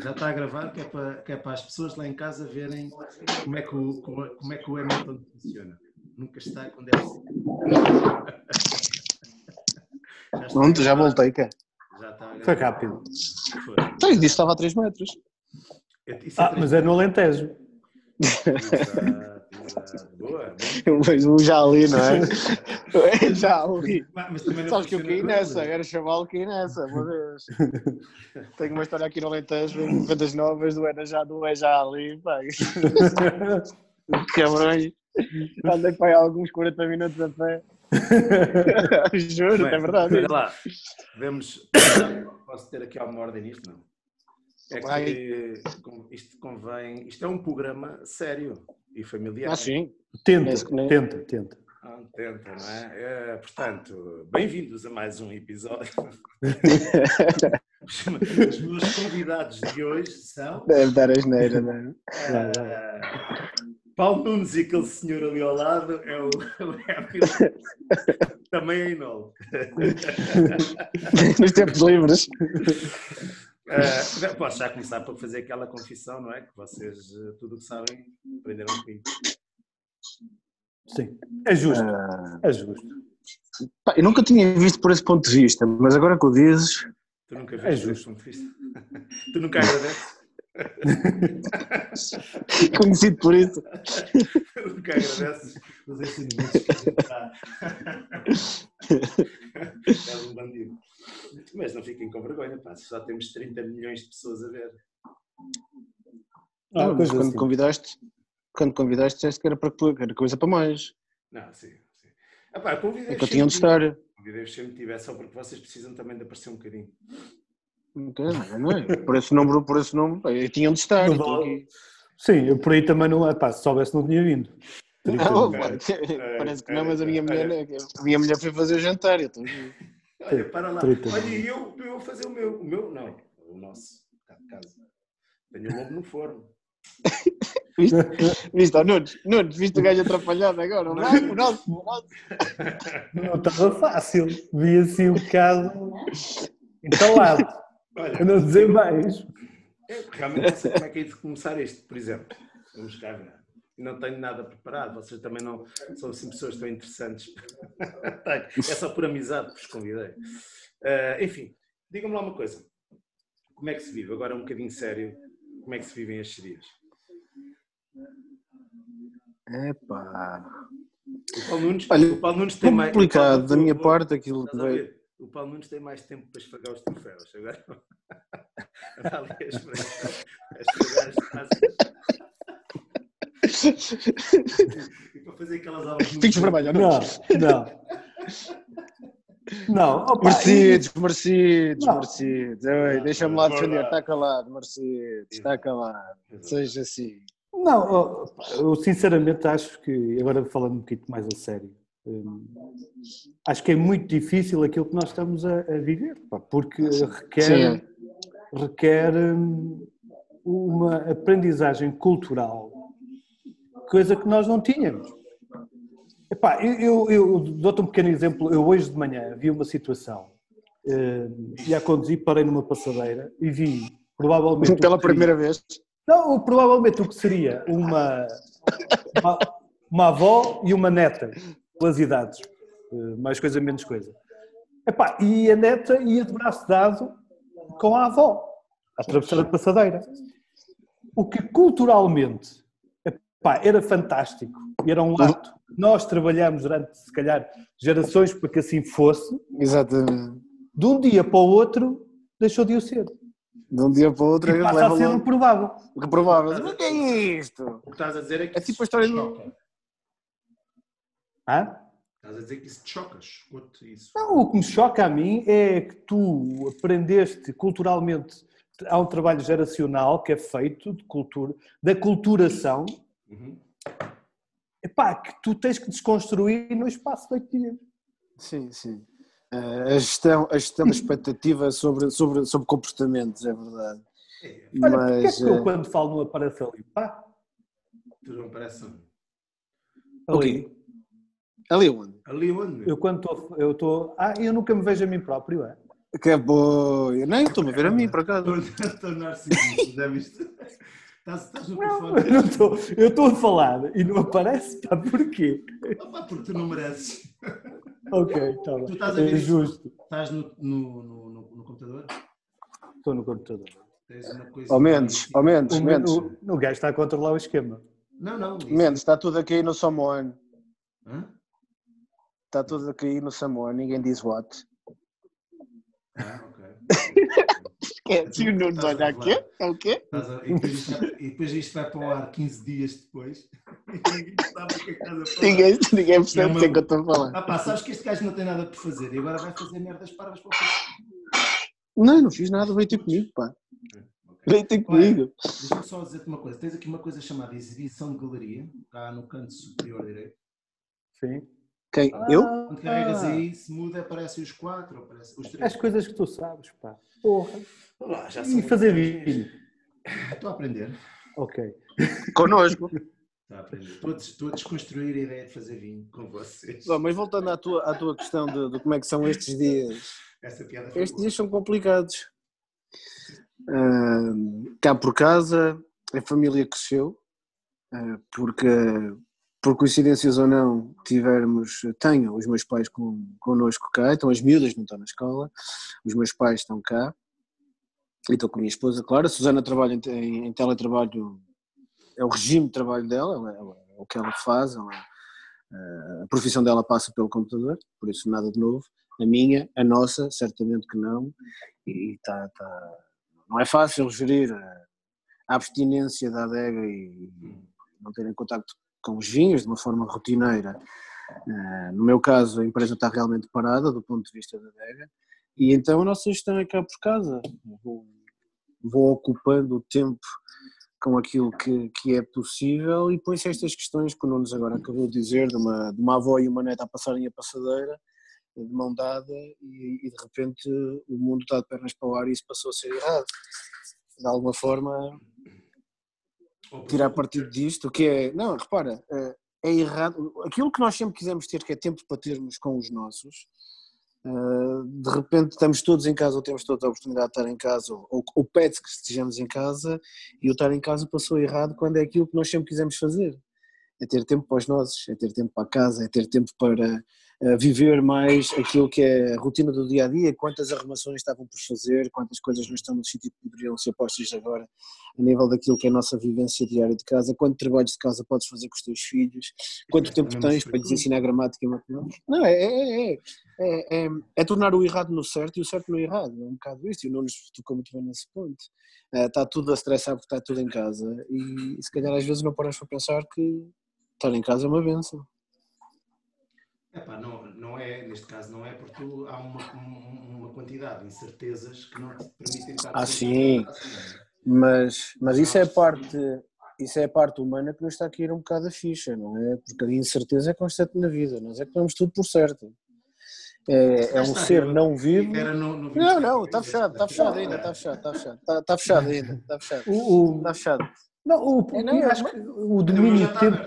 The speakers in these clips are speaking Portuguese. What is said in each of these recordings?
Já está a gravar, que é, para, que é para as pessoas lá em casa verem como é que o, como, como é que o Hamilton funciona. Nunca está quando é assim. Já, está a Pronto, já voltei, cá. Já está a Foi rápido. Foi. Então, eu disse que estava a 3 metros. Isso é Ah, mas é no Alentejo. Exato, exato. Boa, Mas um já ali, não é? É, já ali. Mas, Sabes que eu caí nessa, era chaval que caí nessa, meu Deus. Tenho uma história aqui no Alentejo, vendas novas, do Era já, do É já ali, pá. Cabrões. Andei para aí alguns 40 minutos a pé. Juro, Bem, é verdade. Olha lá, vemos. Posso ter aqui alguma ordem nisto? Não. É que isto convém. Isto é um programa sério e familiar. Ah, sim. Tenta, tenta, tenta. Não tenta, não é? É, portanto, bem-vindos a mais um episódio. Os meus convidados de hoje são Deve dar asneira, não é? eh, Paulo Nunes e aquele senhor ali ao lado é o, Hamilton. Também é Inol. Nos tempos livres. Eh, posso já começar por fazer aquela confissão, não é? Que vocês, eh, tudo o que sabem, aprenderam comigo. Sim. É justo, Ah, é justo. pá, eu nunca tinha visto por esse ponto de vista, mas agora que o dizes, Tu nunca É viste justo. esse ponto de vista? tu nunca agradeces? conhecido por isso. Tu nunca agradeces os ensinamentos que a gente dá. És um bandido. Mas não fiquem com vergonha, pá, só temos 30 milhões de pessoas a ver. Ah, Não, mas quando assim. convidaste, quando convidaste, disseste que era, para, que era coisa para mais. Não, sim, sim. Ah, pá, convidei É que eu tinha de estar. Convidei-vos sempre que tiver, só porque vocês precisam também de aparecer um bocadinho. Então, não é? Por esse número, por esse número, eu tinha de estar. Não vale. Sim, eu por aí também não. Pá, se soubesse, não tinha vindo. É, é, Parece que é, não, mas a minha é, mulher, é. a minha mulher foi fazer o jantar. Eu estou. Olha, para lá. 30 Olha, e eu, eu vou fazer o meu. O meu, não. O nosso. Casa. Tenho o lobo no forno. Viste? Viste, ó, Nunes, Nunes, viste o gajo atrapalhado agora? O nosso, o nosso, o nosso. Não estava fácil. Vi assim um bocado entalado. Olha, não dizer mais. eu realmente não sei como é que é de começar isto, por exemplo. Vamos cá ver. Não tenho nada preparado, vocês também não são assim pessoas tão interessantes. é só por amizade que vos convidei. Ah, enfim, digam-me lá uma coisa. Como é que se vive? Agora um bocadinho sério, como é que se vivem as serias? Epá. O Paulo Nunes, Olha, o Paulo Nunes tem mais. Complicado, da minha parte, aquilo que veio. O Paulo Nunes tem mais tempo para esfregar os troféus. Agora ali a esfregar, a esfregar as taças. E para fazer aquelas aulas. vermelho, Não, não. Não, opa, Merecidos, merecidos, Não. merecidos. Oi, Deixa-me lá defender, está calado, merecidos, está calado. Seja assim. Não, eu sinceramente acho que, agora falando um bocadinho mais a sério, hum, acho que é muito difícil aquilo que nós estamos a, a viver, pá, porque requer, Sim. requer hum, uma aprendizagem cultural, coisa que nós não tínhamos. Epá, eu, eu, eu dou-te um pequeno exemplo. Eu hoje de manhã vi uma situação, hum, ia a conduzir, parei numa passadeira e vi provavelmente. Pela seria- primeira vez. não, provavelmente o que seria uma, uma, uma avó e uma neta, pelas idades, eh, mais coisa, menos coisa. Epá, e a neta ia de braço dado com a avó, a atravessar a passadeira. O que culturalmente epá, era fantástico, era um ato. Nós trabalhamos durante, se calhar, gerações para que assim fosse, Exatamente. de um dia para o outro deixou de o ser. De um dia para o outro, E passa a ser improvável. Reprovável. Mas o que é isto? O que estás a dizer é que É tipo isso a história te do- choca. Hã? Estás a dizer que isso te choca, isso. Não, o que me choca a mim é que tu aprendeste culturalmente, há um trabalho geracional que é feito de cultura, da culturação, Uhum. epá, que tu tens que desconstruir no espaço de oito dias. Sim, sim. Eh, A gestão, a gestão da expectativa sobre, sobre, sobre comportamentos, é verdade. Olha, porque é Mas que eu eh, quando falo não aparece ali? Pá, Tu não parece um- ali. ali onde? Ali onde? Eu quando estou, eu estou, ah, eu nunca me vejo a mim próprio, é? Que é boa. Nem estou-me a ver a mim, por acaso. Estou narcisista, já viste? Estás, estás no Não, telefone. eu não estou. Eu estou a falar e não aparece, pá, porquê? Opa, porque tu não mereces. Ok, está Tu bem. estás a ver É isso? justo. Estás no, no, no, no- no computador? Estou no computador. Tens uma coisa. Ao menos, ao menos, O, menos. o, o gajo está a controlar o esquema. Não, não. isso- Menos, está tudo aqui no Samoan. Hã? Está tudo aqui no Samoan, ninguém diz what. Ah, ok. Esquece, e o Nuno olha aqui. revelar. É o quê? Estás a- E depois, isto vai, e depois isto vai para o ar 15 dias depois e ninguém sabe o que é que estás a falar. Ninguém, ninguém percebe o que é que eu estou a falar. Ah pá, sabes que este gajo não tem nada para fazer e agora vai fazer merdas parvas para o Facebook. Não, não fiz nada, veio ter comigo, pá. Veio ter comigo. Deixa-me só dizer-te uma coisa. Tens aqui uma coisa chamada exibição de galeria, cá no canto superior direito. Sim. Quem? Eu? Quando carregas Ah. aí, se muda, aparecem os quatro, aparecem os As três. coisas que tu sabes, pá. Porra. Olá, já E fazer vinho. Estou a aprender. Ok. Connosco. Estou a aprender. Estou a, desconstruir a ideia de fazer vinho com vocês. Bom, mas voltando à tua, à tua questão de, de como é que são estes dias. Essa piada foi Estes boa. dias são complicados. Ahm, cá por casa, a família cresceu, ah, porque, por coincidências ou não, tivermos, tenho os meus pais com, connosco cá, então as miúdas não estão na escola, os meus pais estão cá, e estou com a minha esposa, claro, a Susana trabalha em, em- teletrabalho, é o regime de trabalho dela, ela- ela- é o que ela faz, ela- ah, a profissão dela passa pelo computador, por isso nada de novo. A minha, a nossa, certamente que não. E tá, tá- não é fácil gerir a abstinência da adega e não terem contacto com os vinhos de uma forma rotineira. Ah, no meu caso, a empresa está realmente parada do ponto de vista da adega. E então a nossa gestão é cá por casa. Vou, vou ocupando o tempo com aquilo que, que é possível e põe-se estas questões que o Nunes agora acabou de dizer, de uma, de uma avó e uma neta a passarem a passadeira, de mão dada, e, e de repente o mundo está de pernas para o ar e isso passou a ser errado. De alguma forma, tirar partido disto, que é. Não, repara, é, é errado. Aquilo que nós sempre quisemos ter, que é tempo para termos com os nossos, Uh, de repente estamos todos em casa ou temos toda a oportunidade de estar em casa ou, ou pede que estejamos em casa e o estar em casa passou errado quando é aquilo que nós sempre quisemos fazer é ter tempo para os nossos, é ter tempo para a casa, é ter tempo para viver mais aquilo que é a rotina do dia a dia, quantas arrumações estavam por fazer, quantas coisas não estão no sítio que poderiam ser postas agora, a nível daquilo que é a nossa vivência diária de casa, quanto trabalhos de casa podes fazer com os teus filhos, quanto tempo tens para lhes ensinar gramática e matemática. Não, é, é, é, é, é, é tornar o errado no certo e o certo no errado, é um bocado isto, e o Nunes tocou muito bem nesse ponto. Está tudo a estressar porque está tudo em casa e, se calhar às vezes não paras para pensar que estar em casa é uma benção. Epá, não, não é, neste caso não é porque tu, há uma, um- uma quantidade de incertezas que não te permitem estar Ah, sim. Mas, mas isso é a parte, isso é a parte humana que nos está aqui a ir um bocado a ficha, não é? Porque a incerteza é constante na vida, nós é que damos tudo por certo. É, é um ser não vivo. Não, não, está fechado, está fechado ainda, está fechado, está fechado, está, está fechado ainda, está fechado, O, está fechado. não, o, É, não, eu acho que o domínio, tempo,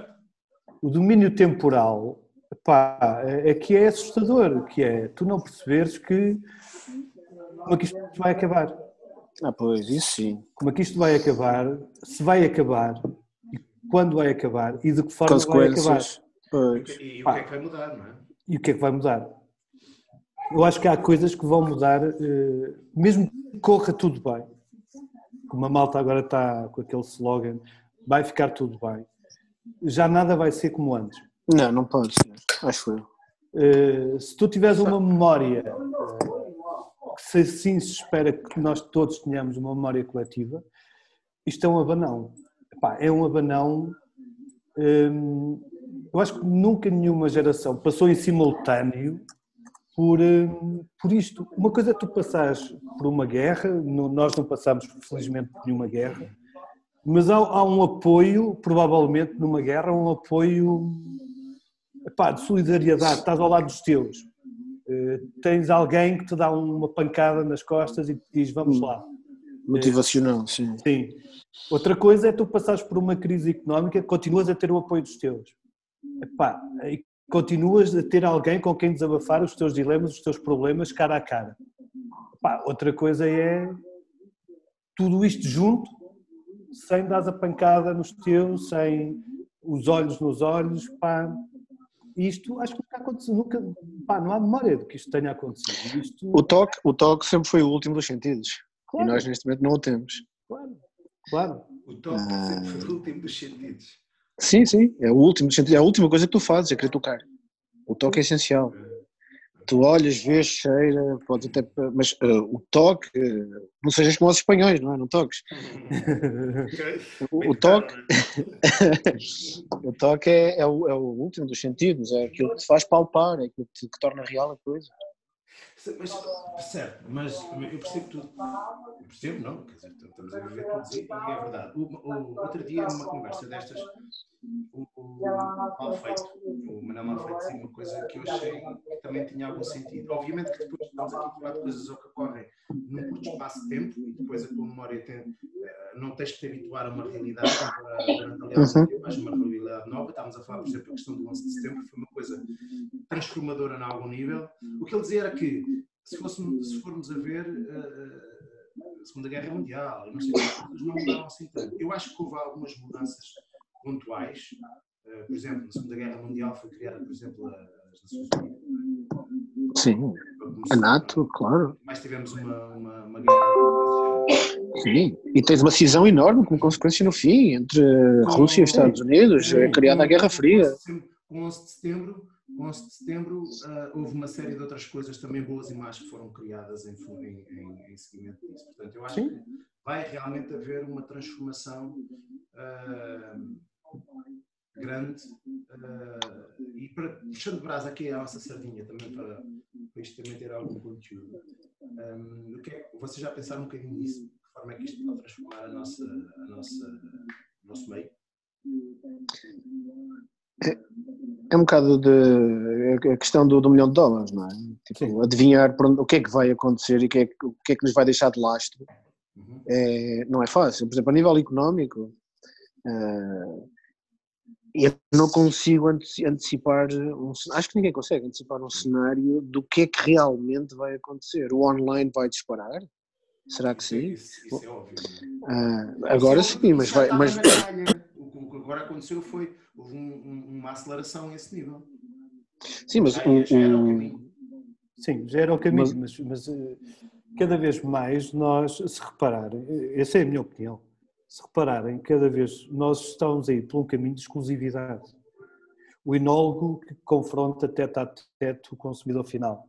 o domínio temporal pá, é é que é assustador, que é tu não perceberes que como é que isto vai acabar. Ah, pois, isso sim. Como é que isto vai acabar, se vai acabar, e quando vai acabar e de que forma vai acabar. Pois. E o que é que vai mudar, não é? E o que é que vai mudar? Eu acho que há coisas que vão mudar, eh, mesmo que corra tudo bem. Como a malta agora está com aquele slogan, vai ficar tudo bem. Já nada vai ser como antes. Não, não pode acho eu. Eh, Se tu tiveres uma memória, eh, que se assim se espera que nós todos tenhamos uma memória coletiva, isto é um abanão. Epá, é um abanão. hum, Eu acho que nunca nenhuma geração passou em simultâneo por, hum, por isto. Uma coisa é tu passares por uma guerra, no- nós não passamos felizmente por nenhuma guerra, mas há, há um apoio, provavelmente numa guerra, um apoio epá, de solidariedade, estás ao lado dos teus. Eh, tens alguém que te dá uma pancada nas costas e te diz vamos lá. Motivacional, sim. Sim. Outra coisa é tu passares por uma crise económica, continuas a ter o apoio dos teus. Epá, e continuas a ter alguém com quem desabafar os teus dilemas, os teus problemas, cara a cara. Pá, outra coisa é tudo isto junto, sem dar a pancada nos teus, sem os olhos nos olhos, pá. Isto acho que nunca aconteceu, nunca, pá, não há memória de que isto tenha acontecido. Isto, O toque, o toque sempre foi o último dos sentidos. claro, E nós neste momento não o temos. claro, claro. O toque Ah. sempre foi o último dos sentidos. Sim, sim, é o último dos sentidos. É a última coisa que tu fazes, é querer tocar. O toque é essencial. Tu olhas, vês, cheira, podes até. Mas eh, o toque, eh, não sejas como os espanhóis, não é? Não toques. O, o toque, o toque é, é o, é o último dos sentidos, é aquilo que te faz palpar, é aquilo que, te- que torna real a coisa. Mas, certo, mas eu percebo tudo. Eu percebo, não? Quer dizer, estamos a viver todos e e é verdade. O, o, outro dia, numa conversa destas, o, o Malfeito, o Manuel Malfeito, dizia uma coisa que eu achei que também tinha algum sentido. Obviamente que depois estamos aqui a falar de coisas que ocorrem num curto espaço de tempo e depois a tua memória tem, eh, não tens que te habituar a uma realidade durante aliás Uhum. mais uma realidade nova. Estamos a falar, por exemplo, a questão do 11 de setembro, foi uma coisa transformadora em algum nível. O que ele dizia era que se, fôssemos, se formos a ver eh, a Segunda Guerra Mundial, não sei, as coisas não mudaram assim tanto. Eu acho que houve algumas mudanças pontuais. Eh, por exemplo, na Segunda Guerra Mundial foi criada, por exemplo, a- as Nações Unidas. Sim, a. NATO, claro. Mais tivemos uma, uma, uma guerra. Sim, e tens uma cisão enorme como consequência no fim entre a Rússia e os Estados Unidos, é criada a Guerra Fria. Com 11 de setembro, com 11 de setembro ah, houve uma série de outras coisas também boas e más que foram criadas em, em, em, seguimento disso. Portanto, eu acho Sim. que vai realmente haver uma transformação ah, grande ah, e para, puxando brasa aqui a nossa sardinha também para, para isto também ter algum conteúdo. Um, o que é- vocês já pensaram um bocadinho nisso? De que forma é que isto pode transformar a nossa, a nossa, o nosso meio? É um bocado de a questão do, do milhão de dólares, não é? Tipo, adivinhar onde- o que é que vai acontecer e o que é que, o que, é que nos vai deixar de lastro Uhum. é, não é fácil. Por exemplo, a nível económico, eh, eu não consigo anteci- antecipar, um acho que ninguém consegue antecipar um cenário do que é que realmente vai acontecer. O online vai disparar? Será que sim? Isso, isso é óbvio. é? Ah, agora é- sim, mas vai. Mas. O que- agora aconteceu foi houve um- um- uma aceleração a esse nível. sim, mas Já, um- já era o um- caminho. Sim, já era o caminho, mas, mas, eh, cada vez mais nós, se repararem, eh, essa é a minha opinião, se repararem, cada vez nós estamos aí por um caminho de exclusividade. O enólogo que confronta teto a teto o consumidor final.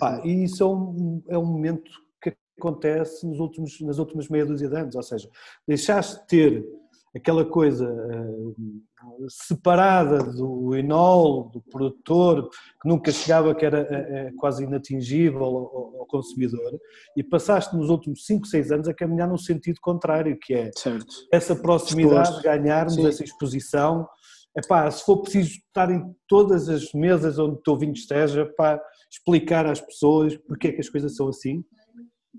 Pá, e isso é um, é um momento que acontece nos últimos, nas últimas meia dúzia de anos, ou seja, deixaste de ter aquela coisa eh, separada do enólogo, do produtor, que nunca chegava, que era eh, eh, quase inatingível ao consumidor, e passaste nos últimos 5, 6 anos a caminhar num sentido contrário, que é certo. essa proximidade, Exposto. ganharmos Sim. essa exposição. Epá, se for preciso estar em todas as mesas onde o teu vinho esteja, para explicar às pessoas porque é que as coisas são assim.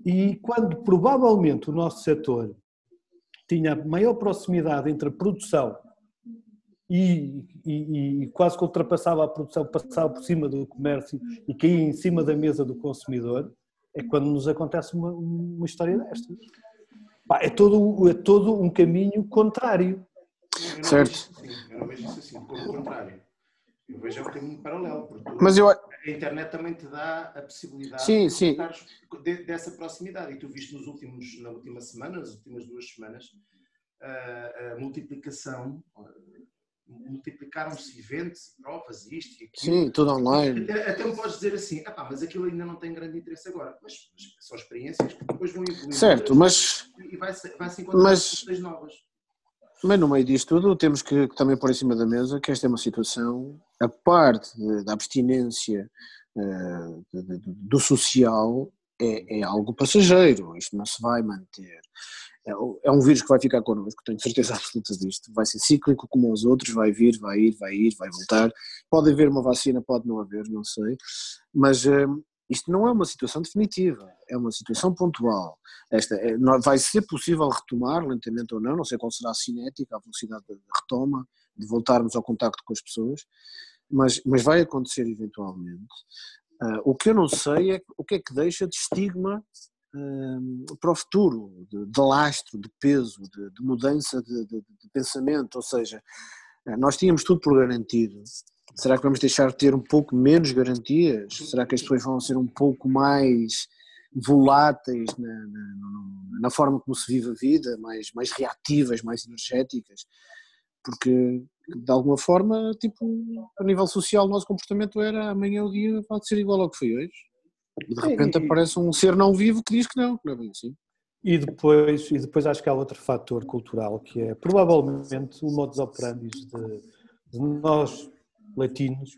E quando provavelmente o nosso setor tinha maior proximidade entre a produção e, e- e quase que ultrapassava a produção, passava por cima do comércio e caía em cima da mesa do consumidor, é quando nos acontece uma, uma história destas. Pá, é, todo, é todo um caminho contrário. Eu não Certo. vejo assim, Eu não vejo isso assim, pelo contrário. Eu vejo é um caminho paralelo. Porque Mas eu, a internet também te dá a possibilidade Sim, de de- dessa proximidade. E tu viste nos últimos, na última semana, nas últimas duas semanas, a, a multiplicação, multiplicaram-se eventos, provas, isto e aquilo. sim, tudo online. Até, até me podes dizer assim, "Epá, mas aquilo ainda não tem grande interesse agora. Mas, mas são experiências que depois vão evoluir. Certo, mas, E vai-se vai encontrar Mas- coisas novas. Mas no meio disto tudo temos que também pôr em cima da mesa que esta é uma situação, a parte de- da abstinência eh, de- de- do social é, é algo passageiro, isto não se vai manter. É, é um vírus que vai ficar connosco, tenho certeza absoluta disto. Vai ser cíclico como os outros, vai vir, vai ir, vai ir, vai voltar. Pode haver uma vacina, pode não haver, não sei. Mas eh, isto não é uma situação definitiva, é uma situação pontual. Esta, é- vai ser possível retomar, lentamente ou não, não sei qual será a cinética, a velocidade de retoma, de voltarmos ao contacto com as pessoas, mas, mas vai acontecer eventualmente. Uh, o que eu não sei é o que é que deixa de estigma uh, para o futuro, de, de lastro, de peso, de, de mudança de, de, pensamento. Ou seja, nós tínhamos tudo por garantido. Será que vamos deixar de ter um pouco menos garantias? Será que as pessoas vão ser um pouco mais voláteis na, na, na forma como se vive a vida, mais, mais reativas, mais energéticas? Porque de alguma forma, tipo, a nível social, o nosso comportamento era amanhã o dia pode ser igual ao que foi hoje. E de repente aparece um ser não vivo que diz que não, não é bem assim. E depois, e depois acho que há outro fator cultural que é provavelmente o modus operandi de, de nós latinos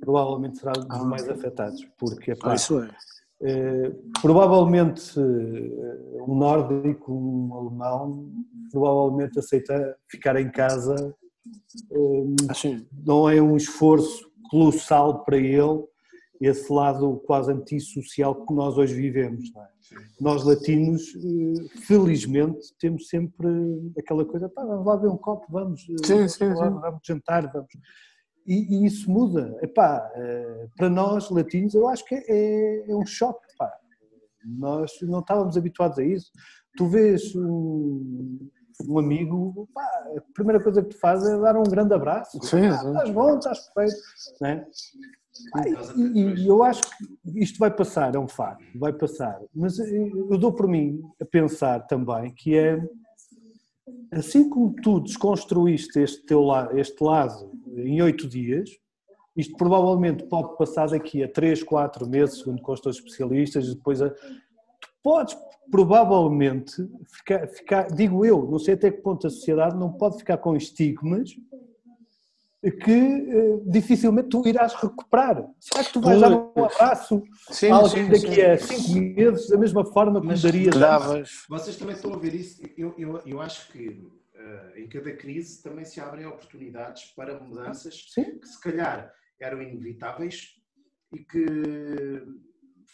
provavelmente será um dos ah, mais afetados, porque pá, ah, isso é. Eh, provavelmente eh, um nórdico, um alemão, provavelmente aceita ficar em casa assim. não é um esforço colossal para ele esse lado quase antissocial que nós hoje vivemos. É? Nós latinos, felizmente, temos sempre aquela coisa, tá, vamos lá ver um copo, vamos, sim, sim, vamos, vamos jantar, vamos. E, e, isso muda. Epá, eh, para nós latinos, eu acho que é, é um choque. Epá. Nós não estávamos habituados a isso. Tu vês um, um amigo, pá, a primeira coisa que tu fazes é dar um grande abraço. Sim, ah, Estás bom, estás perfeito. Né? e, e, eu acho que isto vai passar, é um facto, vai passar. Mas eu dou por mim a pensar também que é assim como tu desconstruíste este, teu, este lado em oito dias, isto provavelmente pode passar daqui a três, quatro meses, segundo constam os especialistas, depois a, tu podes provavelmente ficar, ficar, digo eu, não sei até que ponto a sociedade não pode ficar com estigmas que uh, dificilmente tu irás recuperar. Será que tu vais dar um abraço sim, a alguém sim, daqui sim. a cinco meses da mesma forma que Mas darias? Davas. Vocês também estão a ver isso. Eu, eu, eu acho que uh, em cada crise também se abrem oportunidades para mudanças que se calhar eram inevitáveis e que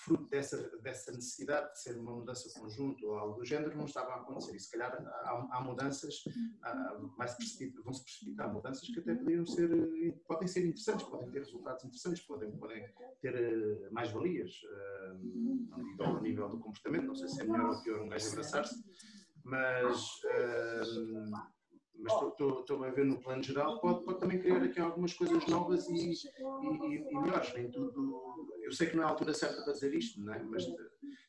fruto dessa, dessa necessidade de ser uma mudança conjunta ou algo do género, não estava a acontecer. E se calhar há, há mudanças, há, vão se precipitar mudanças que até poderiam ser, podem ser interessantes, podem ter resultados interessantes, podem, podem ter uh, mais-valias uh, ao, nível, ao nível do comportamento. Não sei se é melhor ou pior um gajo abraçar-se, mas. Uh, mas estou a ver no plano geral, pode, pode também criar aqui algumas coisas novas e, e, e, melhores. Nem tudo. Eu sei que não é a altura certa para dizer isto, não é? mas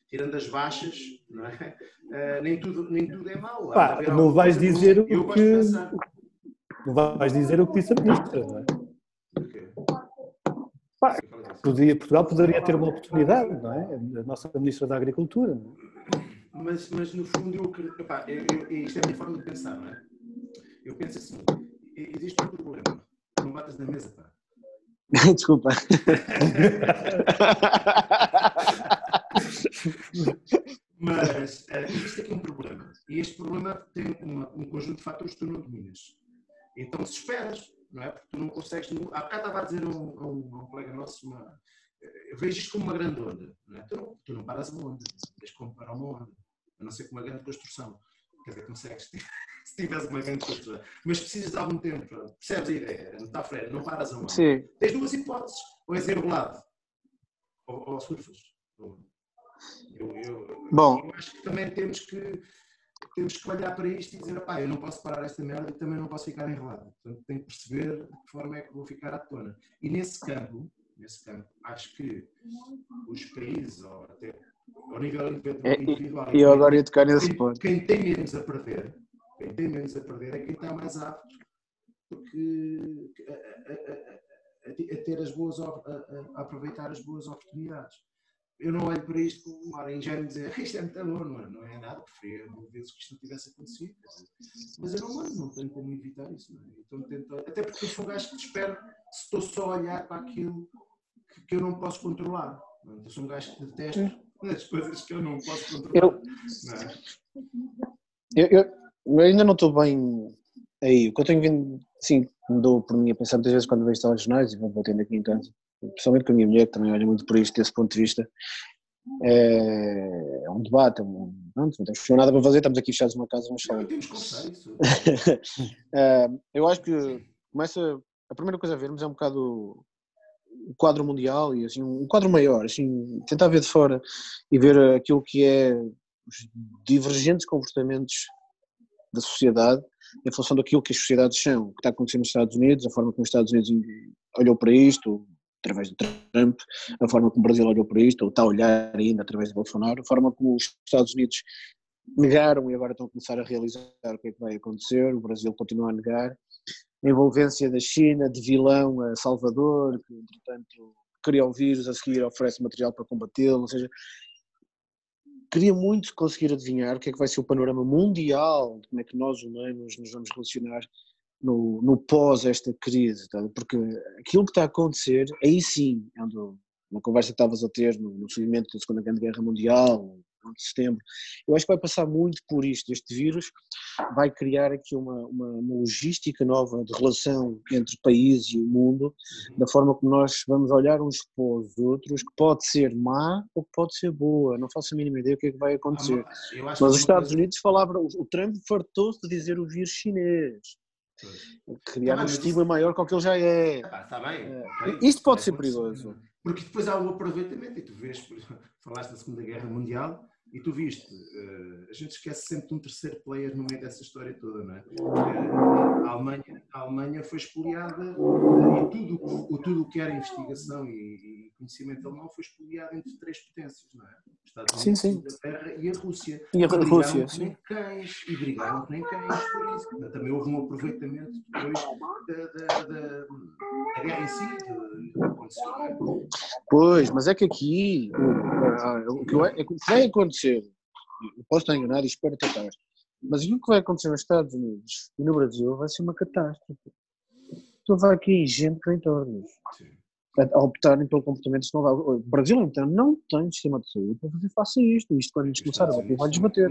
tirando as baixas, não é? Uh, nem, tudo, nem tudo é mau. Pá, não vais dizer o que. Não vais dizer o que disse a ministra, não é? Pá, podia, Portugal poderia ter uma oportunidade, não é? A nossa Ministra da Agricultura. Mas, mas no fundo, eu, epá, eu, eu, isto é a minha forma de pensar, não é? Eu penso assim, existe um problema. Não batas na mesa, pá. Desculpa. Mas uh, existe aqui um problema. E este problema tem uma, um conjunto de fatores que tu não dominas. Então desesperas, não é? Porque tu não consegues. Há bocado estava a dizer a um, um, um colega nosso, uma, eh, eu vejo isto como uma grande onda. Não é? tu, não, tu não paras uma onda, tens como parar uma onda, a não ser com uma grande construção. Quer dizer, consegues se tivesse uma grande cultura. Mas precisas de algum tempo, percebes a ideia? Não está freio, não paras a mão. Sim. Tens duas hipóteses, ou és enrolado, ou, ou surfas. Eu, eu, Bom. eu acho que também temos que, temos que olhar para isto e dizer, pá, eu não posso parar esta merda e também não posso ficar enrolado. Portanto, tenho que perceber de que forma é que vou ficar à tona. E nesse campo, nesse campo, acho que os países, ou até ao nível individual, e eu agora ia tocar nesse quem, ponto. Quem tem menos a perder, quem tem menos a perder é quem está mais apto porque, a, a, a, a ter as boas, a, aproveitar as boas oportunidades. Eu não olho para isto como uma ingênuo e dizer isto é muito bom, não é, não é nada, preferia mil vezes que isto não tivesse acontecido. Mas eu não ando, não tenho como evitar isso. Não é? então, tento, até porque eu sou um gajo que espero se estou só a olhar para aquilo que, que eu não posso controlar. Não é? Eu sou um gajo que detesta as coisas que eu não posso controlar. Eu, não é? eu eu ainda não estou bem aí. O que eu tenho vindo, sim, mudou por mim a pensar muitas vezes quando vejo telejornais e vou batendo aqui em casa, principalmente com a minha mulher, que também olha muito por isto, desse ponto de vista. É, é um debate, é um, não, não temos nada para fazer, estamos aqui fechados numa casa, vamos falar. é, eu acho que começa, a primeira coisa a vermos é um bocado o quadro mundial e assim, um quadro maior, assim, tentar ver de fora e ver aquilo que é os divergentes comportamentos da sociedade em função daquilo que as sociedades são, o que está acontecendo nos Estados Unidos, a forma como os Estados Unidos olhou para isto, através do Trump, a forma como o Brasil olhou para isto, ou está a olhar ainda através de Bolsonaro, a forma como os Estados Unidos negaram e agora estão a começar a realizar o que é que vai acontecer, o Brasil continua a negar, a envolvência da China de vilão a Salvador, que entretanto cria o vírus, a seguir oferece material para combatê-lo, ou seja, queria muito conseguir adivinhar o que é que vai ser o panorama mundial, como é que nós humanos nos vamos relacionar no, no pós esta crise, tá? porque aquilo que está a acontecer, aí sim, é uma conversa que estavas a ter no, no seguimento da Segunda Grande Guerra Mundial, de setembro. Eu acho que vai passar muito por isto. Este vírus vai criar aqui uma, uma, uma logística nova de relação entre o país e o mundo, da forma como nós vamos olhar uns para os outros, que pode ser má ou que pode ser boa. Não faço a mínima ideia do que é que vai acontecer. Ah, mas os Estados coisa... Unidos falavam, o Trump fartou-se de dizer o vírus chinês. Criar tá um estigma maior com o que ele já é. Está bem. É. Isto pode ser perigoso. Porque depois há o aproveitamento, e tu vês, falaste da Segunda Guerra Mundial, e tu viste, uh, a gente esquece sempre de um terceiro player no meio dessa história toda, não é? Uh, a, Alemanha, a Alemanha foi expoliada e tudo o tudo que era investigação e, conhecimento alemão foi expoliado entre três potências, não é? Os Estados Unidos, sim, sim. a Inglaterra e a Rússia. E a Rússia, sim. Nem cães, e brigaram nem cães por isso. Também houve um aproveitamento depois da, da, da, da guerra em si, de, de, de, Pois, mas é que aqui o que vai, vai acontecer, eu posso estar enganado e espero tratar, mas o que vai acontecer nos Estados Unidos e no Brasil vai ser uma catástrofe. Então vai aqui gente que nem tornos. A optarem pelo comportamento vai. O Brasil, então, não tem sistema de saúde para fazer face a isto. Isto, quando eles começarem a bater, vai-lhes bater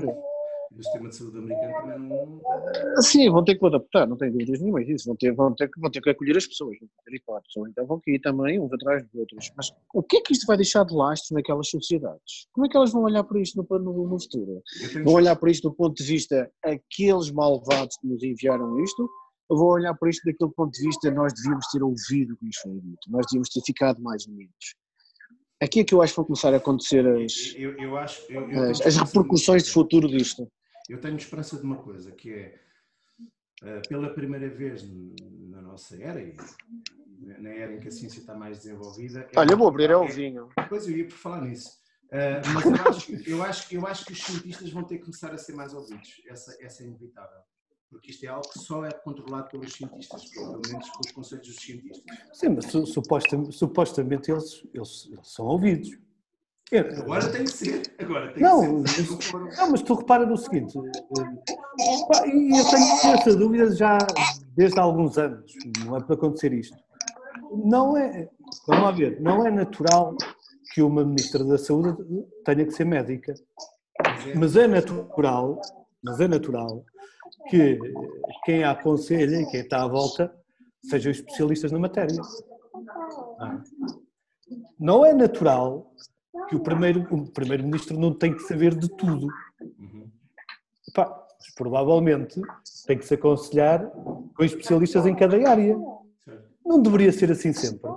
o sistema de saúde americano também não. Sim, vão ter que adaptar, não tenho dúvidas nenhuma disso. Vão ter, vão, ter, vão ter que acolher as pessoas, vão ter hipótese. Então vão cair também uns atrás dos outros. Mas o que é que isto vai deixar de lastro naquelas sociedades? Como é que elas vão olhar para isto no, no, no futuro? Vão olhar para isto do ponto de vista aqueles malvados que nos enviaram isto? Ou vão olhar para isto daquele ponto de vista nós devíamos ter ouvido o que nos foi dito, nós devíamos ter ficado mais unidos? Aqui é que eu acho que vão começar a acontecer as, eu, eu acho, eu, as, as repercussões de futuro disto. Eu tenho esperança de uma coisa, que é, eh, pela primeira vez na nossa era, e na era em que a ciência está mais desenvolvida... É Olha, eu vou abrir é o vinho. Pois, eu ia por falar nisso. Uh, mas eu acho, eu, acho, eu acho que os cientistas vão ter que começar a ser mais ouvidos. Essa, essa é inevitável. Porque isto é algo que só é controlado pelos cientistas, pelo menos pelos conselhos dos cientistas. Sim, mas supostamente, supostamente eles, eles, eles são ouvidos. Agora tem que ser. Agora tem não, que ser. Mas, não, mas tu repara no seguinte, eh, e eu tenho essa dúvida já desde há alguns anos, não é para acontecer isto. Não é, vamos lá ver, não é natural que uma Ministra da Saúde tenha que ser médica. Mas é natural, mas é natural que quem a aconselha e quem está à volta sejam especialistas na matéria. Não é natural que o primeiro primeiro-ministro não tem que saber de tudo. Uhum. Pá, provavelmente tem que se aconselhar com especialistas em cada área. Não deveria ser assim sempre.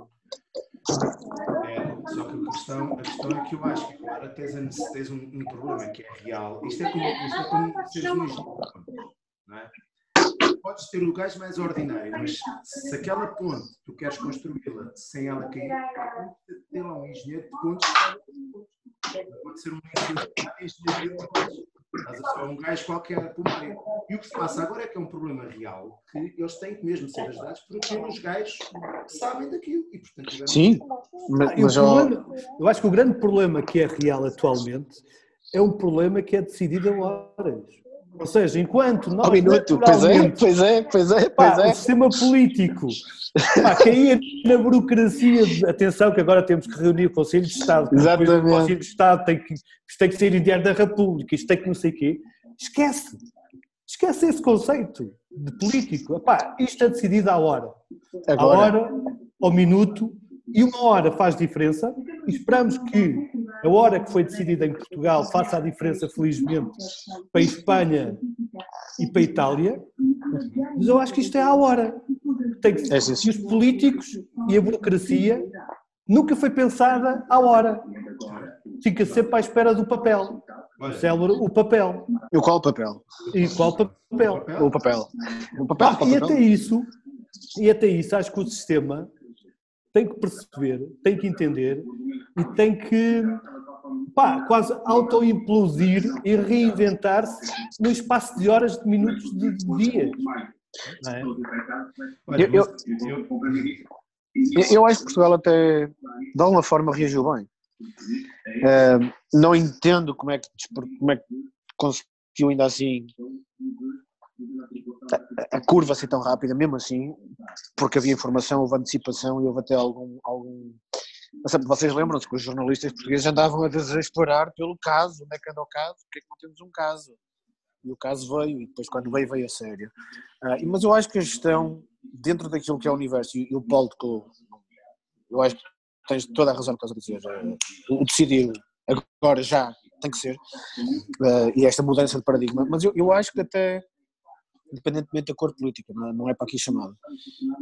É, só que a questão, a questão é que eu acho que agora tens, tens um, um, problema que é real. Isto é como, isto é como seres um é? podes ter gajo mais ordinário, mas se aquela ponte tu queres construí-la sem ela cair, tem lá um engenheiro de pontes. Pode ser um engenheiro de pontes. Estás a um gajo qualquer por meio. E o que se passa agora é que é um problema real que eles têm que mesmo ser ajudados por aqueles gajos que sabem daquilo. E, portanto, Sim, mas, mas problema, eu acho que o grande problema que é real atualmente é um problema que é decidido a horas. Ou seja, enquanto nós. Um minuto, pois é, pois é, pois é, pois pá, é. O sistema político pá, cair na burocracia. De, atenção, que agora temos que reunir o Conselho de Estado. Exatamente. O Conselho de Estado tem que, isto tem que ser em diário da República, isto tem que não sei o quê. Esquece. Esquece esse conceito de político. Epá, isto é decidido à hora. Agora. À hora, ao minuto, e uma hora faz diferença. E esperamos que a hora que foi decidida em Portugal faça a diferença, felizmente, para a Espanha e para a Itália, mas eu acho que isto é a hora. Tem que, é, e os políticos e a burocracia nunca foi pensada à hora. Fica sempre à espera do papel. O célebre, o papel. E o qual papel? E qual papel? O papel. O papel, o e papel. até isso, e até isso, acho que o sistema tem que perceber, tem que entender e tem que pá, quase auto-implodir e reinventar-se no espaço de horas, de minutos, de dias. É? Eu- eu- eu- acho que Portugal até, de alguma forma, reagiu bem. Eh, não entendo como é que, como é que conseguiu ainda assim a, curva ser tão rápida, mesmo assim, porque havia informação, houve antecipação e houve até algum. algum... Vocês lembram-se que os jornalistas portugueses andavam a desesperar pelo caso, onde é que anda o caso, porque é que não temos um caso? E o caso veio, e depois quando veio, veio a sério. Ah, mas eu acho que a gestão, dentro daquilo que é o universo, e, o Paulo tocou, eu acho que tens toda a razão no que estás a dizer. eh, o decidir agora já tem que ser, eh, e esta mudança de paradigma, mas eu, eu acho que até, independentemente da cor política, não é, é para aqui chamado,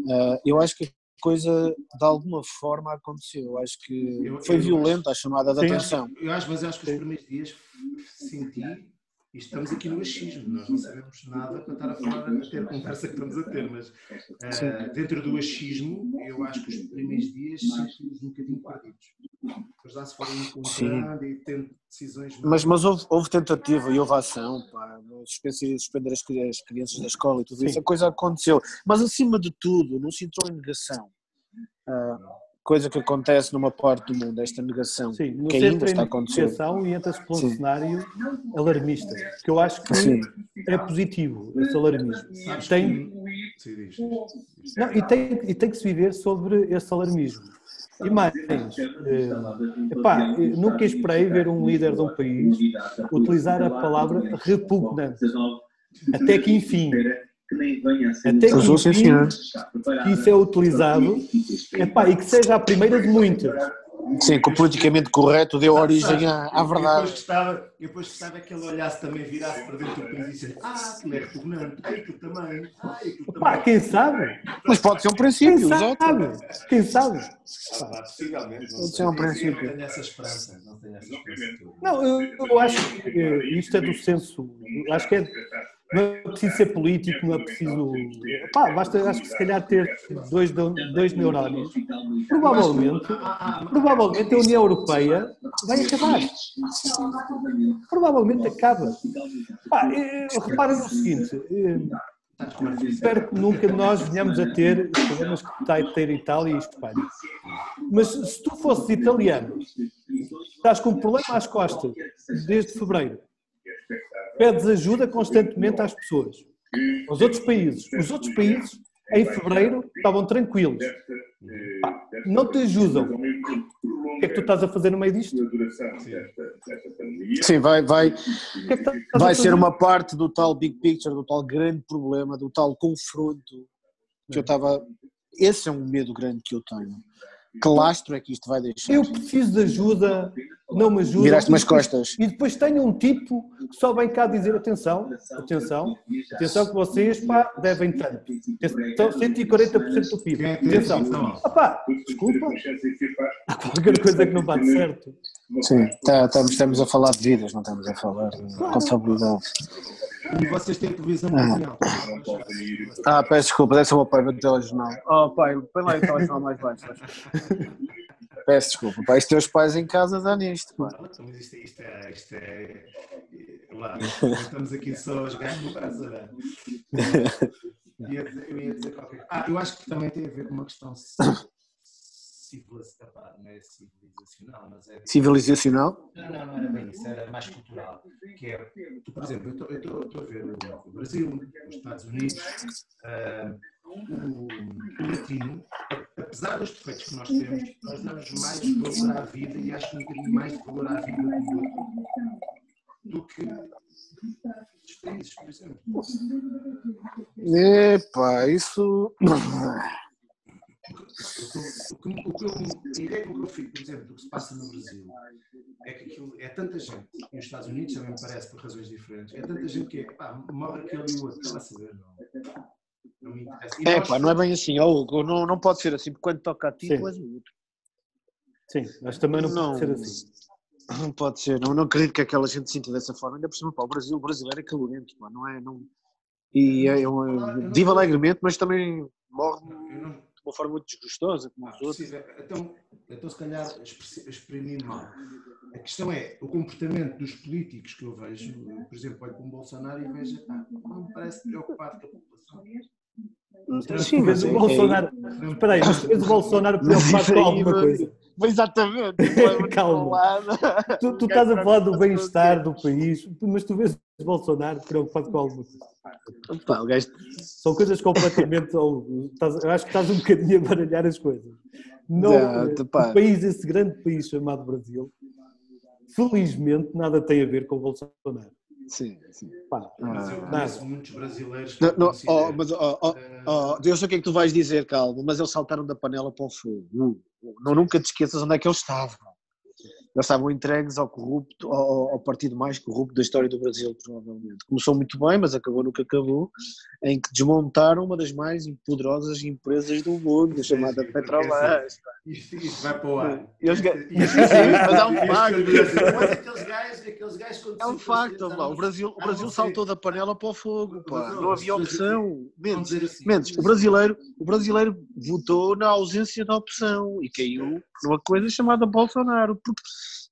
eh, eu acho que a coisa de alguma forma aconteceu. Eu acho que foi violenta a chamada de atenção. Eu acho, mas eu acho que os primeiros dias senti, e estamos aqui no achismo, nós não sabemos nada para estar a falar, a ter a conversa que estamos a ter, mas eh, dentro do achismo, eu acho que os primeiros dias senti-os um bocadinho perdidos. Depois lá se foram encontrando e tendo decisões. Mas, mas houve, houve tentativa e houve ação, pá, suspender, as, as crianças da escola e tudo isso, Sim. a coisa aconteceu. Mas acima de tudo, não se entrou em negação. Ah, coisa que acontece numa parte do mundo, esta negação, Sim, que ainda está a em acontecer. negociação e entra-se por um Sim. cenário alarmista, que eu acho que Sim. é positivo, esse alarmismo. Tem, não, e, tem, e tem que se viver sobre esse alarmismo. E mais, eh, epá, nunca esperei ver um líder de um país utilizar a palavra repugnante. Até que enfim, que Pois vou, sim, enfim, senhor. que isso é utilizado epá, e que seja a primeira de muitas. Sim, que o politicamente correto deu origem à, à E depois verdade. gostava, e depois gostava que ele olhasse também, virasse para dentro do país e dissesse: Ah, aquilo é repugnante, ai, aquilo também, ai, aquilo Pá, também. quem sabe? Mas pode ser um Quem princípio, exato. sabe? Quem sabe? Ah, possivelmente. não Pode ser um Eu princípio. Não tenho essa esperança. Não tenho essa esperança. Não, eu, eu acho que isto é do senso. eu Acho que é, não é preciso ser político, não é preciso. Pá, basta, acho que se calhar ter dois, dois neurónios. Provavelmente, provavelmente a União Europeia vai acabar. Provavelmente acaba. Pá, eh, reparem no seguinte. eh, Espero que nunca nós venhamos a ter os problemas que está a ter Itália e Espanha. Mas se tu fosses italiano, estás com um problema às costas desde fevereiro, pedes ajuda constantemente às pessoas, aos outros países. Os outros países, em fevereiro, estavam tranquilos. Pá, não te ajudam. O que é que tu estás a fazer no meio disto? Sim, vai, vai, que é que vai ser uma parte do tal big picture, do tal grande problema, do tal confronto que eu estava. Esse é um medo grande que eu tenho. Que lastro é que isto vai deixar? Eu preciso de ajuda, não me ajuda. Viraste-me as costas. E depois tenho um tipo que só vem cá dizer atenção, atenção, atenção que vocês pá, devem tanto. Atenção, 140% do PIB. É Atenção. Ah, pá, desculpa, há qualquer coisa que não bate certo. Sim, tá, estamos, estamos a falar de vidas, não estamos a falar de contabilidade. E vocês têm televisão mundial. Ah, peço desculpa, deve ser o meu pai do telejornal. Oh pai, põe lá o telejornal mais baixo. Peço desculpa, pai, os teus pais em casa dá nisto, pá. Mas isto, isto é. Isto é lá, estamos aqui só a jogar no? Ia dizer- Eu ia dizer qualquer coisa. Ah, eu acho que também tem a ver com uma questão civilizacional, não é civilizacional, mas é. Civilizacional? Não, não, não era bem isso, era mais cultural. Que é, por exemplo, eu estou- eu estou estou a ver o Brasil, os Estados Unidos, ah, o, o latino, apesar dos defeitos que nós temos, nós damos mais valor à vida e acho que um bocadinho mais valor à vida do que os países, por exemplo. Epá, isso. O que, o que eu, a ideia que eu fico, por exemplo, do que se passa no Brasil é que aquilo é tanta gente, e os Estados Unidos também me parece por razões diferentes, é tanta gente que é, pá, morre aquele e o outro, está a saber, não. Não me interessa. E nós- Epá, não é bem assim, ó Hugo, não, não pode ser assim, porque quando toca a ti, Sim. tu és o outro. Sim, mas também não, Não. pode ser assim. Não pode ser, não, não acredito que aquela gente sinta dessa forma. Ainda por cima, pá, o Brasil, o brasileiro é calorento, pá, não é? Não... E é, um, vive alegremente, mas também morre Eu não, uma forma muito desgostosa, como Ah, os outros. Então, então, se calhar, expressi- exprimi mal. A questão é o comportamento dos políticos que eu vejo, por exemplo, olho para um Bolsonaro e vejo, pá, não me parece preocupado com a população. Sim, mas o é- Bolsonaro. Espera aí, mas tu vês o Bolsonaro preocupado com alguma coisa. Mas exatamente, Calma. Tu, tu estás a falar do bem-estar do país, mas tu vês o Bolsonaro preocupado com alguma coisa. Pá, o gajo São coisas completamente. ou estás- eu acho que estás um bocadinho a baralhar as coisas. Não, Não, eh, o país, esse grande país chamado Brasil, felizmente nada tem a ver com o Bolsonaro. Sim, sim. Pá, Mas eu conheço muitos brasileiros que Não, não, oh, mas, oh, oh, oh, eu sei o que é que tu vais dizer, calma, mas eles saltaram da panela para o fogo. Não, não nunca te esqueças onde é que eles estavam. Eles estavam entregues ao corrupto, ao, ao partido mais corrupto da história do Brasil, provavelmente. Começou muito bem, mas acabou no que acabou, em que desmontaram uma das mais poderosas empresas do mundo, chamada Petrobras. Isto, isto vai para o ar. Eles Isto- é um isto- facto. Mas aqueles gajos, quando É um facto, lá. O Brasil, o Ah, Brasil não saltou da panela para o fogo, pá. Não, Não havia opção. Mendes, assim, Mendes, o brasileiro, o brasileiro votou na ausência de opção e caiu numa coisa chamada Bolsonaro.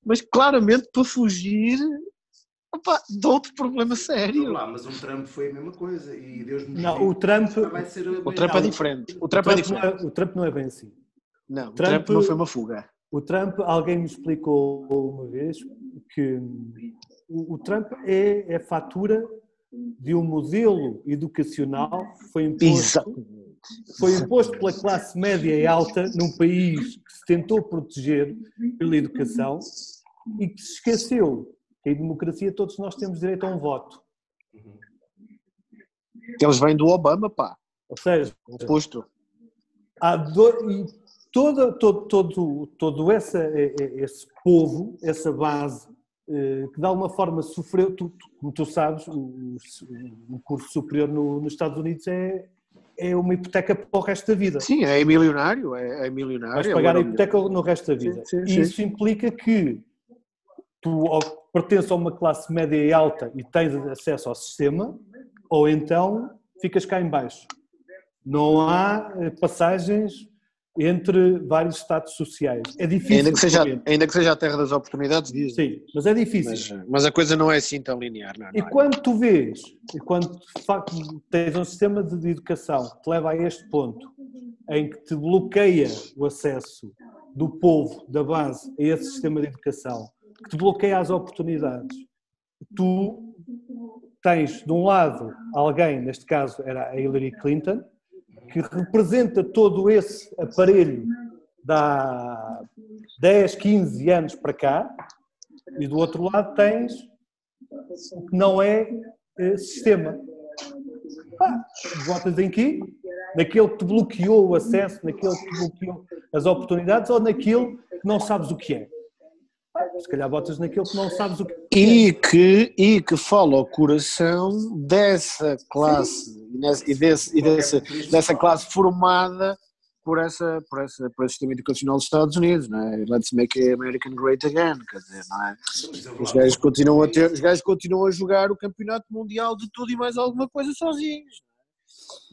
mas claramente para fugir opá, de outro problema sério. lá, mas um Trump foi a mesma coisa e Deus nos Não, o Trump- vai ser O Trump é diferente. O o Trump é Trump, não diferente. é, o Trump não é bem assim. Não, o Trump- Trump não foi uma fuga. O Trump, alguém me explicou uma vez que o, o Trump é, é fatura de um modelo educacional que foi imposto, foi imposto pela classe média e alta num país que se tentou proteger pela educação e que se esqueceu que em democracia todos nós temos direito a um voto. Eles vêm do Obama, pá. Ou seja, Oposto. há do, e toda, todo, todo, todo essa, eh, eh, esse povo, essa base, que de alguma forma sofreu, tu, como tu sabes, o, o curso superior no- nos Estados Unidos é, é uma hipoteca para o resto da vida. Sim, é milionário. É, é milionário. Vais é pagar a euro- hipoteca no resto da vida. Sim, sim, e sim. isso implica que tu pertences a uma classe média e alta e tens acesso ao sistema, ou então ficas cá em baixo. Não há eh, passagens entre vários estados sociais. É difícil. Ainda que, seja, realmente. ainda que seja a terra das oportunidades, diz. Sim, mas é difícil. Mas, mas a coisa não é assim tão linear, não é? E quando tu vês, e quando de facto tens um sistema de educação que te leva a este ponto, em que te bloqueia o acesso do povo, da base, a esse sistema de educação, que te bloqueia as oportunidades, tu tens, de um lado, alguém, neste caso era a Hillary Clinton, que representa todo esse aparelho há 10, 15 anos para cá, e do outro lado tens o que não é eh, sistema. Pá, votas em quê? Naquele que te bloqueou o acesso, naquele que te bloqueou as oportunidades ou naquele que não sabes o que é? Se calhar votas naquele que não sabes o que é. E que, e que fala ao coração dessa classe e, e desse- e dessa, dessa classe formada por, essa, por, essa, por esse sistema educacional dos Estados Unidos, não é? Let's make American great again, quer dizer, não é? Os gajos continuam a ter, os gajos continuam a jogar o campeonato mundial de tudo e mais alguma coisa sozinhos.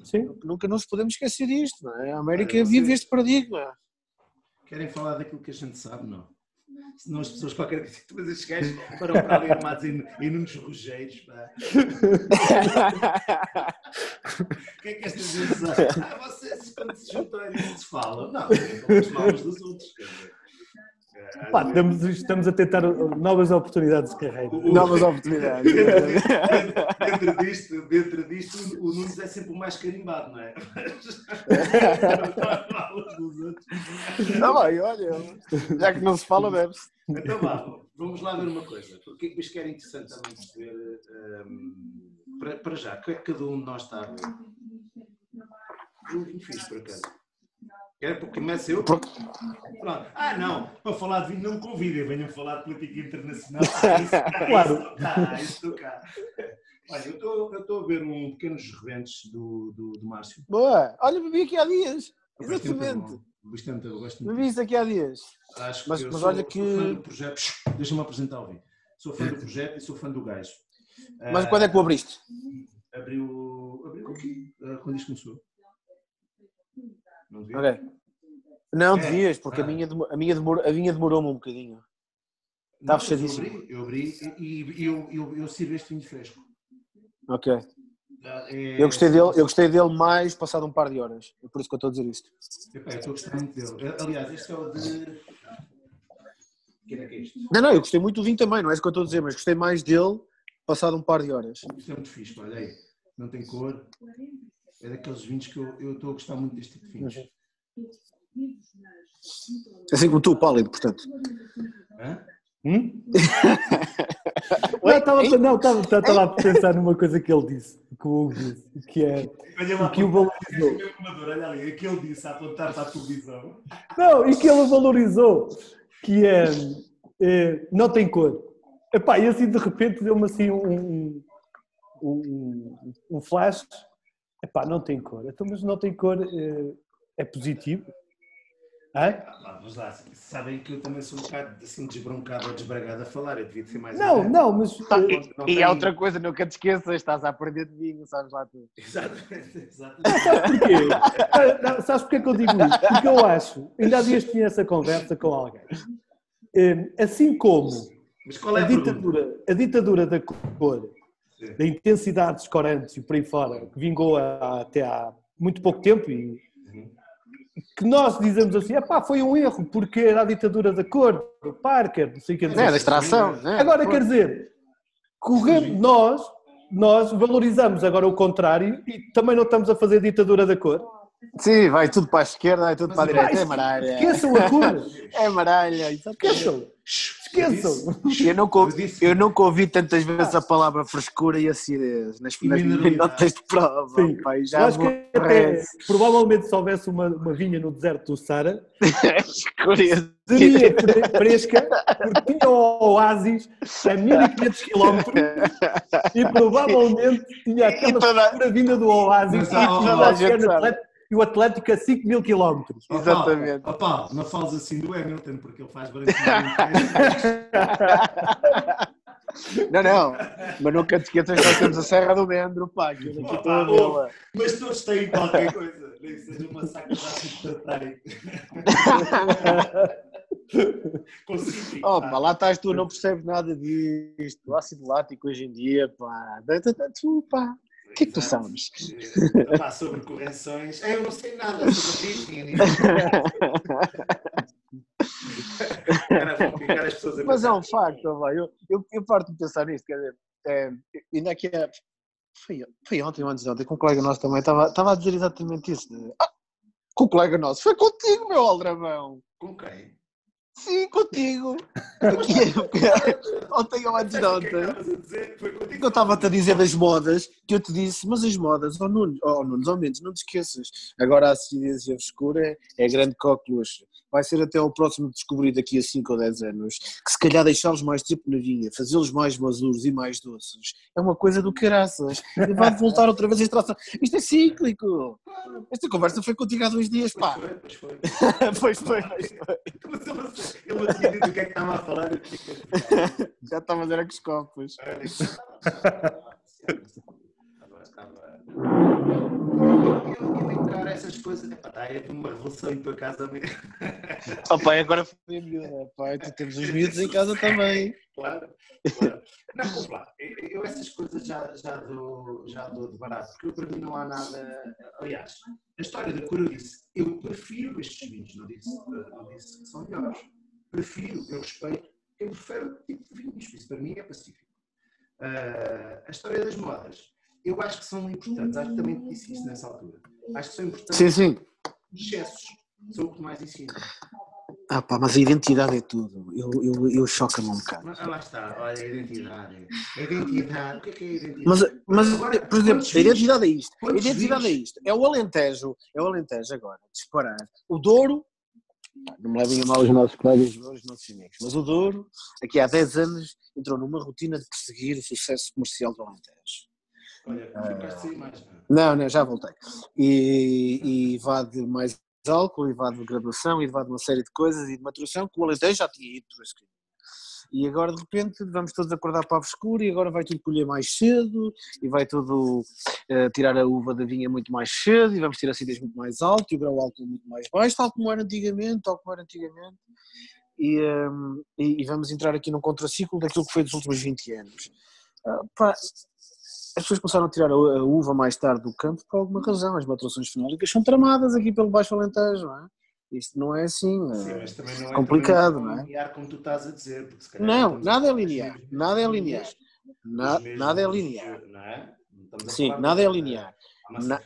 Sim. Nunca nos podemos esquecer disto, não é? A América vive este paradigma. Querem falar daquilo que a gente sabe, não? Senão as pessoas qualquer coisa, mas estes gajos foram para ali armados em, em Nunes Rogeiros, pá. O que é que esta gente sabe? Ah, vocês quando se juntam é que se falam. Não, falamos mal uns dos outros. Pá, estamos, estamos a tentar novas oportunidades de carreira. Novas oportunidades. dentro disto, dentro disto, o Nunes é sempre o mais carimbado, não é? Não, bem, olha, já que não se fala, deve-se. Então vá, vamos lá ver uma coisa, porque isto que era interessante também perceber, hum, para, para já, que cada um de nós está a ver. Um fixe, por acaso. Quer porque começa eu? Pronto. Ah, não, para falar de vinho não me convidem, venham falar de política internacional. Isso, Claro. Isso, cá, isso cá. Olha, eu estou, a ver um pequenos rebentos do, do, do Márcio. Boa, olha, bebi aqui há dias. Exatamente. Não muito. vi isso aqui há dias. Acho Mas- que eu mas sou- olha sou que- fã do projeto. Deixa-me apresentar o vídeo. Sou fã do projeto e sou fã do gajo. Mas Ah, quando é que o abriste? Abriu. Abriu aqui, ah, quando isto começou. Não devia? Ok. Não, É. devias, porque a Ah. minha, demo- a minha, demor- a minha demorou-me um bocadinho. Está fechadíssimo. Eu abri, eu abri e, eu, eu, eu sirvo este vinho fresco. Ok. Ah, é- Eu gostei dele, eu gostei dele mais passado um par de horas. É por isso que eu estou a dizer isto. Epá, eu estou a gostar muito dele. Aliás, este é o de. Que é este? Não, não, eu gostei muito do vinho também, não é isso que eu estou a dizer, mas gostei mais dele passado um par de horas. Isto é muito fixe, olha aí. Não tem cor. É daqueles vinhos que eu, eu estou a gostar muito deste tipo de vinhos. Assim como tu, pálido, portanto. Hã? Hum? Não, estava, não, estava, estava a pensar numa coisa que ele disse, que o Hugo disse, que é Olha o que o valorizou. Olha ali, aquele disse a apontar para a televisão. Não, e que ele valorizou, que é, é, não tem cor. Epá, e assim de repente deu-me assim um, um, um, um flash. Epá, não tem cor. Então, mas não tem cor é, é positivo? Hã? Ah, vamos lá. Sabem que eu também sou um bocado assim desbroncado ou desbragado a falar. Eu devia ser mais. Não, aberto. não, mas Não E tem- há outra coisa, nunca te esqueças, estás a aprender de vinho, sabes lá tu. Exatamente, exatamente. Sabes porquê? Ah, não, Sabes porquê que eu digo isto? Porque eu acho, ainda há dias tinha essa conversa com alguém. Eh, Assim como Mas qual é a a ditadura, a ditadura da cor. Da intensidade dos corantes e por aí fora, que vingou há- até há muito pouco tempo e Uhum. que nós dizemos assim, epá, foi um erro, porque era a ditadura da cor, do Parker, não sei o que É, da extração. né? Agora, quer dizer, corremos, nós, nós valorizamos agora o contrário e também não estamos a fazer ditadura da cor. Sim, vai tudo para a esquerda, vai tudo Mas para a vai, direita. É maralha. Esqueçam a cor, É maralha. esqueçam, esqueçam. Eu nunca, Eu nunca ouvi tantas vezes a palavra frescura e acidez nas, E notas de prova. Sim. Pai, Eu já acho que até, provavelmente se houvesse uma, uma vinha no deserto do Sara, e seria fre- fresca, porque tinha o oásis a 1500 km e provavelmente tinha aquela E toda- frescura vinda do oásis e, ah, o a gente sabe. E o Atlético a 5 mil km. Exatamente. Paulo, não fales assim do Hamilton, porque ele faz branquinho. Não, não. Mas nunca te esqueças que nós temos a Serra do Mendro, pá. Que aqui estou a vê-la. Mas todos têm qualquer coisa, nem que seja uma saca de. Com cítrico. Oh, pá, lá estás tu, não percebes nada disto. O ácido lático hoje em dia, pá. Tu, pá. O que é que tu sabes? Eh, pá, sobre correções. Eu não sei nada sobre a Mas é um facto, vai. Eu, eu, eu parto de pensar nisto, quer dizer, é, ainda aqui é, foi, foi ontem ou antes de ontem, com um colega nosso também, estava, estava a dizer exatamente isso. Ah, com um colega nosso, foi contigo, meu Aldramão. Com quem? Sim, contigo. Aqui, ontem ou antes de O que que ontem. estavas a dizer? Foi contigo. Eu estava-te a dizer das modas, que eu te disse, mas as modas, ó Nunes, ó Nunes, ao menos, não te esqueças. Agora a acidez e a frescura é, é grande coqueluche. Vai ser até ao próximo descobrir daqui a 5 ou 10 anos, que se calhar deixá-los mais tempo na vinha, fazê-los mais maduros e mais doces, é uma coisa do caraças. E vai voltar outra vez a extração. Isto é cíclico. Esta conversa foi contigo há dois dias, pá. Foi, pois foi. pois foi, pois foi. Eu não tinha dito o que é que estava a falar. fiquei- Já estava a dizer a que os copos. Olha isso. Agora estava- Eu, eu encaro essas coisas. Epá, Está aí uma revolução em tua casa mesmo. Oh, pai, agora foi a miúda, pai. Tu temos os miúdos em casa também. Claro, claro. Não, vamos lá. Eu, essas coisas já, já, dou, já dou de barato, porque para mim não há nada. Aliás, a história da eu disse, eu prefiro estes vinhos, não disse, não disse que são melhores. Prefiro, eu respeito, eu prefiro o tipo de vinhos, isso para mim é pacífico. Ah, a história das modas, eu acho que são importantes, acho que também disse isso nessa altura. Acho que são importantes Sim, sim. os excessos, são o que mais ensino. Ah pá, mas a identidade é tudo. Eu, eu, eu choca-me um bocado. Mas, ah, lá está, olha, a identidade. A identidade, o que é que é a identidade? Mas, mas Agora, por exemplo, a identidade é isto. A identidade é isto. É o Alentejo. É o Alentejo agora. Disparar. O Douro. Não me levem a mal os nossos colegas, os nossos amigos. Mas o Douro, aqui há 10 anos, entrou numa rotina de perseguir o sucesso comercial do Alentejo. Olha, ficaste sem imagem. Não, não, já voltei. E, e vá de mais álcool, e vá de graduação, e vá de uma série de coisas e de maturação, que o Alentejo já tinha ido por esse. E agora, de repente, vamos todos acordar para a frescura e agora vai tudo colher mais cedo e vai tudo uh, tirar a uva da vinha muito mais cedo e vamos ter acidez muito mais alto e o grau álcool muito mais baixo, tal como era antigamente, tal como era antigamente. E, um, ehm, e, e, vamos entrar aqui num contraciclo daquilo que foi dos últimos 20 anos. Uh, pá, as pessoas começaram a tirar a uva mais tarde do campo por alguma razão. As maturações fenólicas são tramadas aqui pelo Baixo Alentejo, não é? Isto não é assim. Sim, é mas também não é complicado, não é? linear como tu estás a dizer. não, nada é linear. Nada é linear. Na, nada é linear. Não é? Sim, nada é linear.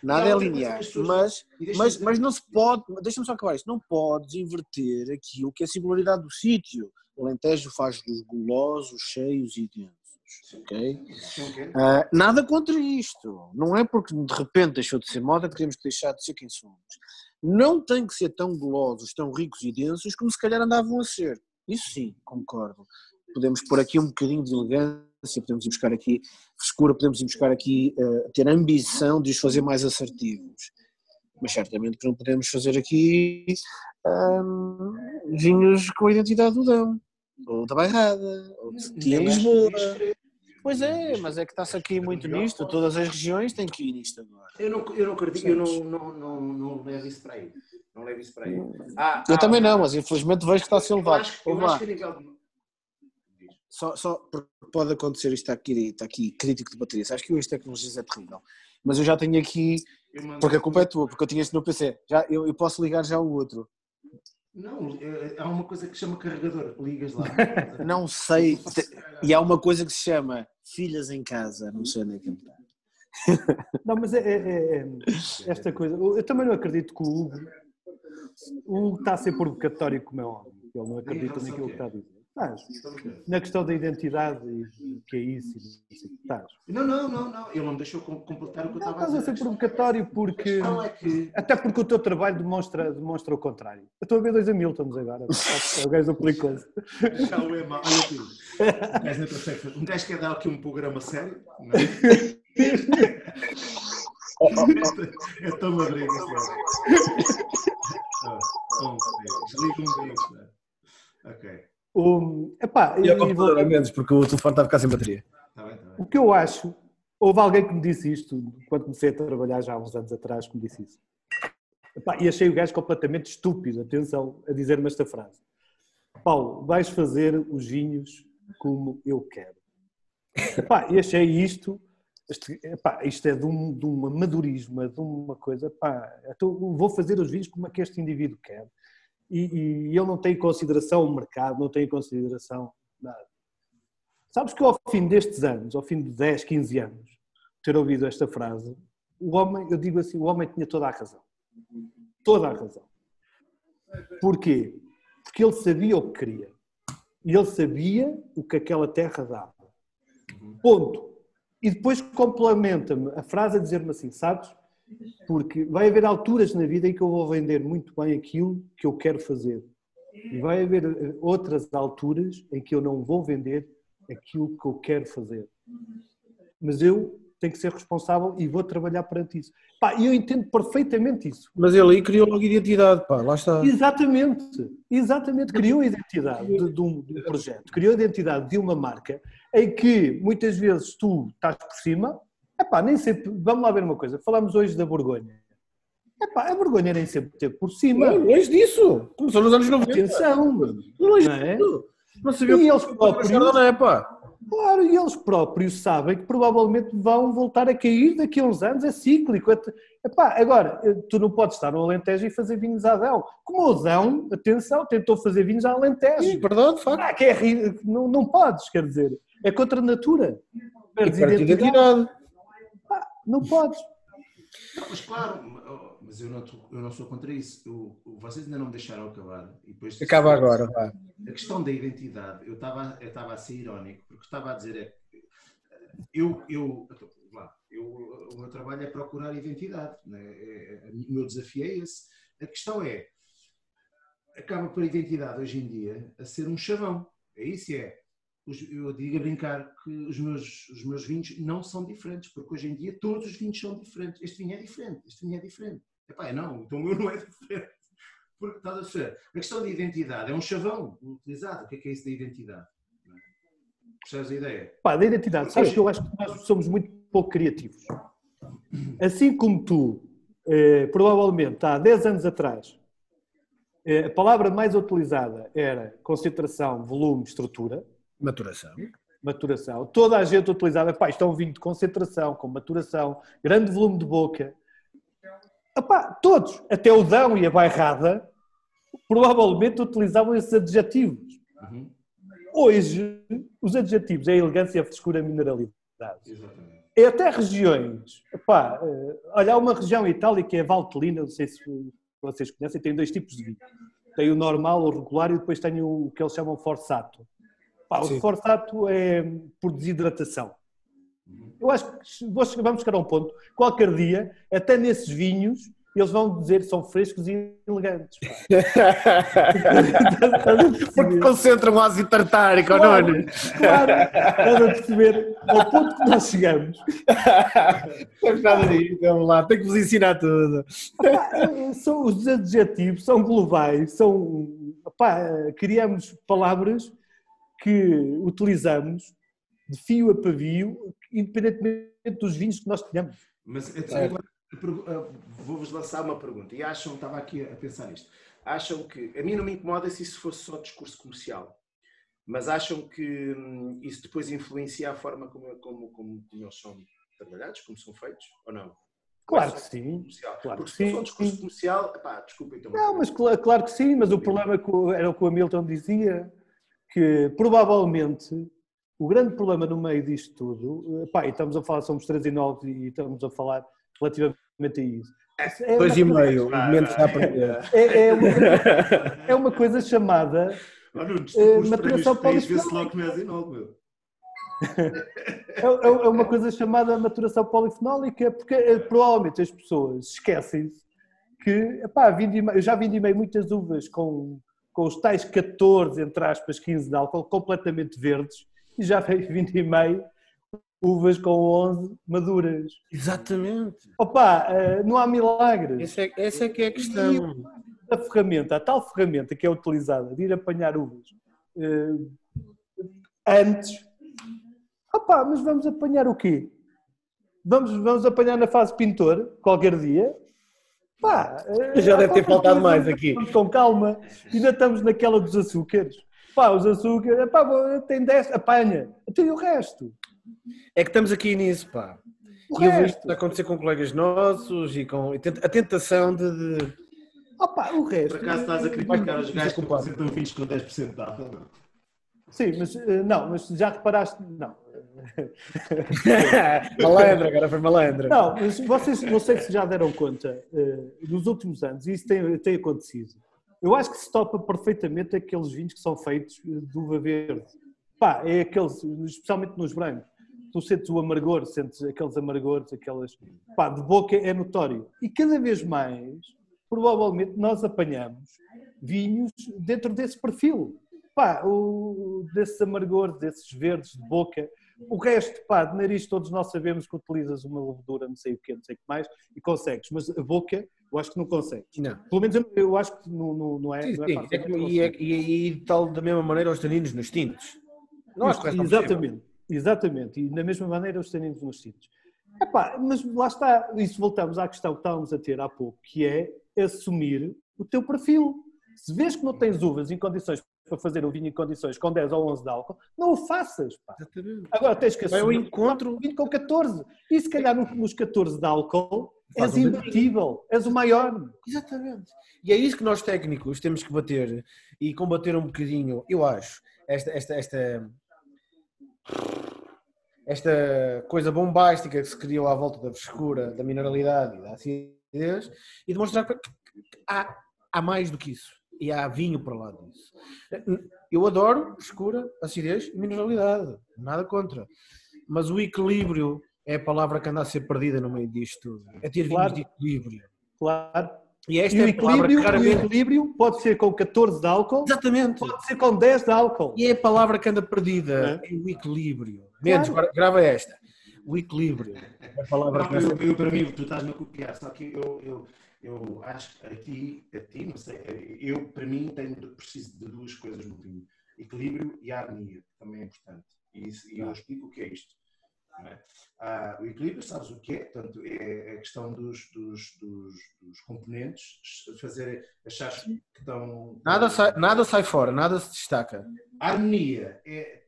nada é linear, mas, mas, mas não se pode, deixa-me só acabar isto, não podes inverter aquilo que é a singularidade do sítio. O Alentejo faz dos gulosos, cheios e densos. Okay? Uh, nada contra isto. Não é porque de repente deixou de ser moda que temos que deixar de ser quem somos. Não tem que ser tão gulosos, tão ricos e densos como se calhar andavam a ser. Isso sim, concordo. Podemos pôr aqui um bocadinho de elegância, podemos ir buscar aqui frescura, podemos ir buscar aqui uh, ter ambição de os fazer mais assertivos. Mas certamente que não podemos fazer aqui um, vinhos com a identidade do Dão, ou da Bairrada, ou de Lisboa. Pois é, mas é que está-se aqui muito nisto, todas as regiões têm que ir nisto agora. Eu não, eu não acredito, eu não, não, não, não levo isso para aí. Não levo isso para aí. Ah, eu ah, também não, mas infelizmente vejo que está a ser levado. Eu acho, eu acho. Só, só pode acontecer isto está aqui, está aqui crítico de bateria. Acho que hoje tecnologias é terrível. Mas eu já tenho aqui, porque a culpa é tua, porque eu tinha isto no PC. Já, eu, eu posso ligar já o outro. Não, é, há uma coisa que se chama carregador, ligas lá. não sei, e há uma coisa que se chama filhas em casa, não sei onde é que está. Não, mas é, é, é, é, esta coisa, eu também não acredito que o Hugo, o Hugo está a ser provocatório como é óbvio, ele não acredita naquilo que está a dizer. Estás. Na questão da identidade e que é isso, estás. Não, não, não, não. Ele não me deixou completar o que eu estava a dizer. Estás a ser provocatório porque. É que... Até porque o teu trabalho demonstra, demonstra o contrário. Eu estou a ver dois Hamiltons agora. É o gajo aplicou-se. Já o é mal. Olha aqui. Um gajo quer dar aqui um programa sério, não é? é tão madrinha, Desliga um deles, Ok. O, epá, e a computadora vou... menos, porque o telefone está a ficar sem bateria. Tá bem, tá bem. O que eu acho, houve alguém que me disse isto, quando comecei a trabalhar já há uns anos atrás, que me disse isso. Epá, e achei o gajo completamente estúpido, atenção, a dizer-me esta frase. Paulo, vais fazer os vinhos como eu quero. Epá, e achei isto, isto, epá, isto é de um, de um amadorismo, é de uma coisa, epá, então vou fazer os vinhos como é que este indivíduo quer e, e ele não tem em consideração o mercado, não tem em consideração nada. Sabes que ao fim destes anos, ao fim de 10, 15 anos, ter ouvido esta frase, o homem, eu digo assim, o homem tinha toda a razão. Toda a razão. Porquê? Porque ele sabia o que queria. E ele sabia o que aquela terra dava. Ponto. E depois complementa-me a frase a dizer-me assim, sabes? Porque vai haver alturas na vida em que eu vou vender muito bem aquilo que eu quero fazer. E vai haver eh, outras alturas em que eu não vou vender aquilo que eu quero fazer. Mas eu tenho que ser responsável e vou trabalhar perante isso. Pá, eu entendo perfeitamente isso. Mas ele aí criou logo identidade, pá, lá está. Exatamente, exatamente, criou a identidade de, de, um, de um projeto, criou a identidade de uma marca em que muitas vezes tu estás por cima Epá, nem sempre. Vamos lá ver uma coisa. Falamos hoje da Borgonha. Epá, a Borgonha nem sempre teve por cima. Não, longe disso. Começou nos anos 90. Atenção. Longe não é? disso. Não sabia e eles próprios, é, pá. Claro, e eles próprios sabem que provavelmente vão voltar a cair daqui a uns anos, é cíclico. Epá, agora, tu não podes estar no Alentejo e fazer vinhos a Adão. Como o Adão, atenção, tentou fazer vinhos a Alentejo. Sim, verdade, de facto. Ah, que é, não, não podes, quer dizer, é contra a natura. Perdes identidade. identidade. Não podes. Não, mas claro, mas eu não, eu não sou contra isso. Eu, vocês ainda não me deixaram acabar. E depois, Acaba agora, vá. A questão da identidade, eu estava eu a ser irónico, porque estava a dizer é eu, eu, lá, eu, o meu trabalho é procurar identidade. Né? É, é, o meu desafio é esse. A questão é, acaba por a identidade hoje em dia a ser um chavão. É isso, é eu digo a brincar que os meus, os meus vinhos não são diferentes, porque hoje em dia todos os vinhos são diferentes. Este vinho é diferente, este vinho é diferente. Epá, não, então o meu não é diferente. Porque estás a perceber? A questão da identidade é um chavão utilizado. O que é que é isso da identidade? É? Percebes a ideia? Pá, da identidade, sabes que eu acho que nós somos muito pouco criativos. Assim como tu, eh, provavelmente há 10 anos atrás, eh, a palavra mais utilizada era concentração, volume, estrutura, Maturação. maturação. Toda a gente utilizava, pá, isto é um vinho de concentração, com maturação, grande volume de boca. Epá, todos, até o Dão e a Bairrada, provavelmente utilizavam esses adjetivos. Uhum. Hoje, os adjetivos é a elegância, a frescura, a mineralidade. Exatamente. É até regiões. Epá, eh, olha, há uma região em Itália que é a Valtellina, não sei se vocês conhecem, tem dois tipos de vinho. Tem o normal, o regular, e depois tem o que eles chamam forçato. Pá, o forçato é por desidratação. Eu acho que vamos chegar a um ponto, qualquer dia, até nesses vinhos, eles vão dizer que são frescos e elegantes. Porque concentram ácido tartárico, Claro, Nuno. claro, estás a perceber ao ponto que nós chegamos. Não nada disso, vamos lá, tenho que vos ensinar tudo. São os adjetivos são globais, são criamos palavras que utilizamos de fio a pavio, independentemente dos vinhos que nós tenhamos. Mas então, agora, vou-vos lançar uma pergunta. E acham, estava aqui a pensar isto, acham que, a mim não me incomoda se isso fosse só discurso comercial, mas acham que hum, isso depois influencia a forma como, como, como, eles são trabalhados, como são feitos, ou não? Claro é que sim. Comercial? Claro Porque que se fosse sim, só discurso comercial, pá, desculpa então. Não, mas cla- claro que sim, mas o problema é era o que o Hamilton dizia, que provavelmente o grande problema no meio disto tudo, eh, pá, e estamos a falar, somos 3 e 9 e estamos a falar relativamente a isso. É Dois e uma coisa- meio, o momento está a. É, é uma, é uma coisa chamada. Oh, Eh, maturação vê-se polifenólica. É, é- é uma coisa chamada maturação polifenólica, porque eh, provavelmente as pessoas esquecem-se que, epá, vindimei- eu já vindimei muitas uvas com, com os tais 14, entre aspas, 15 de álcool, completamente verdes, e já vindimei uvas com 11 maduras. Exatamente. Opa, eh, não há milagres. Essa é, essa é que é a questão. a ferramenta, a tal ferramenta que é utilizada de ir apanhar uvas eh, antes, opá, mas vamos apanhar o quê? Vamos, vamos apanhar na fase pintor, qualquer dia? Pá, Já deve ter faltado mais aqui. Com calma, ainda estamos naquela dos açúcares. Pá, os açúcares, pá, tem 10, apanha, tem o resto. É que estamos aqui nisso, pá. O E eu vejo resto. isto acontecer com colegas nossos e com a tentação de. de- Opa, o resto. Por acaso estás a criticar os gajos que apresentam vinhos com 10% de álcool, não? Sim, mas eh, não, mas já reparaste, não. malandra, agora foi malandra. Não, mas vocês não sei se já deram conta, eh, nos últimos anos, isso tem, tem acontecido. Eu acho que se topa perfeitamente aqueles vinhos que são feitos eh, de uva verde. Pá, é aqueles, especialmente nos brancos. Tu sentes o amargor, sentes aqueles amargores, aquelas. Pá, de boca é notório. E cada vez mais, provavelmente, nós apanhamos vinhos dentro desse perfil. Pá, o, desses amargores, desses verdes de boca. O resto, pá, de nariz, todos nós sabemos que utilizas uma levedura, não sei o quê, não sei o que mais, e consegues. Mas a boca, eu acho que não consegues. Não. Pelo menos eu, eu acho que não, não, não é. Sim, não é sim. É que- e, é, e, e tal da mesma maneira os taninos nos tintos. Não acho que. Exatamente, exatamente. E da mesma maneira os taninos nos sítios. Epá, mas lá está, isso voltamos à questão que estávamos a ter há pouco, que é assumir o teu perfil. Se vês que não tens uvas em condições para fazer o vinho em condições com 10 ou 11 de álcool, não o faças. Pá. Agora tens que Vai ao assumir encontro. um vinho com 14. E se calhar no- nos 14 de álcool Faz és um imbatível, és o maior. Exatamente. E é isso que nós técnicos temos que bater e combater um bocadinho, eu acho, esta, esta, esta, esta coisa bombástica que se criou à volta da frescura, da mineralidade e da acidez e demonstrar que que há, há mais do que isso. E há vinho para lá disso. Eu adoro frescura, acidez e mineralidade. Nada contra. Mas o equilíbrio é a palavra que anda a ser perdida no meio disto tudo. É ter vinhos Claro. de equilíbrio. Claro. E esta E o é a palavra que equilíbrio, o equilíbrio pode ser com 14 de álcool, Exatamente. pode ser com 10 de álcool. E é a palavra que anda perdida. É o equilíbrio. Menos, Claro. gra- grava esta. O equilíbrio. É a palavra Não, que eu, eu, para mim, tu estás-me a copiar, só que eu, eu, eu acho que aqui, a ti, não sei, eu, para mim, tenho, preciso de duas coisas no vinho: equilíbrio e harmonia, que também é importante. E, e eu explico o que é isto. É? Ah, o equilíbrio, sabes o que é? Portanto, é a questão dos, dos, dos, dos componentes, fazer achar que estão. Nada sai, nada sai fora, nada se destaca. A harmonia é.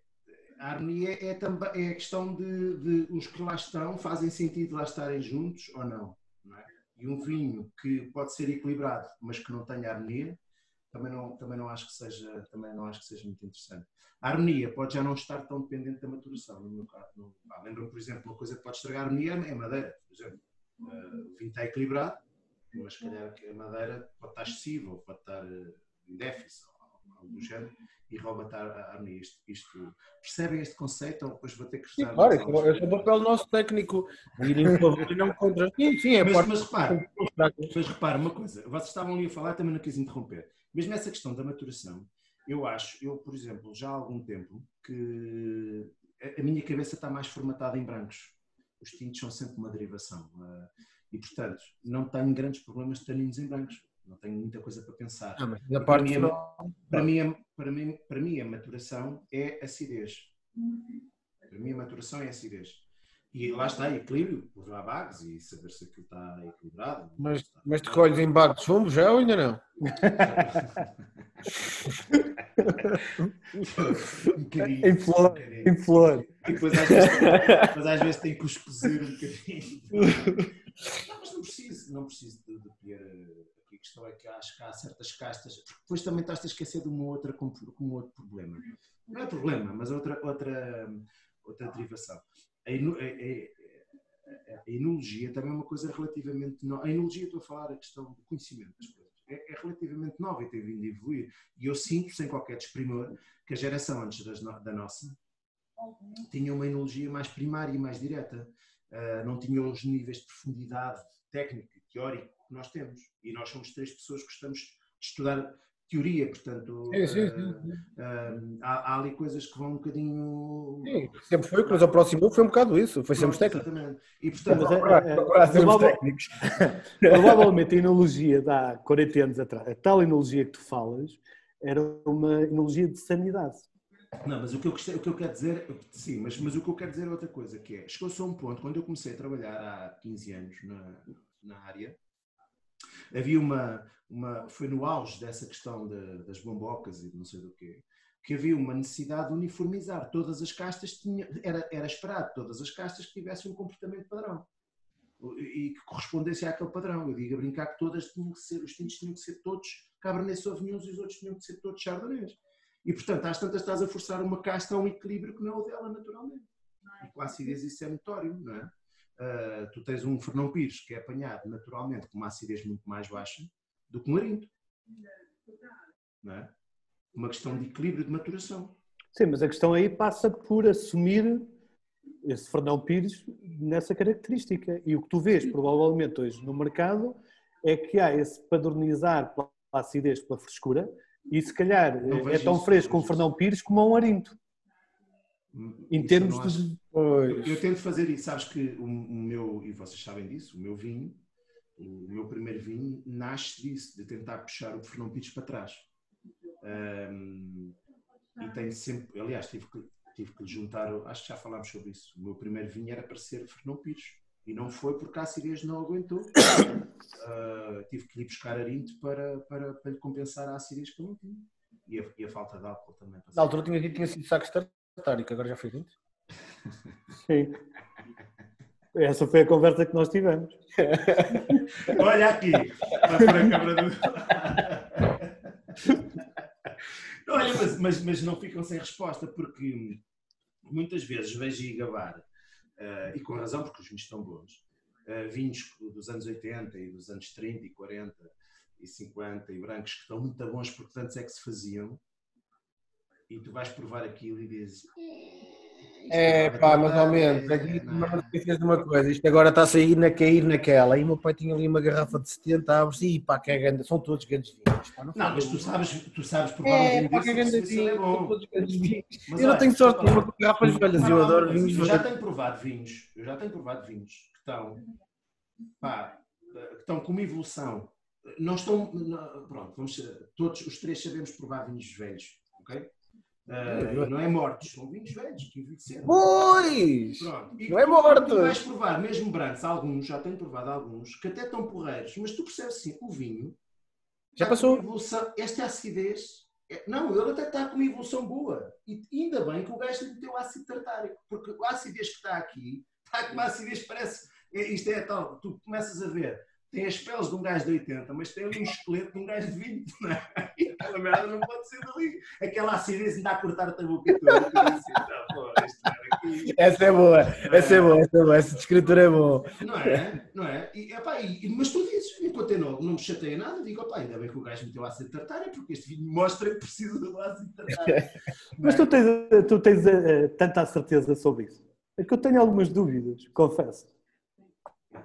A harmonia é, também, é a questão de, de os que lá estão fazem sentido lá estarem juntos ou não. E um vinho que pode ser equilibrado, mas que não tenha harmonia, também não, também não, acho, que seja, também não acho que seja muito interessante. A harmonia pode já não estar tão dependente da maturação, no meu caso. ah, Lembro-me, por exemplo, uma coisa que pode estragar a harmonia é a madeira, por exemplo. Uh, o vinho está equilibrado, mas se calhar a madeira pode estar excessiva, ou pode estar uh, em déficit, algo do género, e rouba a harmonia. Isto, isto, percebem este conceito ou depois vou ter que estudar? Sim, claro, esse é o papel nosso técnico, ir em favor e não contra. Sim, sim, é mas, mas repare, mas repare uma coisa, vocês estavam ali a falar, também não quis interromper. Mesmo essa questão da maturação, eu acho, eu, por exemplo, já há algum tempo que a minha cabeça está mais formatada em brancos. Os tintos são sempre uma derivação. Eh, e, portanto, não tenho grandes problemas de taninos em brancos. Não tenho muita coisa para pensar. Ah, mas na parte para, mim, para, mim, para, mim, para mim, a maturação é acidez. Para mim, a maturação é acidez. E lá está, equilíbrio, por lá bagos e saber se aquilo está equilibrado. Mas, mas te colhes em bagos de chumbo já ou ainda não? um bocadinho. Em flor. Um em flor. E depois às vezes, depois, às vezes tem que os cozer um bocadinho. Não, mas não preciso, não preciso de, de ter. A questão é que acho que há certas castas. Depois também estás a esquecer de uma outra, com, um outro problema. Não é problema, mas outra, outra, outra derivação. A, a, a, a enologia também é uma coisa relativamente nova. A enologia, estou a falar a questão do conhecimento das coisas é, é, relativamente nova e tem vindo a evoluir. E eu sinto, sem qualquer desprimor, que a geração antes das, da nossa tinha uma enologia mais primária e mais direta. Uh, não tinha os níveis de profundidade técnico e teórico que nós temos. E nós somos três pessoas que gostamos de estudar teoria, portanto sim, sim, sim. Uh, há, há, ali coisas que vão um bocadinho. Sim, sempre foi, o que nos aproximou foi um bocado isso, foi sermos técnicos. Exatamente. E portanto, é, é, sermos técnicos. Provavelmente a enologia de há 40 anos atrás, a tal enologia que tu falas, era uma enologia de sanidade. Não, mas o que eu, o que eu quero dizer, sim, mas, mas o que eu quero dizer é outra coisa, que é, chegou-se a um ponto, quando eu comecei a trabalhar há 15 anos na, na área, havia uma, uma, foi no auge dessa questão de, das bombocas e não sei do quê, que havia uma necessidade de uniformizar. Todas as castas tinham, era, era esperado todas as castas que tivessem um comportamento padrão e que correspondesse àquele padrão. Eu digo a brincar que todas tinham que ser, os tintos tinham que ser todos Cabernet Sauvignon e os outros tinham que ser todos Chardonnays. E portanto, às tantas estás a forçar uma casta a um equilíbrio que não é o dela naturalmente. E com a acidez isso é notório, não é? Uh, tu tens um Fernão Pires que é apanhado naturalmente com uma acidez muito mais baixa do que um arinto. Não é? Uma questão de equilíbrio de maturação. Sim, mas a questão aí passa por assumir esse Fernão Pires nessa característica. E o que tu vês provavelmente hoje no mercado é que há esse padronizar pela acidez, pela frescura, e se calhar é tão isso, fresco com Fernão Pires como um arinto. Hum, em termos de. Eu, eu tento fazer isso, sabes que o, meu, e vocês sabem disso, o meu vinho o meu primeiro vinho nasce disso, de tentar puxar o Fernão Pires para trás. Um, e tenho sempre, aliás, tive que, tive que juntar, acho que já falámos sobre isso. O meu primeiro vinho era para ser Fernão Pires. E não foi porque a acidez não aguentou. Uh, tive que lhe buscar arinto para, para, para lhe compensar a acidez que eu não tinha. E a, e a falta de álcool também. Na altura tinha tinha sido saco tartárico, agora já foi tinto? Sim. Essa foi a conversa que nós tivemos. Olha aqui, a câmara do. Olha, mas, mas, mas, não ficam sem resposta, porque muitas vezes vejo e gabar, uh, e com razão, porque os vinhos estão bons, uh, vinhos dos anos 80 e dos anos 30 e 40 e 50 e brancos que estão muito bons porque tantos é que se faziam, e tu vais provar aquilo e dizes é pá, mais ou menos. Aqui não esqueces de uma coisa, isto agora está a sair na cair naquela. E o meu pai tinha ali uma garrafa de 70 aves e pá, que é grande, são todos grandes vinhos. Pá, não, não mas tu sabes, tu sabes provavelmente. É, pá, que é grande vinho, é são todos grandes vinhos. Mas, eu não tenho sorte de uma garrafas velhas, eu adoro vinhos. Eu já tenho provado vinhos, eu já tenho provado vinhos que estão, pá, que estão com uma evolução. Não estão. não- pronto, vamos, todos os três sabemos provar vinhos velhos, ok? Ah, não é mortos, são vinhos velhos que envelheceram. Pois! Pronto. E Não é morto. Tu vais provar, mesmo brancos, alguns, já tenho provado alguns, que até estão porreiros, mas tu percebes assim, o vinho Já passou. evolução, esta acidez. é- Não, ele até está com uma evolução boa. E ainda bem que o gajo lhe meteu ácido tartárico, porque a acidez que está aqui está com uma acidez que parece. é- Isto é tal, tu começas a ver, tem as peles de um gajo de 80, mas tem ali um esqueleto de um gajo de 20, não é? E aquela merda não pode ser dali. Aquela acidez ainda a cortar-te a boca toda. dizes, "Não, pô, é aqui." Essa é boa, essa é boa, essa é boa, essa descritura é boa. Não é? Não é? E, epá, e- mas tu dizes, enquanto eu não, não me chateia nada, digo, opá, ainda bem que o gajo meteu ácido tartário, porque este vinho mostra que precisa do ácido tartário. Mas tu tens, tu tens eh, tanta certeza sobre isso. É que eu tenho algumas dúvidas, confesso.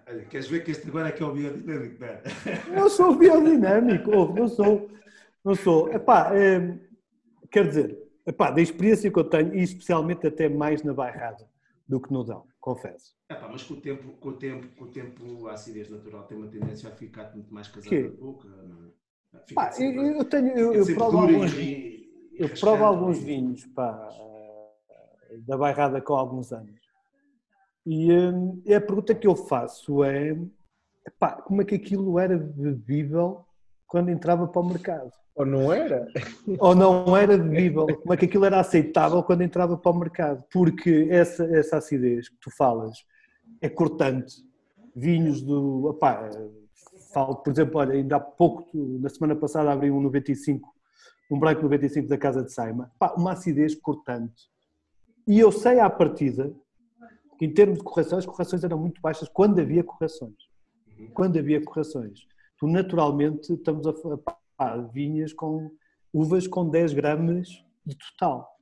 Olha, queres ver que este agora é que é o biodinâmico, não é? Não sou biodinâmico, não sou. Não sou. Epá, eh, quer dizer, epá, da experiência que eu tenho, e especialmente até mais na bairrada do que no Dão, confesso. Epá, mas com o, tempo, com, o tempo, com o tempo a acidez natural tem uma tendência a ficar muito mais casada Quê? na boca. É? Pá, sempre- eu tenho, eu, eu provo e alguns, e eu provo alguns e- vinhos pá, eh, da bairrada com alguns anos. E, hum, e a pergunta que eu faço é epá, como é que aquilo era bebível quando entrava para o mercado? Ou não era? Ou não era bebível? Como é que aquilo era aceitável quando entrava para o mercado? Porque essa, essa acidez que tu falas é cortante. Vinhos do. Opá, falo, por exemplo, olha, ainda há pouco, na semana passada, abri um 95, um branco 95 da Casa de Saima. Pá, uma acidez cortante. E eu sei à partida que, em termos de correções, as correções eram muito baixas quando havia correções. Quando havia correções. Tu, naturalmente, estamos a pá, vinhas com uvas com 10 gramas de total.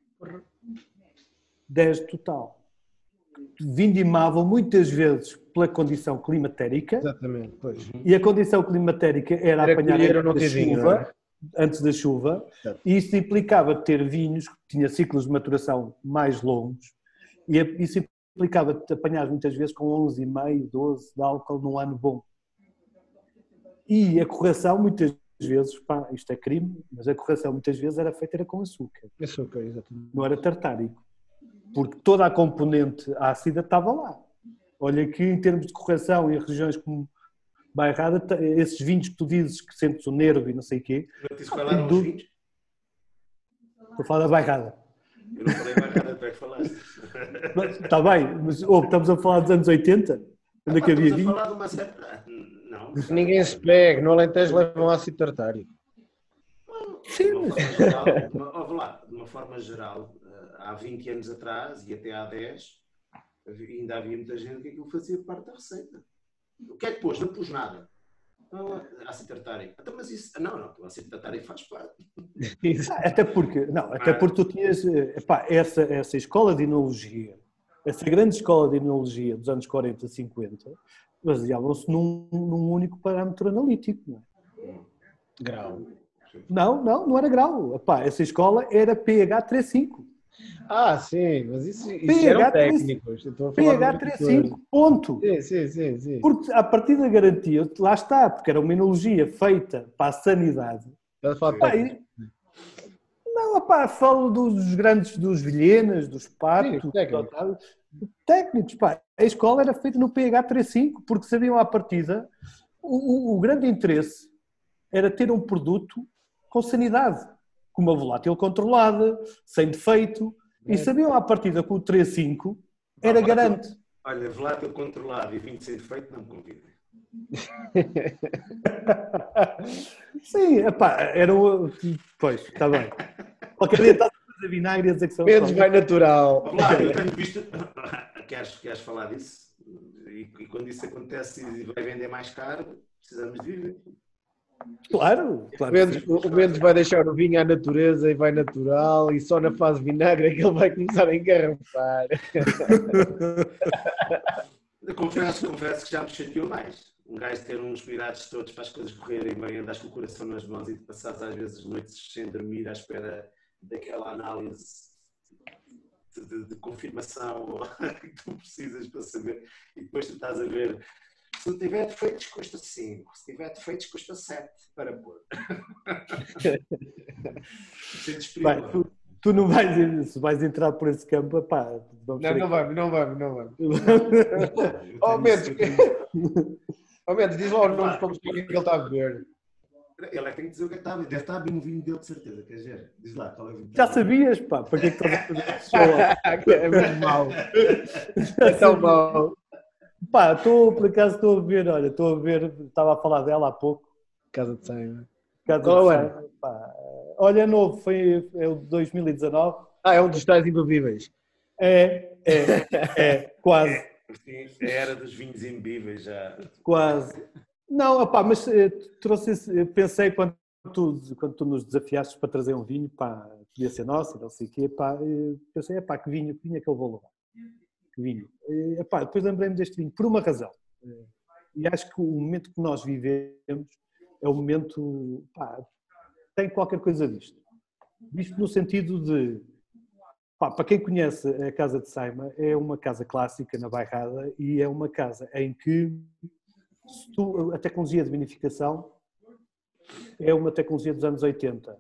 10 de total. Vindimavam muitas vezes pela condição climatérica Exatamente, pois. e a condição climatérica era, Era apanhar colher ou antes não da ter vinho, chuva, é? antes da chuva, Certo. e isso implicava ter vinhos que tinha ciclos de maturação mais longos, e isso implicava te apanhar muitas vezes com 11,5, 12 de álcool num ano bom. E a correção muitas vezes, pá, isto é crime, mas a correção muitas vezes era feita era com açúcar, Açúcar, exatamente. não era tartárico, porque toda a componente ácida estava lá. Olha que em termos de correção em regiões como Bairrada, esses vinhos que tu dizes que sentes o nervo e não sei o quê, Eu disse os Du- vinhos? estou a falar da Bairrada. Eu não falei mais nada, tu é que falaste. Mas, Está bem, mas oh, estamos a falar dos anos 80, onde é que havia estamos a vinho? falar de uma certa... Não. Ninguém se pega, no Alentejo levam ácido tartárico. Sim, De uma mas forma geral, de uma- ouve lá, de uma forma geral, eh, há 20 anos atrás e até há 10, havia- ainda havia muita gente que aquilo fazia parte da receita. O que é que pôs? Não pôs nada. Não, ácido tartárico. Então, mas isso. Não, não, ácido tartárico faz parte. Até porque, não, até porque tu tinhas eh, epá, essa, essa escola de enologia, essa grande escola de enologia dos anos 40, 50, baseavam-se num, num único parâmetro analítico. Não, é? Grau. não, não, não era grau. Epá, essa escola era pH 35. Ah, sim, mas isso, isso PH eram 35. técnicos. pH de outra 35, ponto. Sim, sim, sim, sim. Porque a partir da garantia, lá está, porque era uma enologia feita para a sanidade. Pá, e- não, opá, falo dos grandes, dos Vilhenas, dos Patos, Sim, técnicos. técnicos. Pá. A escola era feita no pH 35, porque sabiam à partida, o, o- o grande interesse era ter um produto com sanidade, com uma volátil controlada, sem defeito, e sabiam à partida que o 35 era Ah, garante. Olha, volátil controlado e vinho sem defeito, não me convidem. Sim, epá, era o. Pois, está bem. Qualquer dia está a fazer vinagre e a dizer que são. Menos vai natural. Vamos lá, eu tenho visto. Queres, queres falar disso? E, e quando isso acontece e vai vender mais caro, precisamos de viver. Claro, O claro. que Mendes, o Mendes vai deixar o vinho à natureza e vai natural, e só na fase vinagre é que ele vai começar a engarrafar. Confesso, confesso que já me chateou mais. Um gajo ter uns cuidados todos para as coisas correrem bem, andas com o coração nas mãos e passares às vezes noites sem dormir à espera daquela análise de, de- de confirmação que tu precisas para saber. E depois tu estás a ver Se tiver defeitos, custa 5. Se tiver defeitos, custa 7 para pôr. Bem, tu, tu não vais, se vais entrar por esse campo, pá, vamos Não, não vamos, não vamos, não vamos. Oh, Mendes, certeza. oh, Mendes, diz lá o nome para mostrar o que é que ele está a beber. Ele é que tem que dizer o que é está a ver. Deve estar a beber um vinho dele, de certeza. Quer dizer, diz lá qual é o vinho. Já beber. sabias, pá, para que é que estás a fazer é muito mau. É tão mau. Pá, estou, por acaso estou a ver, olha, estou a ver, estava a falar dela há pouco. Casa de Saima. Casa Qual de é pá, olha, é novo, foi é o de 2019. Ah, é um dos tais imbebíveis. É, é, é, quase, Sim, a era dos vinhos imbíveis já. quase. Não, opá, mas eh, trouxe pensei quando tu, quando tu nos desafiaste para trazer um vinho, pá, podia ser nosso, não sei o quê, pá, eh, pensei, pá, que vinho, que vinho é que eu vou levar? Vinho? Eh, epá, depois lembrei-me deste vinho, por uma razão. Eh, E acho que o momento que nós vivemos é um momento, pá, tem qualquer coisa disto. Isto no sentido de, pá, para quem conhece a Casa de Saima, é uma casa clássica na Bairrada e é uma casa em que tu- a tecnologia de vinificação é uma tecnologia dos anos 80.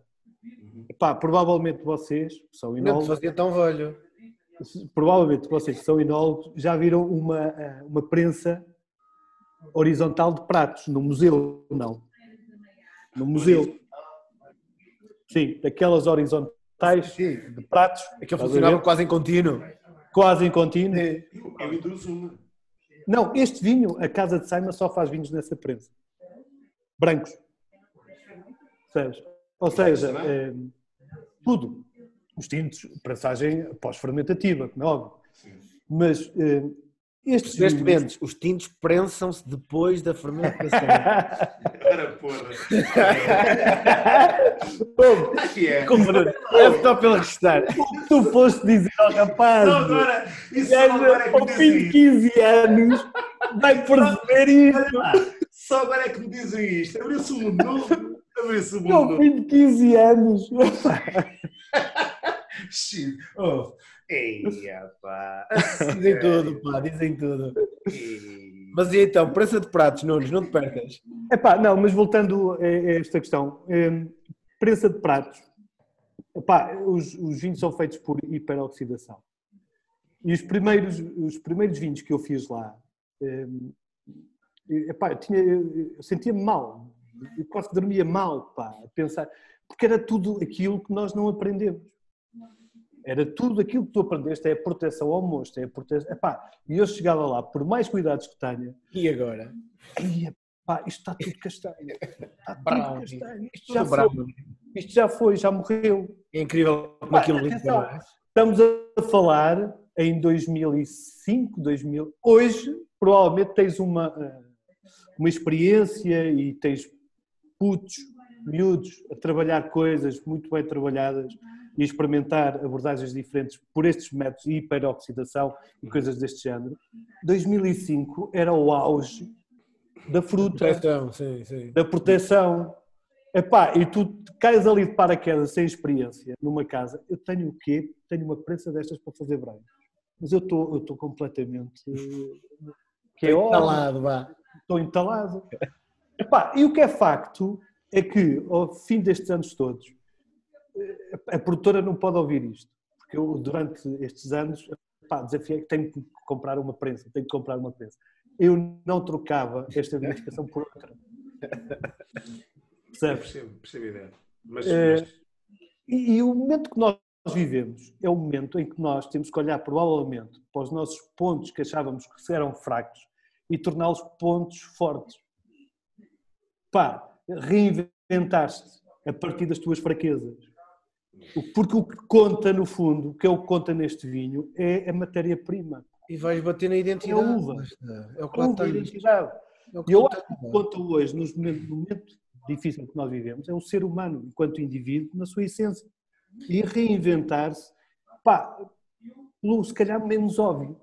Pá, provavelmente vocês, são Não te enólogos, fazia tão velho. Provavelmente vocês que são enólogos já viram uma, eh, uma prensa horizontal de pratos no museu, não? No museu. Sim, daquelas horizontais de pratos, Aquilo funcionava quase em contínuo. quase em contínuo. Eu induzo uma. Não, este vinho, a Casa de Saima só faz vinhos nessa prensa. Brancos. Ou seja, eh, tudo. Os tintos, prensagem pós-fermentativa, como é óbvio. Mas eh, estes Percebeste, vinhos... Os tintos prensam-se depois da fermentação. Era porra. Aqui é. É só pelo restar. tu foste dizer ao rapaz, Só agora, isso agora é que ao me fim de dizem isto. 15 anos, vai perceber isto. Só agora é que me dizem isto. Abriu-se um mundo novo. Abriu-se um mundo Ao novo. fim de 15 anos. Shit. Oh. Ei, pá. Dizem tudo, pá, dizem tudo. Ei. Mas e então, prensa de pratos, Nunes, não te percas. Epá, não, mas voltando a esta questão, eh, prensa de pratos. Epá, os, os vinhos são feitos por hiperoxidação. E os primeiros, os primeiros vinhos que eu fiz lá, eh, epá, eu, tinha, eu sentia-me mal, eu quase dormia mal, pá, a pensar, porque era tudo aquilo que nós não aprendemos. Era tudo aquilo que tu aprendeste, é a proteção ao mosto, é a proteção. Epá, e eu chegava lá, por mais cuidados que tenha, E agora? Ia, pá, isto está tudo castanho. Está tudo castanho. Isto já, foi, bravo. isto já foi, já morreu. É incrível como aquilo atenção, limpa. Estamos a falar em 2005, 2000. Hoje, provavelmente, tens uma, eh, uma experiência e tens putos, miúdos, a trabalhar coisas muito bem trabalhadas e experimentar abordagens diferentes por estes métodos de hiperoxidação e coisas deste género. 2005 era o auge da fruta Proteção, sim, sim. da proteção. Epá, e tu cais ali de paraquedas sem experiência numa casa. Eu tenho o quê? Tenho uma prensa destas para fazer branco. Mas eu estou completamente. eh, Que é Calado, vá. estou entalado. Epá, e o que é facto é que, ao fim destes anos todos, a produtora não pode ouvir isto. Porque eu, durante estes anos, epá, desafiei que tenho que comprar uma prensa, tenho que comprar uma prensa. Eu não trocava esta identificação por outra. Percebes? Percebo, percebo ideia. Mas, É. mas- E, e o momento que nós vivemos é o momento em que nós temos que olhar provavelmente para os nossos pontos que achávamos que eram fracos e torná-los pontos fortes. Pá, reinventar-te a partir das tuas fraquezas. Porque o que conta no fundo, o que é o que conta neste vinho, é a matéria-prima. E vais bater na identidade. É a uva. está. É o que A lá uva, identidade. É o que E eu acho que o que conta hoje, nos momentos, no momento difícil que nós vivemos, é o ser humano, enquanto indivíduo, na sua essência. E reinventar-se, pá, pelo se calhar menos óbvio.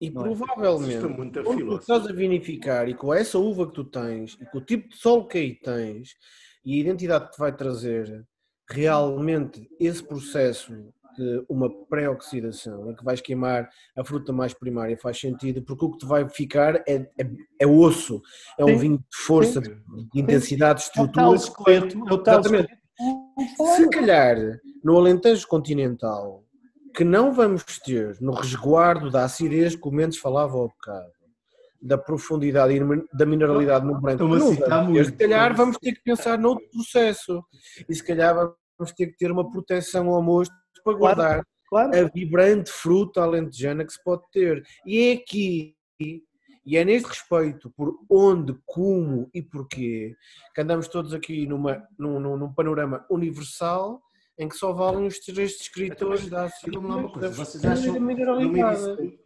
E Não é? É provavelmente, muito quando tu estás a vinificar e com essa uva que tu tens e com o tipo de solo que aí tens e a identidade que te vai trazer, realmente esse processo de uma pré-oxidação, em que vais queimar a fruta mais primária, faz sentido, porque o que te vai ficar é, é, é osso, é um vinho de força, de, de intensidade, de É o tal estrutura. esqueleto, é o tal Exatamente. Se calhar no Alentejo continental, que não vamos ter no resguardo da acidez que o Mendes falava ao bocado, da profundidade e da mineralidade no branco, muito. se calhar vamos ter que pensar noutro processo e se calhar vamos ter que ter uma proteção ao mosto para guardar Claro. a vibrante fruta alentejana que se pode ter. E é aqui, e é neste respeito por onde, como e porquê, que andamos todos aqui numa, num, num, num panorama universal em que só valem os três descritores da Digam-me lá uma coisa, acidez vocês e da acham,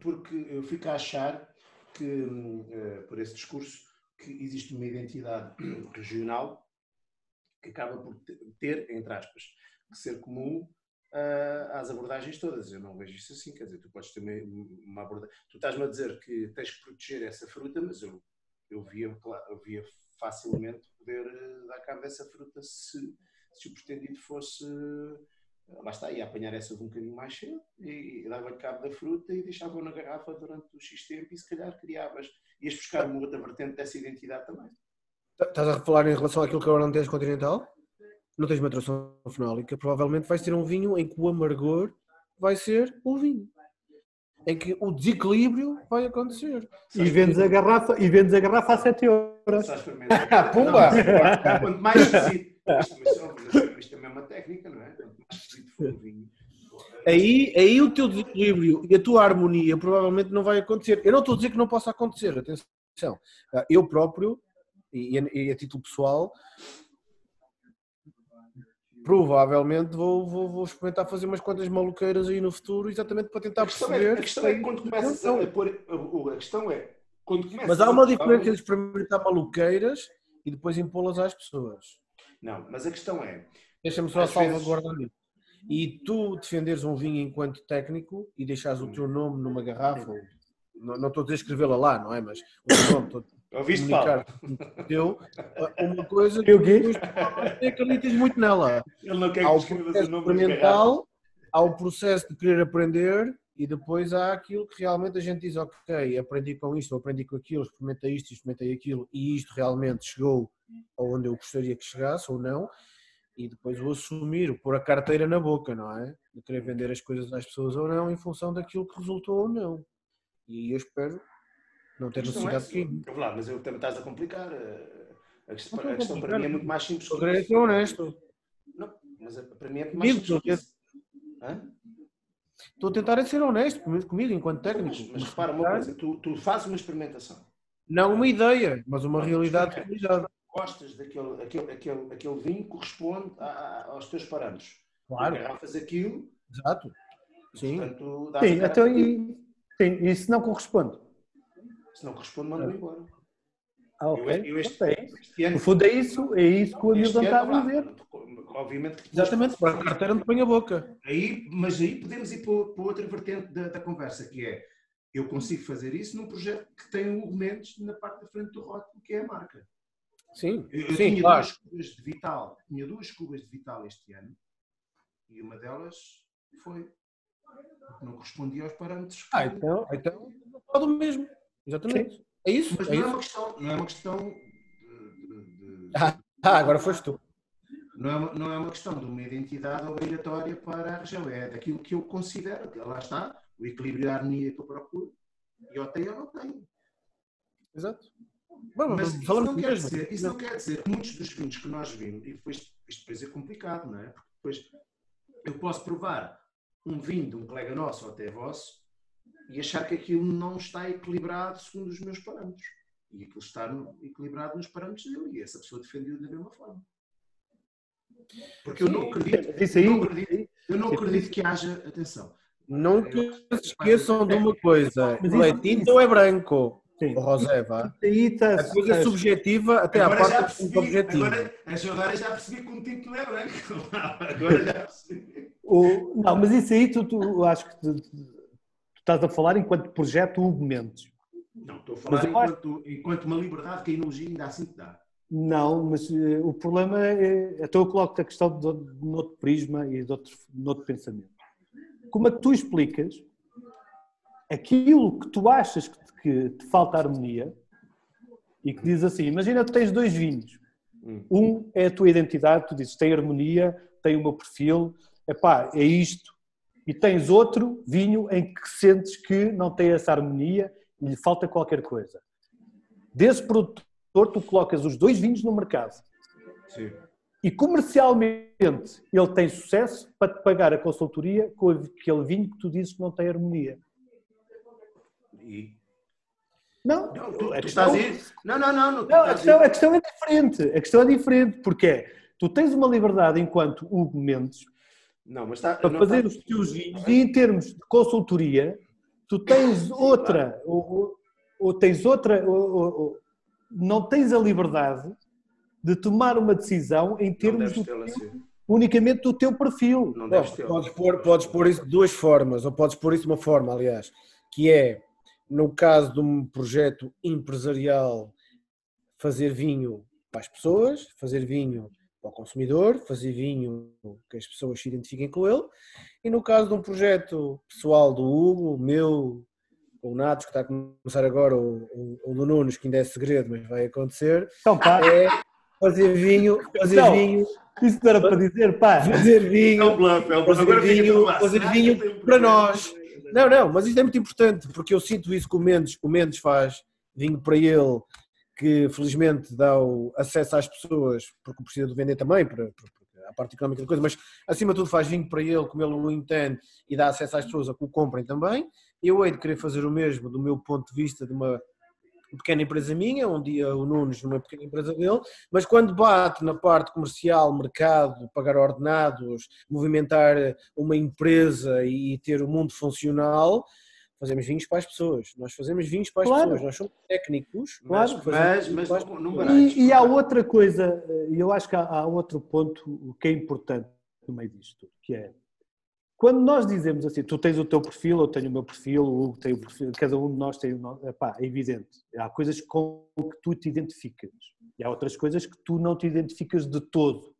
porque eu fico a achar que, hum, eh, por esse discurso, que existe uma identidade regional que acaba por te- ter, entre aspas, que ser comum ah, às abordagens todas. Eu não vejo isso assim, quer dizer, tu podes ter uma, abordagem. Tu estás-me a dizer que tens que proteger essa fruta, mas eu, eu, via, eu via facilmente poder eh, dar cabo dessa fruta se, se o pretendido fosse. eh, Lá está, ia apanhar essa de um bocadinho mais cedo e, e dava-lhe cabo da fruta e deixava-o na garrafa durante o X tempo e se calhar criavas. Ias buscar uma outra vertente dessa identidade também. Estás a falar em relação àquilo que agora não tens continental? Não tens maturação fenólica, provavelmente vais ter um vinho em que o amargor vai ser o vinho. Em que o desequilíbrio vai acontecer. E vendes a garrafa, e vendes a garrafa a 7 euros. Ah, pumba! Quanto mais esquisito, isto, é uma técnica, não é? Quanto mais esquisito for o vinho. Aí, aí o teu desequilíbrio e a tua harmonia provavelmente não vai acontecer. Eu não estou a dizer que não possa acontecer, atenção. Ah, Eu próprio, e a, e a título pessoal, provavelmente vou, vou, vou experimentar fazer umas quantas maluqueiras aí no futuro, exatamente para tentar A é, perceber. a questão é quando começas a, a pôr. A, a questão é. Quando Mas há uma diferença entre experimentar maluqueiras e depois impô-las às pessoas. Não, mas a questão é. Deixa-me só vezes- salvaguardar isso. E tu defenderes um vinho enquanto técnico e deixares o teu nome numa garrafa, ou- não, não estou a dizer escrevê-la lá, não é? Mas o teu nome, estou a Ouviste, Paulo? comunicar o teu, uma coisa que E o quê? depois tu acreditas muito nela. Ele não quer que escrevas processo o nome experimental, há o processo de querer aprender e depois há aquilo que realmente a gente diz, ok, aprendi com isto, ou aprendi com aquilo, experimentei isto, experimentei aquilo e isto realmente chegou aonde eu gostaria que chegasse ou não e depois o assumir, o pôr a carteira na boca, não é? De querer vender as coisas às pessoas ou não em função daquilo que resultou ou não. E eu espero não ter é necessidade essa. de que Vamos lá, mas eu também estás a complicar. eh, A questão, a questão para complicar. mim é muito mais simples. Isso. ser honesto. Não, mas para mim é muito mais simples. que isso. Estou a tentar é ser honesto comigo, enquanto técnico. Mas, mas repara uma coisa, tu, tu fazes uma experimentação, Não uma ideia, mas uma realidade gostas daquele aquele, aquele, aquele vinho que corresponde a- a- aos teus parâmetros. Claro, Garrafas aquilo, exato. Sim. portanto, Sim, então, e, sim, e se não corresponde? Se não corresponde, manda-me embora. Ah, ok. Eu, eu este, este ano, No fundo é isso, é isso que o Hamilton está a dizer. obviamente que Exatamente, para a carteira não te põe a boca. Aí, mas aí podemos ir para, para outra vertente da, da conversa, que é eu consigo fazer isso num projeto que tem um Mendes na parte da frente do rótulo, que é a marca. Sim, Eu, eu sim, tinha claro. duas cubas de Vital, tinha duas cubas de Vital este ano e uma delas foi não correspondia aos parâmetros. Ah, então, então não pode o mesmo. Exatamente. É isso? Mas É não é isso. uma questão, não é uma questão de, de- de- Ah, ah, agora foste tu. não, é uma, não é uma questão de uma identidade obrigatória para a região, é daquilo que eu considero, que lá está, o equilíbrio da harmonia que eu procuro, e ou tenho ou não tenho. Exato. Bom, Mas isso não, quer dizer, isso não quer dizer que muitos dos vinhos que nós vimos, e depois isto depois é complicado, não é? Porque depois eu posso provar um vinho de um colega nosso ou até vosso e achar que aquilo não está equilibrado segundo os meus parâmetros. E aquilo está no- equilibrado nos parâmetros dele e essa pessoa defendeu da mesma forma. Porque eu não acredito, Isso eu aí, não acredito, eu não acredito que haja, atenção, Nunca se esqueçam de uma coisa. Ou é tinto ou é branco. sim. O rosé, vá. Aí está, A coisa é subjetiva até à agora já parte objetivo. agora, agora já percebi que um tinto não é branco. Agora já percebi. O- não, mas isso aí tu, tu acho que tu estás a falar enquanto projeto Hugo Mendes. Não, estou a falar eu acho- enquanto, enquanto uma liberdade que a enologia ainda assim te dá. Não, mas eh, o problema é. Então eu coloco a questão de, de outro prisma e de outro, de outro pensamento. como é que tu explicas aquilo que tu achas que, que te falta harmonia e que diz assim, imagina que tens dois vinhos, Hum. um é a tua identidade, tu dizes tem harmonia, tem o meu perfil, epá, é isto, e tens outro vinho em que sentes que não tem essa harmonia e lhe falta qualquer coisa. Desse produtor tu colocas os dois vinhos no mercado Sim. e comercialmente ele tem sucesso para te pagar a consultoria com aquele vinho que tu dizes que não tem harmonia. E... Não, Não, tu, a questão- estás. Não, não, não. não, Não, a questão, a questão é diferente. A questão é diferente, porque é, tu tens uma liberdade enquanto Hugo Mendes Não, mas está. para não fazer está- os teus vinhos e em termos de consultoria, tu tens outra, ou, ou- ou tens outra, ou- ou- ou- não tens a liberdade de tomar uma decisão em termos do teu- assim. unicamente do teu perfil. Não Não, deves podes, pôr, podes pôr isso de duas formas, ou podes pôr isso de uma forma, aliás, que é, no caso de um projeto empresarial, fazer vinho para as pessoas, fazer vinho para o consumidor, fazer vinho que as pessoas se identifiquem com ele, e no caso de um projeto pessoal do Hugo, o meu, o Natos, que está a começar agora, o, o, o do Nunes, que ainda é segredo, mas vai acontecer, Então, pá, é fazer vinho, fazer Não. vinho, isso não era para dizer, pá, fazer É vinho, é um bluff. fazer vinho, fazer Ah, vinho um para problema. nós. Não, não, mas isto é muito importante, porque eu sinto isso que o Mendes, o Mendes faz vinho para ele, que felizmente dá o acesso às pessoas, porque precisa de vender também, para, a parte económica da coisa, mas acima de tudo faz vinho para ele, como ele o entende, e dá acesso às pessoas a que o comprem também. Eu hei de querer fazer o mesmo do meu ponto de vista de uma pequena empresa minha, um dia o Nunes numa pequena empresa dele, mas quando bate na parte comercial, mercado, pagar ordenados, movimentar uma empresa e ter o mundo funcional, fazemos vinhos para as pessoas. Nós fazemos vinhos para as Claro. pessoas, nós somos técnicos, Mas, nós fazemos mas, mas para as não. E, e há outra coisa, e eu acho que há, há outro ponto que é importante no meio disto, que é quando nós dizemos assim, tu tens o teu perfil, eu tenho o meu perfil, o Hugo tem o perfil, cada um de nós tem o nosso, epá, é evidente. Há coisas com que tu te identificas e há outras coisas que tu não te identificas de todo.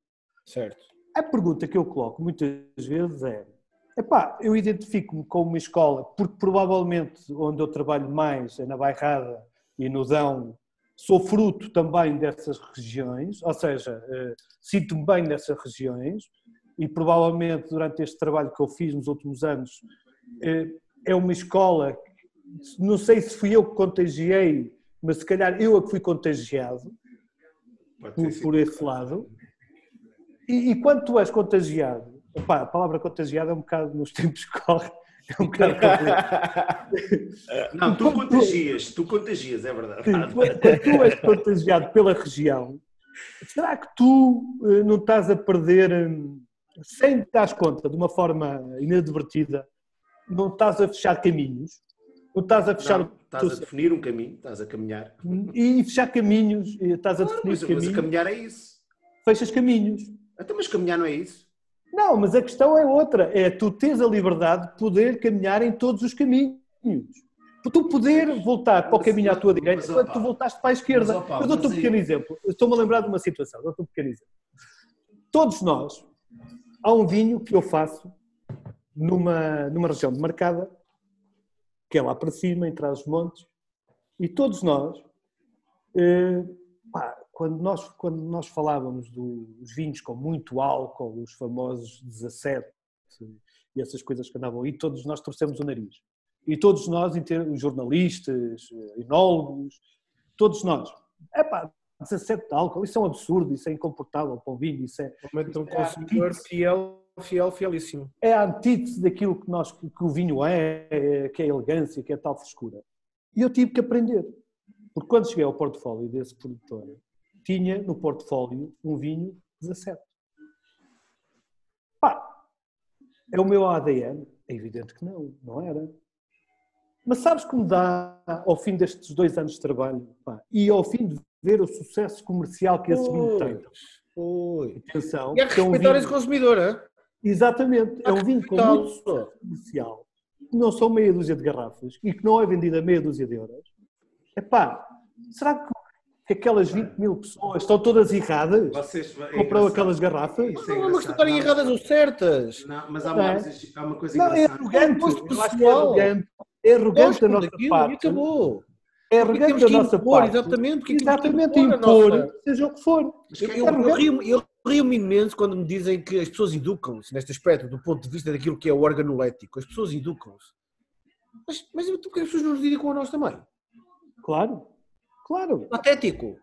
Certo. A pergunta que eu coloco muitas vezes é: epá, eu identifico-me com uma escola porque provavelmente onde eu trabalho mais é na Bairrada e no Dão, sou fruto também dessas regiões, ou seja, eh, sinto-me bem nessas regiões e provavelmente durante este trabalho que eu fiz nos últimos anos eh, é uma escola, não sei se fui eu que contagiei, mas se calhar eu é que fui contagiado por, por esse lado. E, e quando tu és contagiado, opá, a palavra contagiado é um bocado nos tempos que correm, é um bocado. Não, tu contagias, tu contagias, é verdade. Sim, quando tu és contagiado pela região, será que tu eh, não estás a perder, hum, sem te dar conta, de uma forma inadvertida, não estás a fechar caminhos, não estás a fechar Não, estás a definir um caminho, estás a caminhar. e fechar caminhos, e estás a definir mas, mas a caminhos, caminhar é isso. fechas caminhos. Então, mas caminhar não é isso? Não, mas a questão é outra, é tu tens a liberdade de poder caminhar em todos os caminhos. Para tu poder voltar para o Mas- caminho à tua mas, direita ó, quando tu voltaste para a esquerda. Mas, Eu dou-te um mas pequeno exemplo. Estou-me a lembrar de uma situação, dou-te um pequeno exemplo. Todos nós, há um vinho que eu faço numa, numa região demarcada, que é lá para cima, em trás dos montes, e todos nós, eh, pá, quando, nós quando nós falávamos dos vinhos com muito álcool, os famosos 17 e essas coisas que andavam aí, todos nós torcemos o nariz. E todos nós, jornalistas, eh, enólogos, todos nós. Epá, 17 de álcool, isso é um absurdo, isso é incomportável para o vinho, isso é, Realmente um consumidor fiel, fiel, fielíssimo. é a antítese daquilo que, nós, que o vinho é, é, que é a elegância, que é a tal frescura. E eu tive que aprender. Porque quando cheguei ao portfólio desse produtor, tinha no portfólio um vinho 17. Pá, é o meu ADN? É evidente que não, não era. Mas sabes que me dá, ao fim destes dois anos de trabalho, pá, e ao fim de ver o sucesso comercial que esse vinho tem, Oi. atenção, E é que é um respeitar vinho- esse consumidor, é? Exatamente, é um vinho com muito sucesso comercial, que não são meia dúzia de garrafas e que não é vendido a meia dúzia de euros. Epá, será que que aquelas 20 mil pessoas estão todas erradas? Vocês, é Comprou aquelas garrafas? Isso é Não é engraçado. estarem Não, erradas ou certas. Não, mas há Não uma, é? coisa, há uma coisa Não, é engraçada. arrogante. Gosto Eu acho que é pessoal. arrogante. É arrogante da Gostam nossa daquilo parte. E acabou. É arrogante que nossa impor, parte. exatamente. porque Exatamente, impor, a nossa- seja o que for. Mas Eu, eu, é eu arrogante. rio-me eu rio-me imenso quando me dizem que as pessoas educam-se neste aspecto, do ponto de vista daquilo que é o organolético. As pessoas educam-se. Mas, mas tu que as pessoas nos dedicam a nós também. Claro, claro. Patético.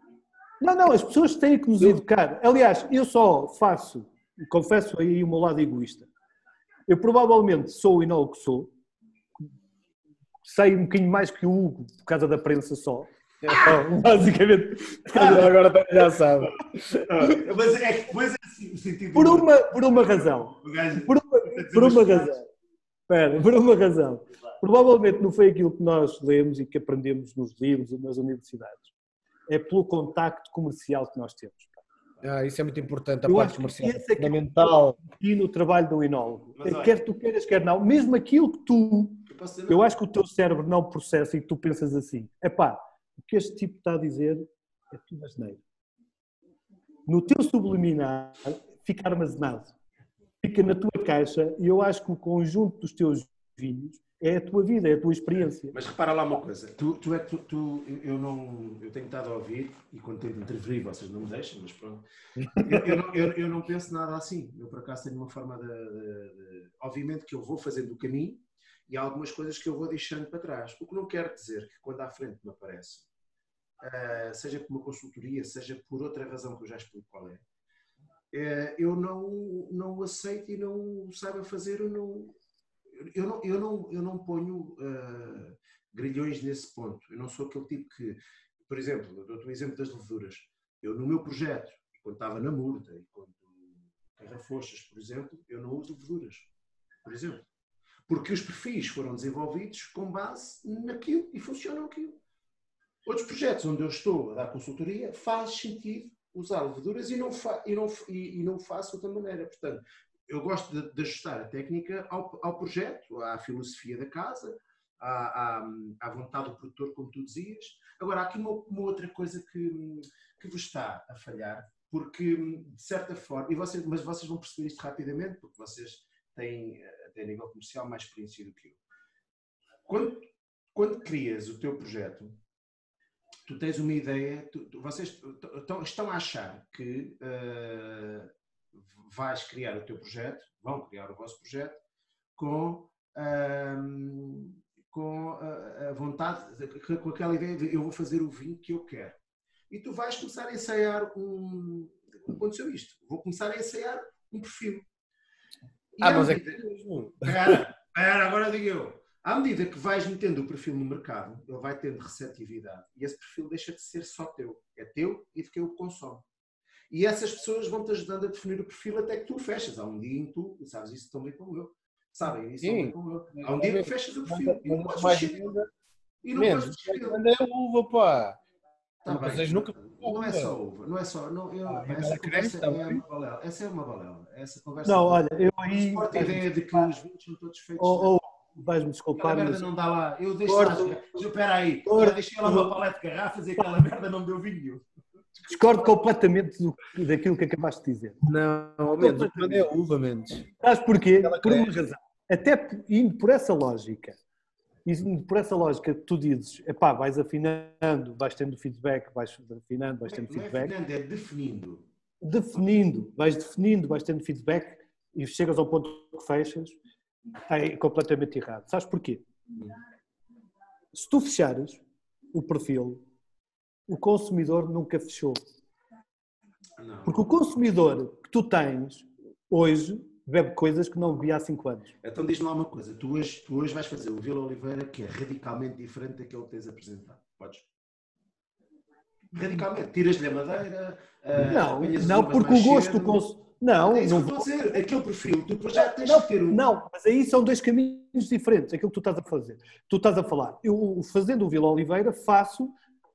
Não, não, as pessoas têm que nos educar. Aliás, eu só faço, confesso aí o meu lado egoísta. Eu provavelmente sou e não o que sou. Sei um bocadinho mais que o Hugo por causa da prensa só. Então, basicamente, Agora já sabe. Mas é que depois é assim, por uma, por uma razão. Por uma, por uma razão. Espera, por uma razão. Provavelmente não foi aquilo que nós lemos e que aprendemos nos livros e nas universidades. É pelo contacto comercial que nós temos. Ah, isso é muito importante, a Eu parte comercial. esse é que é fundamental. E no trabalho do enólogo. Mas olha- Quer tu queiras, quer não. Mesmo aquilo que tu. Eu Eu acho que o teu cérebro não processa e tu pensas assim: epá, o que este tipo está a dizer é tudo asneiro. No teu subliminar fica armazenado. Fica na tua caixa e eu acho que o conjunto dos teus vinhos é a tua vida, é a tua experiência. Mas repara lá uma coisa, tu, tu é tu, tu- eu, não, eu tenho estado a ouvir e quando tento intervir vocês não me deixam, mas pronto. Eu, eu não, eu- eu não penso nada assim. Eu por acaso tenho uma forma de, de- de- obviamente que eu vou fazendo o caminho e há algumas coisas que eu vou deixando para trás. O que não quer dizer que quando à frente me aparece, ah, seja por uma consultoria, seja por outra razão que eu já explico qual é, eh, eu não, não aceito e não saiba fazer, eu não, eu não, eu não, eu não ponho ah, grilhões nesse ponto. Eu não sou aquele tipo que, por exemplo, dou-te o exemplo das leveduras. Eu, no meu projeto, quando estava na Murta e quando Carrafochas, por exemplo, eu não uso leveduras, por exemplo. Porque os perfis foram desenvolvidos com base naquilo e funcionam aquilo. Outros projetos onde eu estou a dar consultoria faz sentido usar leveduras e não, fa e não, e, e não faço de outra maneira. Portanto, eu gosto de, de ajustar a técnica ao, ao projeto, à filosofia da casa, à, à, à vontade do produtor, como tu dizias. Agora, há aqui uma, uma outra coisa que, que vos está a falhar, porque, de certa forma, e vocês, mas vocês vão perceber isto rapidamente, porque vocês têm, até a nível comercial, mais experiência do que eu. Quando, quando crias o teu projeto, tu tens uma ideia, tu- tu- vocês estão, a achar que eh, vais criar o teu projeto, vão criar o vosso projeto, com, com a, a vontade, de- com aquela ideia de eu vou fazer o vinho que eu quero. E tu vais começar a ensaiar um. Aconteceu isto. Vou começar a ensaiar um perfil. E Ah, mas é medida- que. Espera, espera, agora digo eu. À medida que vais metendo o perfil no mercado, ele vai tendo receptividade. E esse perfil deixa de ser só teu. É teu e de quem o consome. E essas pessoas vão-te ajudando a definir o perfil até que tu o fechas. Há um dia em que tu, sabes isso tão bem como eu. Sabem isso tão Sim. bem como eu. Há um dia que tu fechas o perfil e não podes mexer. E não menos. podes mexer. Quando é uva, pá. Tá Não bem. nunca. Não é só uva, não é só. Não, eu, Ah, pá, ela essa conversa é uma balela. Essa é uma balela. Essa conversa Não, olha, eu aí. Forte a ideia de que os vinhos são todos feitos. Ou, ou vais-me Aquela desculpar, merda mas não dá lá. Eu deixo lá. Eu, espera aí. Já deixei lá uma paleta de garrafas e aquela merda não deu vinho. Discordo completamente do- daquilo que acabaste de dizer. Não, menos. O que é uva, menos. Sabes porquê? Ela Por uma razão. Até indo por essa lógica, indo por essa lógica que tu dizes, epá, vais afinando, vais tendo feedback, vais afinando, vais tendo Não é feedback, Fernando, é definindo. definindo, vais definindo, vais tendo feedback e chegas ao ponto que fechas, é completamente errado. Sabes porquê? Se tu fechares o perfil, o consumidor nunca fechou. Não. Porque o consumidor que tu tens hoje bebe coisas que não bebia há 5 anos. Então diz-me lá uma coisa. Tu hoje, tu hoje vais fazer o Vila Oliveira que é radicalmente diferente daquele que tens apresentado. Podes? Radicalmente. Tiras-lhe a madeira. Não, não porque o gosto do consumidor. Não, É não que eu vou. dizer. Aquele perfil, tu já tens Não, que ter um. não, mas aí são dois caminhos diferentes, aquilo que tu estás a fazer. Tu estás a falar, eu fazendo o Vila Oliveira faço,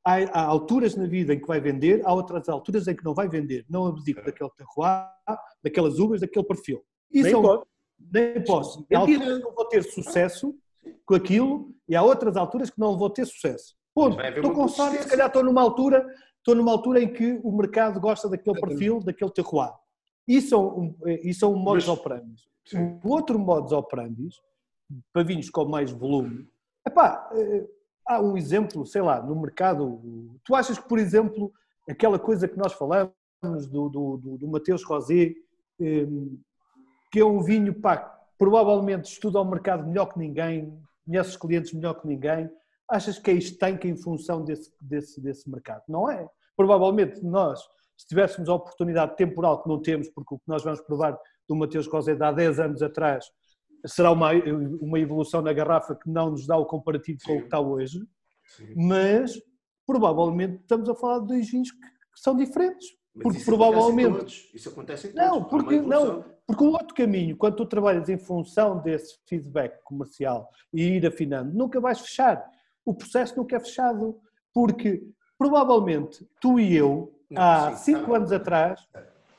há, há alturas na vida em que vai vender, há outras alturas em que não vai vender. Não abdico daquele terroir, daquelas uvas, daquele perfil. Isso Nem é um- pode. Nem posso. Há alturas que não vou ter sucesso com aquilo e há outras alturas que não vou ter sucesso. Ponto. Estou com sorte, se calhar estou numa altura estou numa altura em que o mercado gosta daquele perfil, daquele terroir. Isso é um, isso é um modus Mas- operandi. Sim. O outro modus operandi, para vinhos com mais volume, epá, eh, há um exemplo, sei lá, no mercado. Tu achas que, por exemplo, aquela coisa que nós falamos do, do, do, do Mateus Rosé, eh, que é um vinho, pá, provavelmente estuda o mercado melhor que ninguém, conhece os clientes melhor que ninguém, achas que é estanca em função desse, desse, desse mercado? Não é. Provavelmente nós, se tivéssemos a oportunidade temporal que não temos, porque o que nós vamos provar do Mateus Rosé de há 10 anos atrás será uma, uma evolução na garrafa que não nos dá o comparativo com o que está hoje, Sim. mas provavelmente estamos a falar de dois vinhos que, que são diferentes. Mas Porque isso provavelmente- Acontece todos. Isso acontece em todos. Não, porque- evolução. Porque o outro caminho, quando tu trabalhas em função desse feedback comercial e ir afinando, nunca vais fechar. O processo nunca é fechado. Porque provavelmente tu e eu, Não, há sim, 5 tá anos atrás,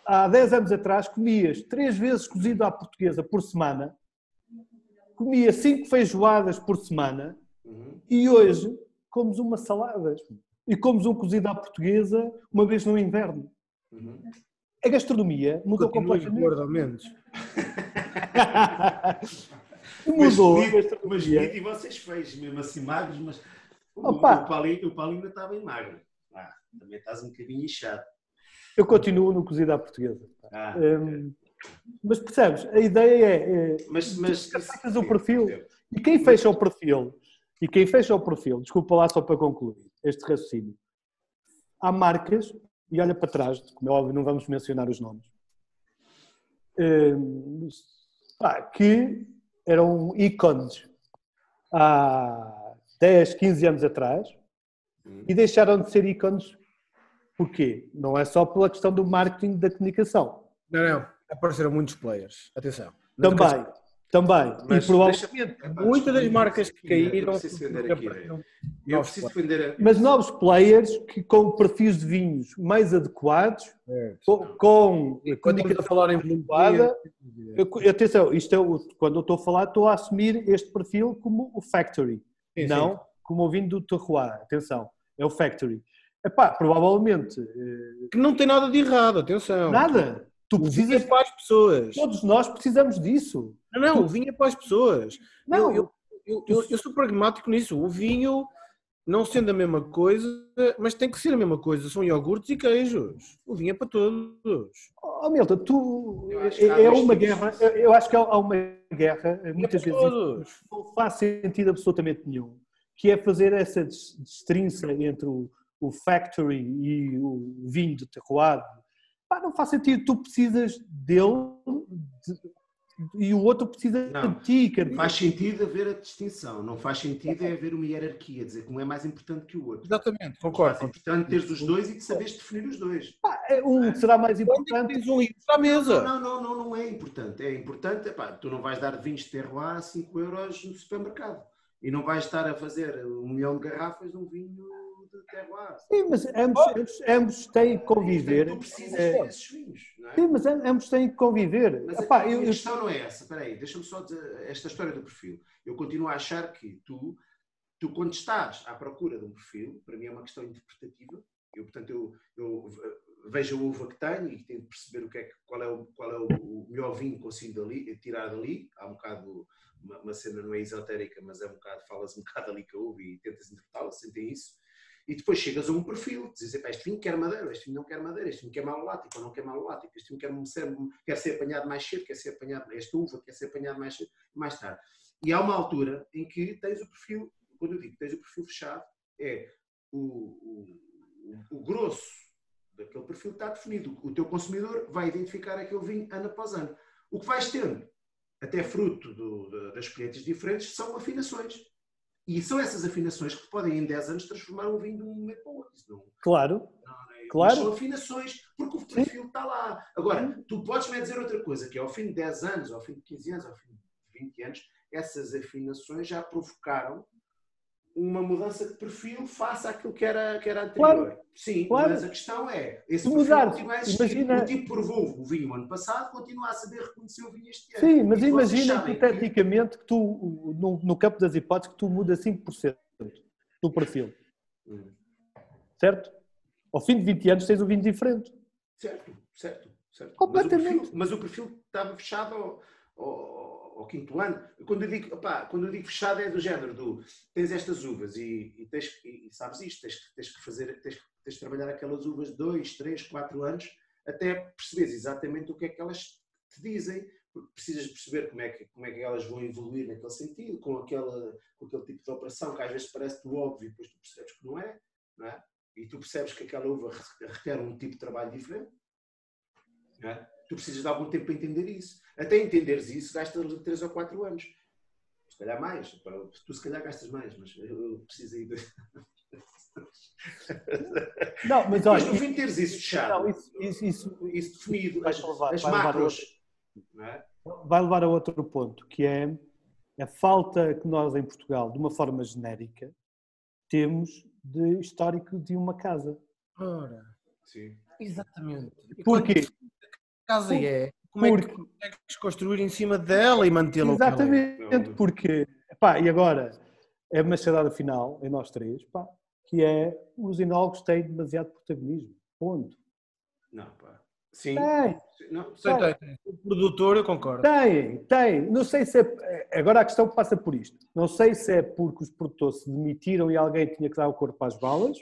há 10 anos atrás, comias três vezes cozido à portuguesa por semana, comia cinco feijoadas por semana Uhum. e hoje comes uma salada e comes um cozido à portuguesa uma vez no inverno. Uhum. A gastronomia mudou Continuas completamente. gordo, ao menos. mudou Mas, mas gastronomia. e vocês feios, mesmo assim magros, mas o, Opa. o, Paulinho, o Paulinho ainda está bem magro. Ah, também estás um bocadinho inchado. Eu continuo no cozido à portuguesa. Ah, Hum, mas percebes, a ideia é, é mas, mas fechas o perfil. E quem fecha o perfil, e quem fecha o perfil, desculpa lá só para concluir este raciocínio, há marcas, e olha para trás, como é óbvio, não vamos mencionar os nomes, hum, pá, que eram ícones há 10, 15 anos atrás e deixaram de ser ícones. Porquê? Não é só pela questão do marketing da comunicação. Não, não. Apareceram muitos players. Atenção. Também, também. Mas e provavelmente Muitas das marcas que eu caíram. preciso porque aqui, Eu preciso a- Mas novos players que com perfis de vinhos mais adequados, É. com, com quando estamos a falar em adequada, eu- atenção, isto é quando eu estou a falar, estou a assumir este perfil como o factory, Sim, não como o vinho do terroir. Atenção, é o factory. Epá, provavelmente eh, que não tem nada de errado, atenção. nada. Tu O vinho é precisas, para as pessoas. todos nós precisamos disso. Não, não, o vinho é para as pessoas. Não, Eu, eu, eu, eu sou pragmático nisso. O vinho, não sendo a mesma coisa, mas tem que ser a mesma coisa. São iogurtes e queijos. O vinho é para todos. Oh, Milton, tu é, é uma guerra. Eu acho que há uma guerra É muitas para vezes todos. não faz sentido absolutamente nenhum, que é fazer essa destrinça entre o, o factory e o vinho de terroir. Pá, não faz sentido, tu precisas dele de- e o outro precisa Não. de ti. dizer, Faz sentido haver a distinção, não faz sentido é haver uma hierarquia, dizer que um é mais importante que o outro. Exatamente, É concordo. importante teres os dois e de saberes definir os dois. pá, é um será mais é importante. tens um livro à mesa? Não, não, não, não é importante. É importante, epá, tu não vais dar vinhos de terroir a 5 euros no supermercado. E não vais estar a fazer um milhão de garrafas de um vinho de terroir. Sim, mas ambos, ambos, ambos têm que conviver. Tu precisas É, desses vinhos, não é? sim, mas am- ambos têm que conviver. Mas Epá, a, eu- a eu- questão não é essa. Espera aí, deixa-me só dizer esta história do perfil. Eu continuo a achar que tu, tu quando estás à procura de um perfil, para mim é uma questão interpretativa. Eu, portanto, eu, eu vejo a uva que tenho e tento perceber o que é, que- qual é, o, qual é o, o melhor vinho que consigo dali, tirar dali. Há um bocado, uma, uma cena não é esotérica, mas é um bocado, falas um bocado ali com a uva e tentas interpretá-la, sentem isso. E depois chegas a um perfil, dizes, "Epá, este vinho quer madeira, este vinho não quer madeira, este vinho quer malolático ou não quer malolático, este vinho quer ser, quer ser apanhado mais cedo, quer ser apanhado, esta uva quer ser apanhado mais cedo, mais tarde. E há uma altura em que tens o perfil, quando eu digo tens o perfil fechado, é o, o, o- grosso daquele perfil está definido. O teu consumidor vai identificar aquele vinho ano após ano. O que vais tendo, até fruto do- da- das experiências diferentes, são afinações. E são essas afinações que podem, em 10 anos, transformar um vinho de um momento para o outro. Não- Claro, não é- Claro. São afinações, porque o perfil está lá. Agora, tu podes-me dizer outra coisa, que é ao fim de 10 anos, ao fim de 15 anos, ao fim de 20 anos, essas afinações já provocaram uma mudança de perfil face àquilo que era, que era anterior. Sim, Claro. mas a questão é, esse Se perfil continua a existir. imagina- O tipo provou o vinho ano passado, continua a saber reconhecer o vinho este ano. sim, mas imagina sabem que- hipoteticamente que tu, no, no campo das hipóteses, que tu mudas 5% do perfil, Hum. certo? Ao fim de 20 anos tens um vinho diferente. Certo, certo, certo. Completamente. Mas o perfil, mas o perfil estava fechado ao, ao- ao quinto ano. Quando eu, digo, opá, quando eu digo fechado é do género do tens estas uvas e, e tens, e, sabes isto, tens, que- tens que fazer, tens, que- tens de trabalhar aquelas uvas dois, três, quatro anos até perceberes exatamente o que é que elas te dizem, porque precisas perceber como é que, como é que elas vão evoluir naquele sentido, com, aquela, com aquele tipo de operação que às vezes parece do óbvio e depois tu percebes que não é, não é? E tu percebes que aquela uva re- requer um tipo de trabalho diferente. não é? Tu precisas de algum tempo para entender isso. Até entenderes isso, gastas 3 ou 4 anos. Se calhar mais. Para- Tu se calhar gastas mais, mas eu preciso aí de. Não, mas Mas olha, no fim teres isso fechado, não, isso, isso, isso isso definido, Vai as, levar- as vai levar a macros. não é? vai levar a outro ponto, que é a falta que nós em Portugal, de uma forma genérica, temos de histórico de uma casa. Ora, Sim. exatamente. Porquê? Casa é, como é que Porque, consegues construir em cima dela e mantê-la é? exatamente, porque, pá, e agora é uma chegada final, em nós três, pá, que é os enólogos têm demasiado protagonismo. Ponto. Não, pá. Sim. Tem, Não, Tem, tem, tem. O produtor, eu concordo. tem, tem. Não sei se é. Agora a questão passa por isto. Não sei se é porque os produtores se demitiram e alguém tinha que dar o corpo às balas,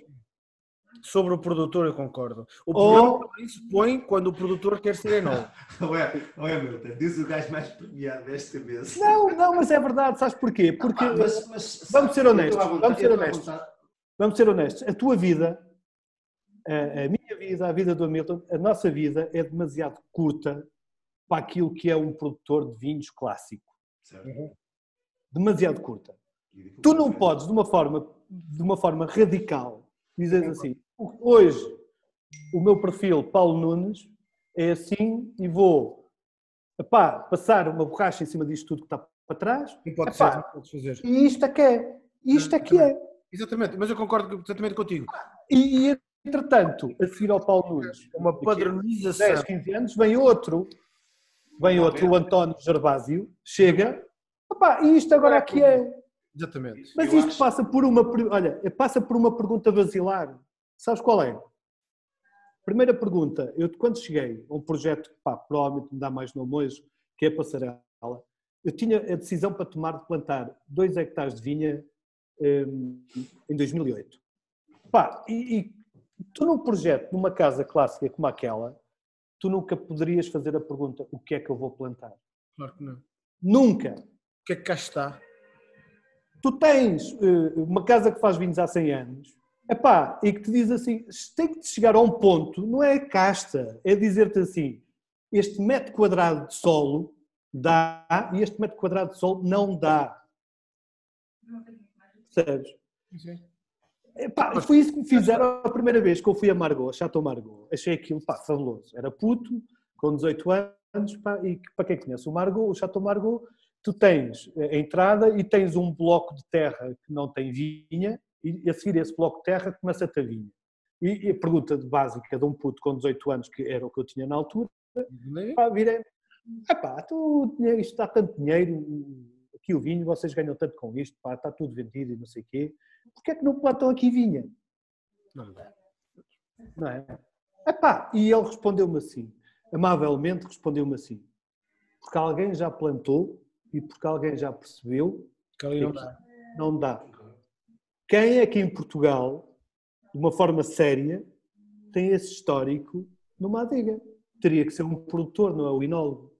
Sobre o produtor, eu concordo. O Ou- problema também se põe quando o produtor quer ser enólogo. Ué, ué, Milton, diz o gajo mais premiado desta vez. Não, não, mas é verdade, sabes porquê? Porque, Ah, mas- mas, vamos ser honestos, vontade, vamos ser honestos. vontade. vamos ser honestos, a tua vida, a, a minha vida, a vida do Hamilton, a nossa vida é demasiado curta para aquilo que é um produtor de vinhos clássico. Certo. Demasiado curta. Tu não podes, de uma forma, de uma forma radical, dizer assim, hoje o meu perfil Paulo Nunes é assim e vou epá, passar uma borracha em cima disto tudo que está para trás Não pode Epá. ser, fazer. e isto é que é. Isto é que é. Exatamente, mas eu concordo exatamente contigo. E, e, entretanto, a seguir ao Paulo Nunes, uma padronização. 10, 15 anos, vem outro, vem outro, o António Gervásio, chega, e isto agora aqui é. Exatamente. Mas isto passa por uma, olha, passa por uma pergunta basilar. Sabes qual é? Primeira pergunta, eu quando cheguei a um projeto que pá, provavelmente me dá mais nome hoje, que é a Passarela, eu tinha a decisão para tomar de plantar 2 hectares de vinha hum, em 2008. Pá, e, e tu num projeto, numa casa clássica como aquela, tu nunca poderias fazer a pergunta o que é que eu vou plantar? Claro que não. O Nunca! que é que cá está? tu tens eh, uma casa que faz vinhos há 100 anos, epá, e que te diz assim, tem que chegar a um ponto, não é casta, é dizer-te assim, este metro quadrado de solo dá e este metro quadrado de solo não dá. Percebes? Epá, foi isso que me fizeram a primeira vez que eu fui a Margot, a Chateau Margot. Achei aquilo pá, fabuloso. Era puto, com 18 anos, pá, e para quem conhece o Margot, o Chateau Margot, tu tens a entrada e tens um bloco de terra que não tem vinha, e a seguir esse bloco de terra começa a ter vinha. E, e a pergunta básica de um puto com 18 anos, que era o que eu tinha na altura, pá, virei, epá, tu, isto dá tanto dinheiro, aqui o vinho, vocês ganham tanto com isto, pá, está tudo vendido e não sei o quê, porquê é que não plantam aqui vinha? Não dá. Não é? Epá, e ele respondeu-me assim, amavelmente respondeu-me assim, porque alguém já plantou e porque alguém já percebeu, Que não dá. não dá. Quem é que em Portugal, de uma forma séria, tem esse histórico numa adega? Teria que ser um produtor, não é o enólogo.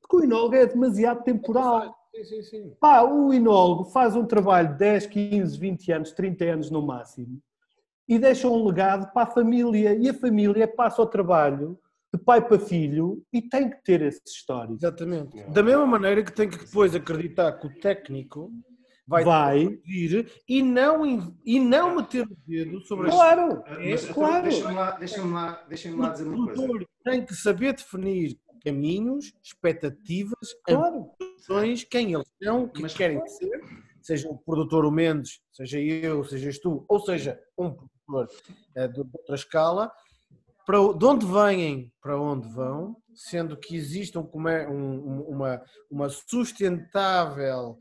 Porque o enólogo é demasiado temporal. Sim, sim, sim. Pá, o enólogo faz um trabalho de 10, 15, 20 anos, 30 anos no máximo e deixa um legado para a família e a família passa o trabalho de pai para filho e tem que ter esse histórico. Exatamente. Da mesma maneira que tem que depois acreditar que o técnico vai, Vai, vir e não, e não meter o dedo sobre as claro, Mas, então, claro. Deixa-me lá, deixa lá, deixa lá dizer O uma coisa. produtor tem que saber definir caminhos, expectativas, claro. ambições, quem eles são, o que Mas- querem ser, seja o produtor o Mendes, seja eu, sejas tu, ou seja um produtor eh, de outra escala, para o- de onde vêm, para onde vão, sendo que existe um comer- um- um- uma, uma sustentável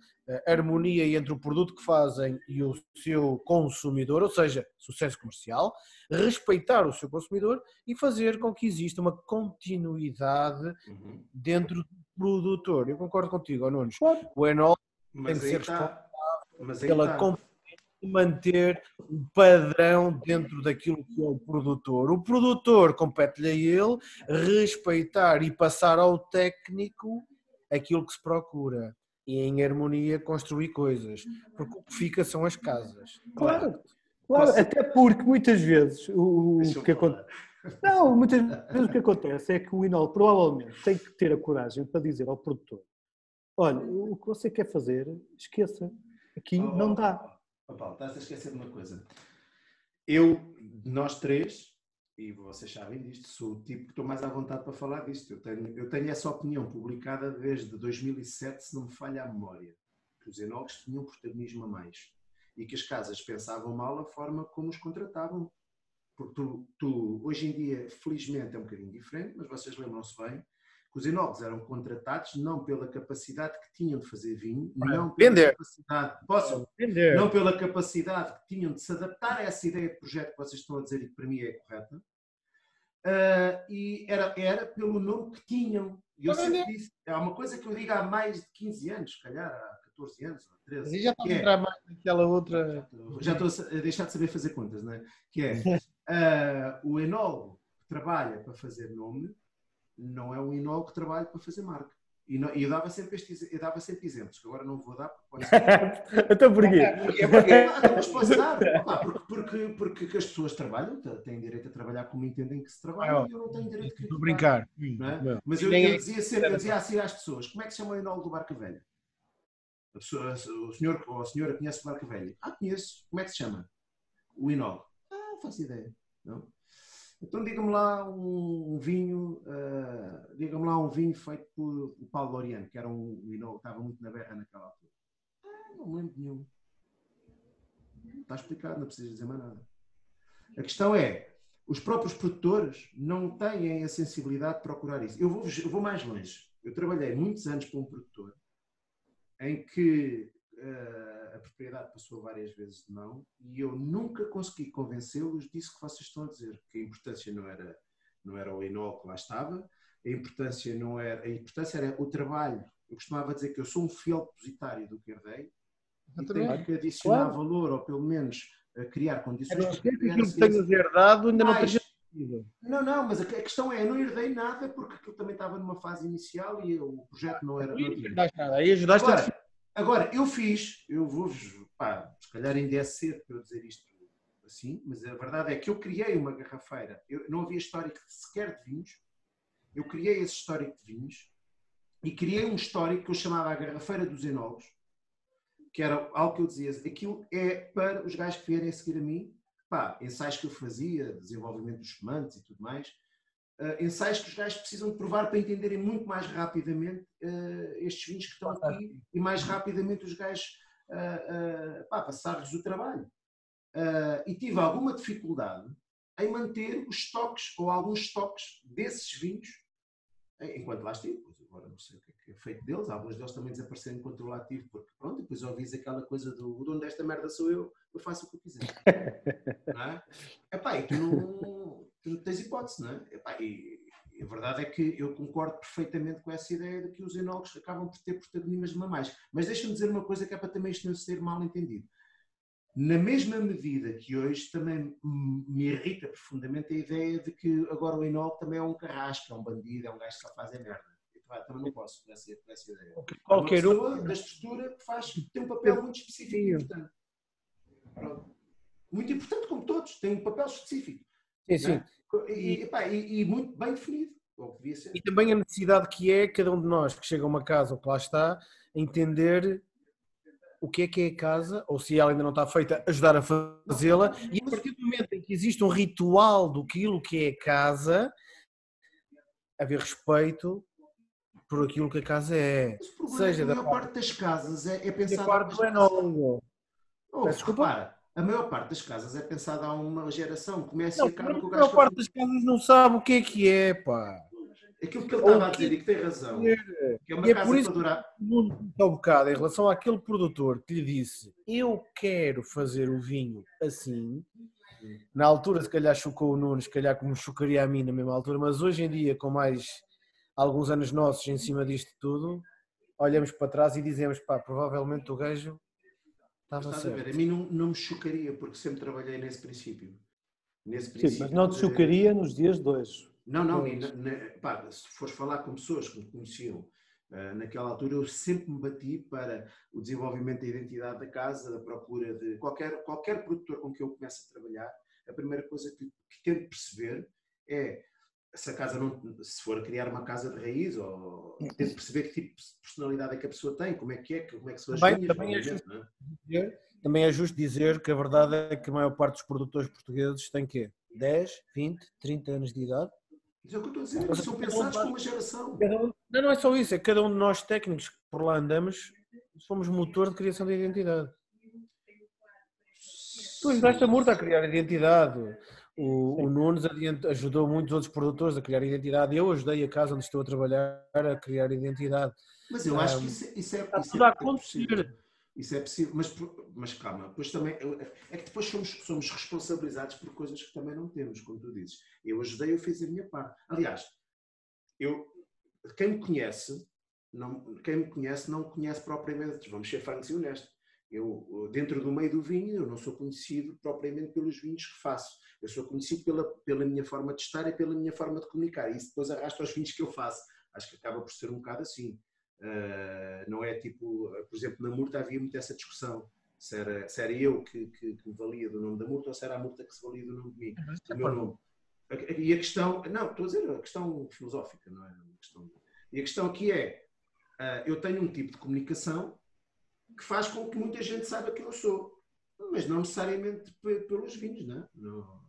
harmonia entre o produto que fazem e o seu consumidor, ou seja, sucesso comercial, respeitar o seu consumidor e fazer com que exista uma continuidade Uhum. dentro do produtor. Eu concordo contigo, Nunes. O Enol Mas que ser aí pela competência de manter um padrão dentro daquilo que é o produtor. O produtor compete-lhe a ele respeitar e passar ao técnico aquilo que se procura e em harmonia construir coisas, porque o que fica são as casas. Claro, claro, Posso- até porque muitas vezes o, o que acontece. Não, muitas vezes o que acontece é que o Inol provavelmente tem que ter a coragem para dizer ao produtor: olha, o que você quer fazer, esqueça, aqui Oh, não oh, dá. oh, oh, Paulo, estás a esquecer de uma coisa. Eu, nós três, e vocês sabem disto, sou o tipo que estou mais à vontade para falar disto. Eu tenho, eu tenho essa opinião publicada desde 2007, se não me falha a memória. Que os enólogos tinham protagonismo a mais. E que as casas pensavam mal a forma como os contratavam. Porque tu, tu, hoje em dia, felizmente, é um bocadinho diferente, mas vocês lembram-se bem que os enólogos eram contratados não pela capacidade que tinham de fazer vinho, não pela vender. capacidade. Posso? Entender? não pela capacidade que tinham de se adaptar a essa ideia de projeto que vocês estão a dizer e que para mim é correta, ah, e era, era pelo nome que tinham. E eu sempre disse, é uma coisa que eu digo há mais de 15 anos, se calhar há 14 anos ou 13. Mas já está a é- entrar mais naquela outra. já estou a deixar de saber fazer contas, não é? Que é ah, o enólogo que trabalha para fazer nome não é um que trabalha para fazer marca. E, não- e eu, dava sempre estes, eu dava sempre exemplos, que agora não vou dar porque pode ser então porquê? É porque ah, mas posso dar, Opa, porque, porque, porque as pessoas trabalham, têm direito a trabalhar como entendem que se trabalha Ah, e eu não tenho direito a criticar. brincar. não é? Mas eu, eu é- dizia sempre, eu dizia assim às pessoas, como é que se chama o enólogo do Barca Velha? A pessoa- o senhor ou a senhora conhece o Barca Velha? Ah, conheço. Como é que se chama? O enólogo. Ah, não faço ideia. Não? Então diga-me lá um, vinho, ah, diga-me lá um vinho feito por o Paulo Loriano, que era um, enólogo, estava muito na berra naquela altura. Ah, não lembro de nenhum. Está explicado, não precisa dizer mais nada. A questão é, os próprios produtores não têm a sensibilidade de procurar isso. Eu vou, eu vou mais longe. Eu trabalhei muitos anos para um produtor em que a propriedade passou várias vezes de mão e eu nunca consegui convencê-los disso que vocês estão a dizer, que a importância não era, não era o enol que lá estava, a importância não era, a importância era o trabalho. Eu costumava dizer que eu sou um fiel depositário do que herdei e tenho que adicionar Claro. valor ou pelo menos eh, criar condições Agora, para criar aquilo que tenhas herdado ainda não possível. não, não, mas a que- questão é, eu não herdei nada porque aquilo também estava numa fase inicial e o projeto não era. Não nada. Aí ajudaste a Agora, eu fiz, eu vou-vos, pá, se calhar ainda é cedo para eu dizer isto assim, mas a verdade é que eu criei uma garrafeira, eu, não havia histórico sequer de vinhos, eu criei esse histórico de vinhos e criei um histórico que eu chamava a garrafeira dos enólogos, que era algo que eu dizia, aquilo é para os gajos que vierem a seguir a mim, pá, ensaios que eu fazia, desenvolvimento dos espumantes e tudo mais, eh, ensaios que os gajos precisam de provar para entenderem muito mais rapidamente eh, estes vinhos que estão aqui e mais rapidamente os gajos ah, pá, passar-lhes o trabalho. E tive alguma dificuldade em manter os estoques ou alguns estoques desses vinhos eh, enquanto lá estive. Agora não sei o que é, que é feito deles. Alguns deles também desapareceram enquanto lá estive, porque pronto, depois ouvis aquela coisa do o dono desta merda sou eu, eu faço o que eu quiser. não é? Epá, e tu não, tu não tens hipótese, não é? E, e a verdade é que eu concordo perfeitamente com essa ideia de que os enólogos acabam por ter protagonismo a mais. Mas deixa-me dizer uma coisa que é para também isto não ser mal entendido. Na mesma medida que hoje também me irrita profundamente a ideia de que agora o enólogo também é um carrasco, é um bandido, é um gajo que só faz a merda. Eu, pá, também não posso com essa, essa ideia. Qualquer é uma um. pessoa da estrutura que faz, tem um papel muito específico. Muito importante como todos, tem um papel específico. Sim, sim. né? E, e- e muito bem definido. E também a necessidade que é cada um de nós que chega a uma casa ou que lá está, entender o que é que é a casa, ou se ela ainda não está feita, ajudar a fazê-la. E a partir do momento em que existe um ritual do que é a casa, haver respeito por aquilo que a casa é. Mas o problema Seja é da maior parte das casas é, é E a parte do enólogo. Oh, Peço desculpa. repara, a maior parte das casas é pensada há uma geração. Começa Não, e acaba com o a gajo. maior parte das casas não sabe o que é que é, pá. Aquilo que ele estava a dizer e que tem razão, que é uma E é casa por isso para durar. Nuno está um bocado em relação àquele produtor que lhe disse eu quero fazer o vinho assim. Na altura, se calhar chocou o Nuno, se calhar como chocaria a mim na mesma altura, mas hoje em dia, com mais alguns anos nossos em cima disto tudo, olhamos para trás e dizemos, pá, provavelmente o gajo estava estás a ver, certo. a mim não, não me chocaria, porque sempre trabalhei nesse princípio. Nesse Sim, princípio mas não te de- chocaria nos dias de hoje. Não, não, Pois. na- na- pá, se fores falar com pessoas que me conheciam ah, naquela altura, eu sempre me bati para o desenvolvimento da identidade da casa, da procura de qualquer, qualquer produtor com que eu comece a trabalhar, a primeira coisa que, que tento perceber é se a casa não, se for criar uma casa de raiz, ou tento perceber que tipo de personalidade é que a pessoa tem, como é que é, como é que são as vinhas, também é justo. é? dizer- Também é justo dizer que a verdade é que a maior parte dos produtores portugueses tem quê? 10, 20, 30 anos de idade? Isso é o que eu estou a dizer, Mas são pensados para uma geração. Não, não é só isso, é que cada um de nós técnicos que por lá andamos somos motor de criação de identidade. Tu ajudaste a Murta a criar identidade. O, o Nunes ajudou muitos outros produtores a criar identidade. Eu ajudei a casa onde estou a trabalhar a criar identidade. Mas eu acho que isso, é- isso é, está isso tudo a é acontecer. possível. Isso é possível, mas, mas calma, depois também é que depois somos, somos responsabilizados por coisas que também não temos, como tu dizes. Eu ajudei, eu fiz a minha parte. Aliás, eu, quem me conhece, não, quem me conhece não me conhece propriamente, vamos ser francos e honestos. Eu, dentro do meio do vinho, eu não sou conhecido propriamente pelos vinhos que faço. Eu sou conhecido pela, pela minha forma de estar e pela minha forma de comunicar. E isso depois arrasta aos vinhos que eu faço. Acho que acaba por ser um bocado assim. Uh, não é tipo, por exemplo, na Murta havia muito essa discussão. Se era, se era eu que, que, que valia do nome da Murta ou se era a Murta que se valia do nome de mim, do meu nome. E a questão, não, estou a dizer a questão filosófica, não é? Uma questão, e a questão aqui é, uh, eu tenho um tipo de comunicação que faz com que muita gente saiba quem eu sou, mas não necessariamente pe- pelos vinhos, não é? Não.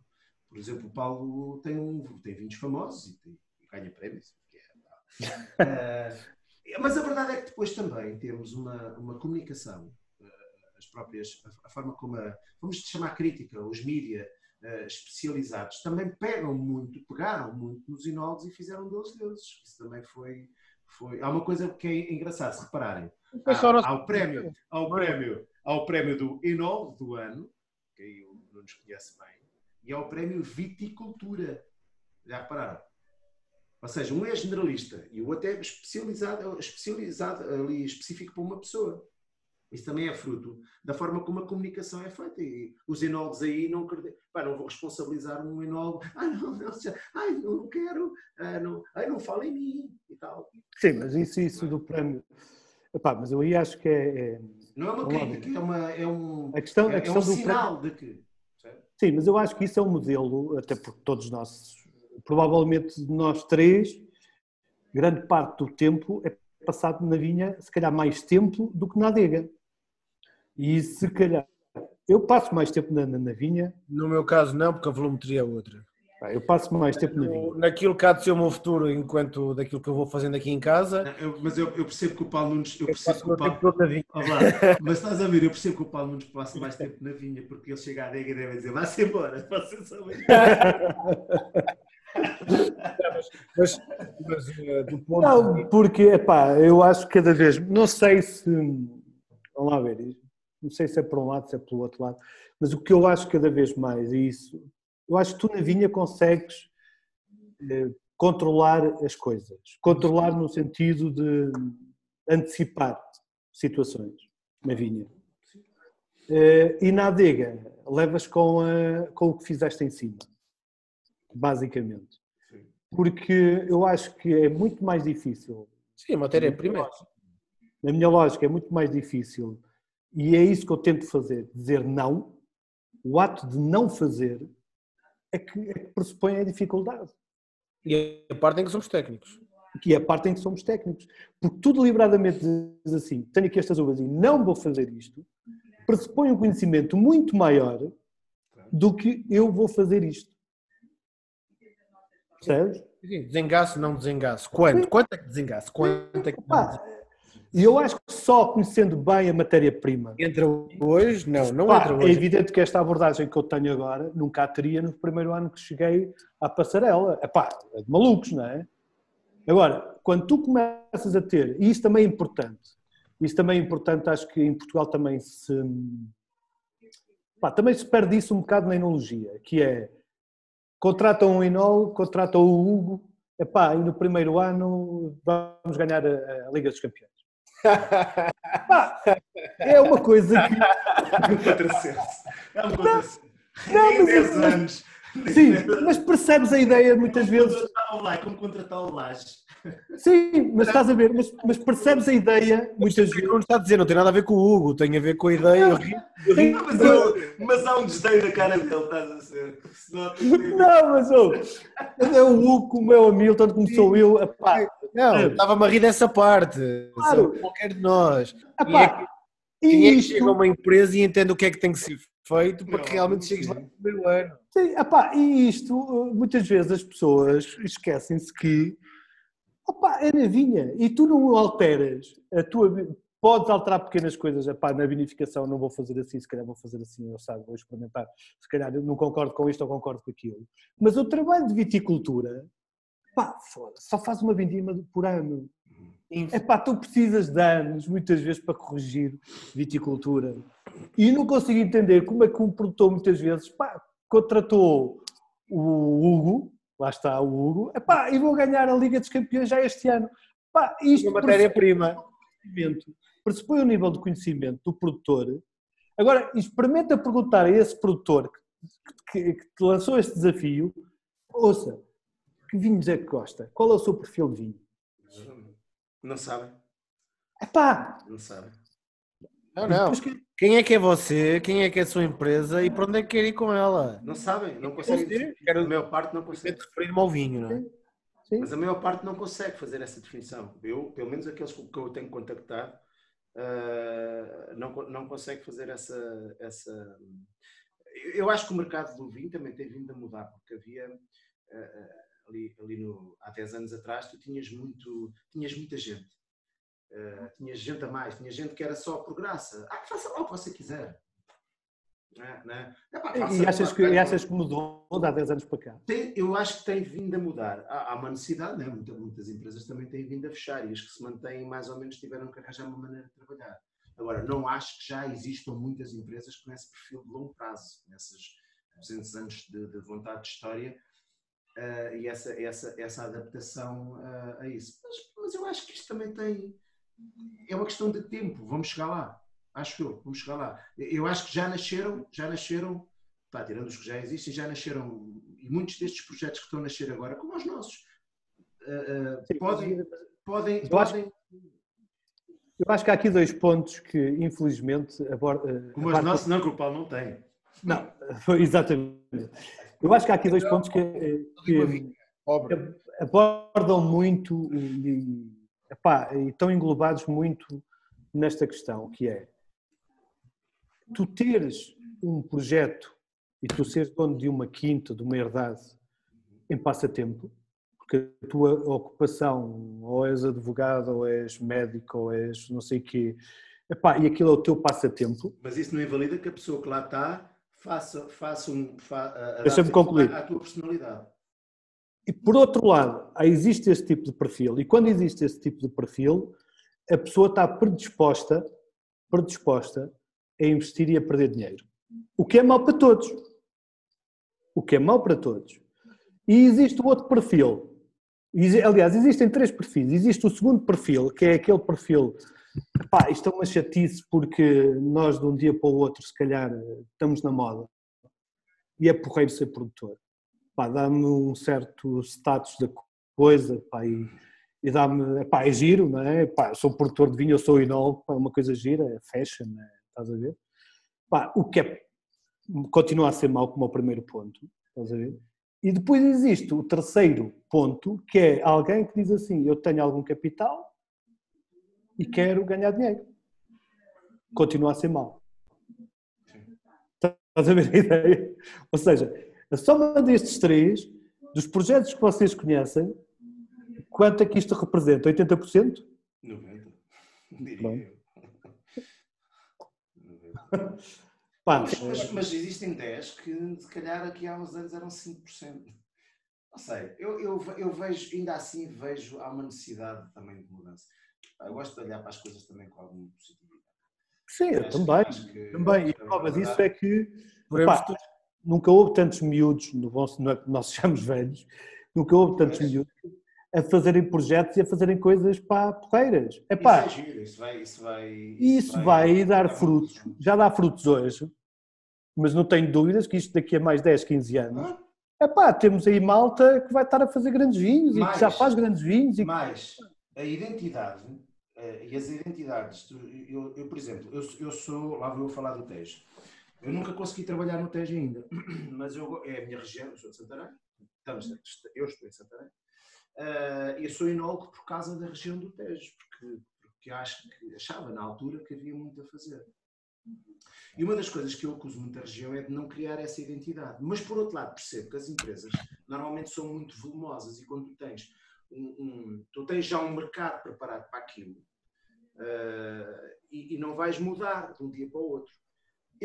Por exemplo, o Paulo tem, um, tem vinhos famosos e, tem, e ganha prémios. uh, mas a verdade é que depois também temos uma, uma comunicação, uh, as próprias, a, a forma como a, vamos chamar crítica, os mídia uh, especializados também pegam muito, pegaram muito nos inólogos e fizeram deles deuses. Isso também foi, foi. Há uma coisa que é engraçado, se repararem. Há, há o prémio, há o prémio, há o prémio do enólogo do ano, que aí não nos conhece bem, e há o prémio viticultura. Já repararam? Ou seja, um é generalista e o outro é especializado, especializado ali, específico para uma pessoa. Isso também é fruto da forma como a comunicação é feita. E os enólogos aí não pá, não vou responsabilizar um enólogo. Ai, não, não, ai, não quero, ai, não, ai, não fala em mim e tal. Sim, mas isso, isso do prémio. Epá, mas eu aí acho que é. é... Não é uma crítica, é, uma, é um, a questão, é, a questão é um sinal prémio... de que. Sim, mas eu acho que isso é um modelo, até porque todos nós, provavelmente nós três, grande parte do tempo é passado na vinha, se calhar mais tempo do que na adega. E se calhar, eu passo mais tempo na, na, na vinha. No meu caso, não, porque a volumetria é outra. Eu passo mais tempo na vinha. Naquilo que há de ser o meu futuro, enquanto daquilo que eu vou fazendo aqui em casa. Eu, mas eu, eu, percebo que o Paulo Nunes. Eu eu percebo que o Paulo. Olá, mas estás a ver, eu percebo que o Paulo Nunes passa mais tempo na vinha, porque ele chega à adega e deve dizer: vá-se embora, você só mas, mas uh, do ponto Não, de... porque, epá, eu acho que cada vez, não sei se, vamos lá ver, não sei se é para um lado, se é pelo outro lado, mas o que eu acho cada vez mais é isso, eu acho que tu na vinha consegues eh, controlar as coisas, controlar no sentido de antecipar situações na vinha. Eh, e na adega, levas com, a, com o que fizeste em cima, basicamente porque eu acho que é muito mais difícil. Sim, a matéria-prima. Na minha lógica, é muito mais difícil, e é isso que eu tento fazer: dizer não. O ato de não fazer é que, é que pressupõe a dificuldade. E a parte em que somos técnicos. Que é a parte em que somos técnicos. Porque tu deliberadamente diz assim: tenho aqui estas uvas e não vou fazer isto, pressupõe um conhecimento muito maior do que eu vou fazer isto. Percebes? Desengaço, não desengaço. Quanto? Quanto é que desengaço? Quanto é que Pá, E eu acho que só conhecendo bem a matéria-prima. Entra hoje? Não, não Pá, entra é hoje. evidente que esta abordagem que eu tenho agora nunca a teria no primeiro ano que cheguei à passarela. Epá, é de malucos, não é? Agora, quando tu começas a ter, e isso também é importante, isso também é importante, acho que em Portugal também se. Pá, também se perde isso um bocado na enologia, que é contratam o Inol, contratam o Hugo, epá, e no primeiro ano vamos ganhar a, a Liga dos Campeões. Pá, é uma coisa que. É um contrassenso. É um contrassenso. Não, mas 10 isso- anos. Sim, mas percebes a ideia muitas vezes. Contratar como contratar o Laje. Sim, mas estás a ver, mas, mas percebes a ideia muitas vezes. Não está a dizer, não tem nada a ver com o Hugo, tem a ver com a ideia. eu ri- Mas, eu- mas há um desdém na cara dele, estás a ser. Que- Não, mas oh, é o Hugo, como é o Hamilton, como sou eu. Epá, Não, estava-me a rir dessa parte. Claro. Qualquer de nós. epá, Quem é e que chega a isto. uma empresa e entende o que é que tem que ser feito para que realmente chegues lá no primeiro ano? Sim, epá, e isto, uh, muitas vezes as pessoas esquecem-se que opá, é na vinha e tu não alteras a tua. Podes alterar pequenas coisas, epá, na vinificação não vou fazer assim, se calhar vou fazer assim, eu sabe, vou experimentar, se calhar eu não concordo com isto ou concordo com aquilo. Mas o trabalho de viticultura, pá, só faz uma vindima por ano. Epá, tu precisas de anos, muitas vezes, para corrigir viticultura. E não consigo entender como é que um produtor, muitas vezes, pá, contratou o Hugo, lá está o Hugo, epá, e vou ganhar a Liga dos Campeões já este ano. Pá, isto Uma matéria-prima. pressupõe o nível de conhecimento do produtor. Agora, experimenta perguntar a esse produtor que, que- que te lançou este desafio, ouça, que vinhos é que gosta? Qual é o seu perfil de vinho? Não sabem, Epá, não sabem. Não, não. depois Quem é que é você? Quem é que é a sua empresa e para onde é que quer ir com ela? Não sabem, não Sim, conseguem. quero- A maior parte não consegue. de referir-me ao vinho, não é? Sim. Mas a maior parte não consegue fazer essa definição. Eu, pelo menos aqueles com que eu tenho contactado, ah, não, não consegue fazer essa, essa. Eu- acho que o mercado do vinho também tem vindo a mudar, porque havia ah, ali, ali no, há 10 anos atrás, tu tinhas, muito, tinhas muita gente. Ah, tinhas gente a mais, tinha gente que era só por graça. Ah, faça lá o que você quiser. Não é? Não é? Epá, E achas que, e achas que mudou de há 10 anos para cá? tem- eu acho que tem vindo a mudar. Há, há uma necessidade, né? Muita- muitas empresas também têm vindo a fechar e as que se mantêm mais ou menos tiveram que arranjar uma maneira de trabalhar. Agora, não acho que já existam muitas empresas com esse perfil de longo prazo, nesses 200 anos de, de vontade de história eh, e essa, essa, essa adaptação eh, a isso. Mas, mas eu acho que isto também tem. É uma questão de tempo, vamos chegar lá. Acho eu, vamos chegar lá. Eu acho que já nasceram, já nasceram pá, tirando os que já existem, já nasceram, e muitos destes projetos que estão a nascer agora, como os nossos, eh, eh, podem, podem, Eu acho- podem Eu acho que há aqui dois pontos que, infelizmente, aborda. como os nossos, não, que o Paulo não tem. Não, foi exatamente. Eu acho que há aqui dois pontos que, que Obra. abordam muito e, epá, e estão englobados muito nesta questão, que é tu teres um projeto e tu seres dono de uma quinta, de uma herdade em passatempo, porque a tua ocupação, ou és advogado, ou és médico, ou és não sei o quê, epá, e aquilo é o teu passatempo, Mas isso não invalida que a pessoa que lá está faça, faça um. Fa, a- Deixa-me concluir. À tua personalidade. E por outro lado, existe esse tipo de perfil, e quando existe esse tipo de perfil, a pessoa está predisposta, predisposta a investir e a perder dinheiro. O que é mau para todos. O que é mau para todos. E existe o outro perfil. Aliás, existem três perfis. Existe o segundo perfil, que é aquele perfil, pá, isto é uma chatice porque nós de um dia para o outro, se calhar, estamos na moda. E é porreiro ser produtor pá, dá-me um certo status da coisa, pá, e, e dá-me, pá, é giro, não é? Pá, sou produtor de vinho, eu sou inol, pá, é uma coisa gira, é fashion, é, estás a ver? Pá, o que é, continua a ser mau como o primeiro ponto, estás a ver? E depois existe o terceiro ponto, que é alguém que diz assim, eu tenho algum capital e quero ganhar dinheiro. Continua a ser mau. Estás a ver a ideia? Ou seja, a soma destes três, dos projetos que vocês conhecem, quanto é que isto representa? 80%? 90, diria Bom. eu. 90. Pá, Mas, mas- mas existem 10 que se calhar aqui há uns anos eram 5%. Não sei, eu, eu, eu vejo, ainda assim vejo, há uma necessidade também de mudança. Eu gosto de olhar para as coisas também com alguma positividade. Sim, eu que- também. que- Também. acho E que a prova disso é que pá, nunca houve tantos miúdos, no bom, não é que nós sejamos velhos, nunca houve tantos miúdos a fazerem projetos e a fazerem coisas para porreiras. É Isso pá, é giro, isso vai, isso vai, e isso vai dar frutos. Já dá frutos hoje, mas não tenho dúvidas que isto daqui a mais 10, 15 anos. Ah, É pá, temos aí malta que vai estar a fazer grandes vinhos e que já Mais. faz grandes vinhos. E... Mas a identidade eh, e as identidades, eu, eu, por exemplo, eu, eu sou, lá vou falar do Tejo. Eu nunca consegui trabalhar no Tejo ainda, mas eu, é a minha região, eu sou de Santarém, estamos, eu estou em Santarém, Eh, eu sou enólogo por causa da região do Tejo, porque, porque acho achava na altura que havia muito a fazer. E uma das coisas que eu acuso muito a região é de não criar essa identidade. Mas, por outro lado, percebo que as empresas normalmente são muito volumosas e quando tu tens, um, um- tu tens já um mercado preparado para aquilo eh, e, e não vais mudar de um dia para o outro.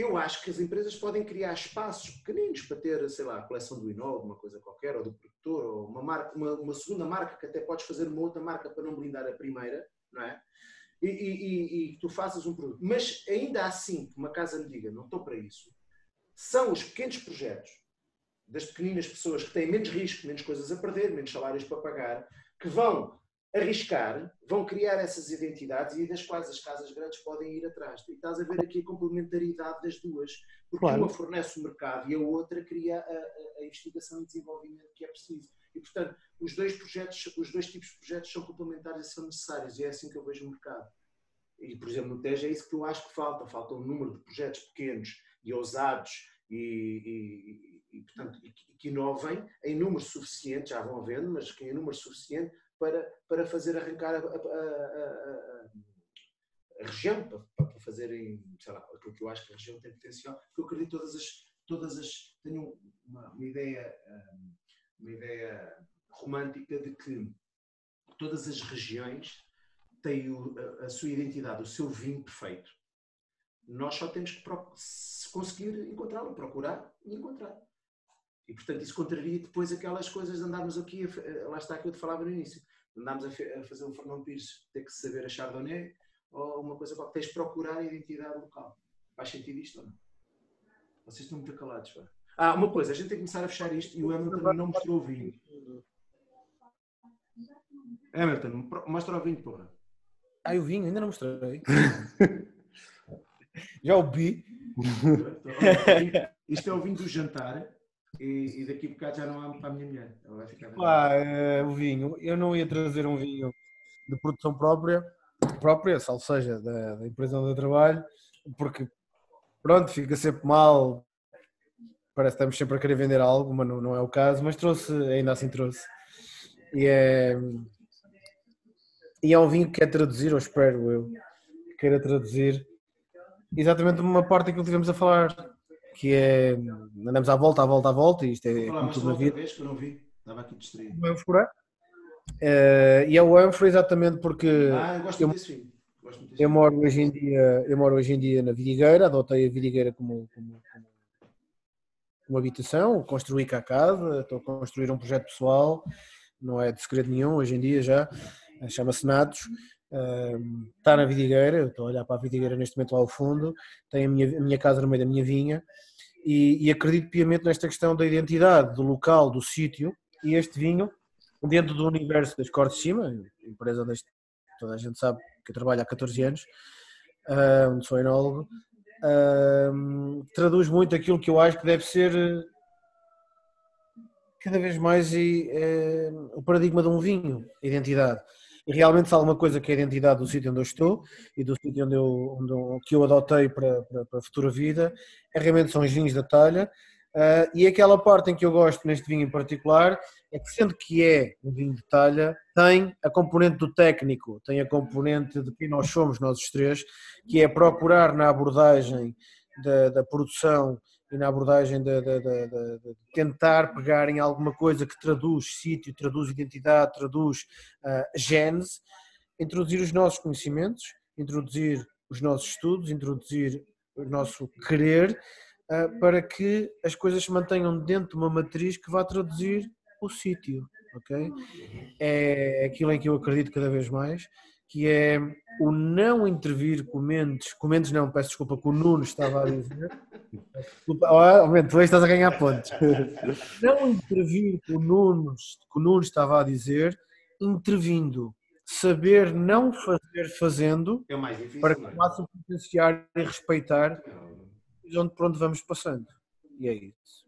Eu acho que as empresas podem criar espaços pequeninos para ter, sei lá, a coleção do Inol, uma coisa qualquer, ou do produtor, ou uma, marca, uma, uma segunda marca que até podes fazer uma outra marca para não blindar a primeira, não é? e, tu faças um produto. Mas ainda assim, uma casa me diga, não estou para isso, são os pequenos projetos das pequeninas pessoas que têm menos risco, menos coisas a perder, menos salários para pagar, que vão arriscar, vão criar essas identidades e das quais as casas grandes podem ir atrás. E estás a ver aqui a complementaridade das duas, porque Claro. uma fornece o mercado e a outra cria a, a- a investigação e desenvolvimento que é preciso. E, portanto, os dois projetos, os dois tipos de projetos são complementares e são necessários, e é assim que eu vejo o mercado. E, por exemplo, no Tejo é isso que eu acho que falta, falta um número de projetos pequenos e ousados e, e- e, portanto, que- inovem em número suficiente, já vão havendo, mas que em número suficiente para, para fazer arrancar a, a- a- região, para, para fazerem, sei lá, aquilo que eu acho que a região tem potencial, porque eu acredito que todas as, todas as tenho uma, uma ideia, hum, uma ideia romântica de que todas as regiões têm o- a, a sua identidade, o seu vinho perfeito. Nós só temos que se conseguir encontrá-lo, procurar e encontrar. E, portanto, isso contraria depois aquelas coisas de andarmos aqui, lá está aquilo que eu te falava no início, andarmos a, fe- a fazer um Fernão Pires, ter que saber a Chardonnay, ou uma coisa qualquer, tens de procurar a identidade local. Faz sentido isto ou não? Vocês estão muito calados, pá. Ah, uma coisa, a gente tem que começar a fechar isto e o Hamilton não mostrou o vinho. Hamilton, mostra o vinho, porra. Ah, o vinho, ainda não mostrei. Já o vi. Isto é o vinho do jantar e, e daqui a bocado já não há para a minha mulher. Ela vai ficar. Pá, eh, o vinho. Eu não ia trazer um vinho de produção própria, própria, ou seja, da, da empresa onde eu trabalho, porque pronto, fica sempre mal. Parece que estamos sempre a querer vender algo, mas não, não é o caso. Mas trouxe, ainda assim trouxe. E é, e é um vinho que quer traduzir, ou espero eu, que queira traduzir exatamente uma parte que tivemos a falar, que é andamos à volta, à volta, à volta, e isto é como mas tudo na outra vida. vez que eu não vi. Estava aqui distraído. o ânfora. Eh, e é o ânfora exatamente porque Ah, eu gosto eu- muito desse vinho. Gosto desse eu moro hoje em dia, eu moro hoje em dia na Vidigueira, adotei a Vidigueira como, como, como uma habitação, construí cá a casa, estou a construir um projeto pessoal, não é de segredo nenhum hoje em dia já, eh, chama-se Natos, eh, está na Vidigueira, eu estou a olhar para a Vidigueira neste momento lá ao fundo, tem a minha, a minha casa no meio da minha vinha e, e acredito piamente nesta questão da identidade, do local, do sítio e este vinho, dentro do universo das Cortes de Cima, empresa onde toda a gente sabe que eu trabalho há 14 anos, onde sou enólogo, ah, traduz muito aquilo que eu acho que deve ser eh, cada vez mais e, eh, o paradigma de um vinho, identidade. E realmente se alguma coisa que é a identidade do sítio onde eu estou e do sítio onde eu, onde eu- que eu adotei para, para, para a futura vida, é realmente são os vinhos da talha. Ah, e aquela parte em que eu gosto neste vinho em particular é que, sendo que é um vinho de talha, tem a componente do técnico, tem a componente de quem nós somos, nós os três, que é procurar na abordagem da, da produção e na abordagem de, de- de- de- tentar pegar em alguma coisa que traduz sítio, traduz identidade, traduz ah, genes, introduzir os nossos conhecimentos, introduzir os nossos estudos, introduzir o nosso querer, ah, para que as coisas se mantenham dentro de uma matriz que vá traduzir o sítio, ok? É aquilo em que eu acredito cada vez mais, que é o não intervir com Mendes, com Mendes não, peço desculpa, que o Nuno estava a dizer. Desculpa, oh, tu estás a ganhar pontos. Não intervir com o Nuno, que o Nuno estava a dizer, intervindo. Saber não fazer fazendo É difícil. para que é? possam potenciar e respeitar onde por onde vamos passando. E é isso.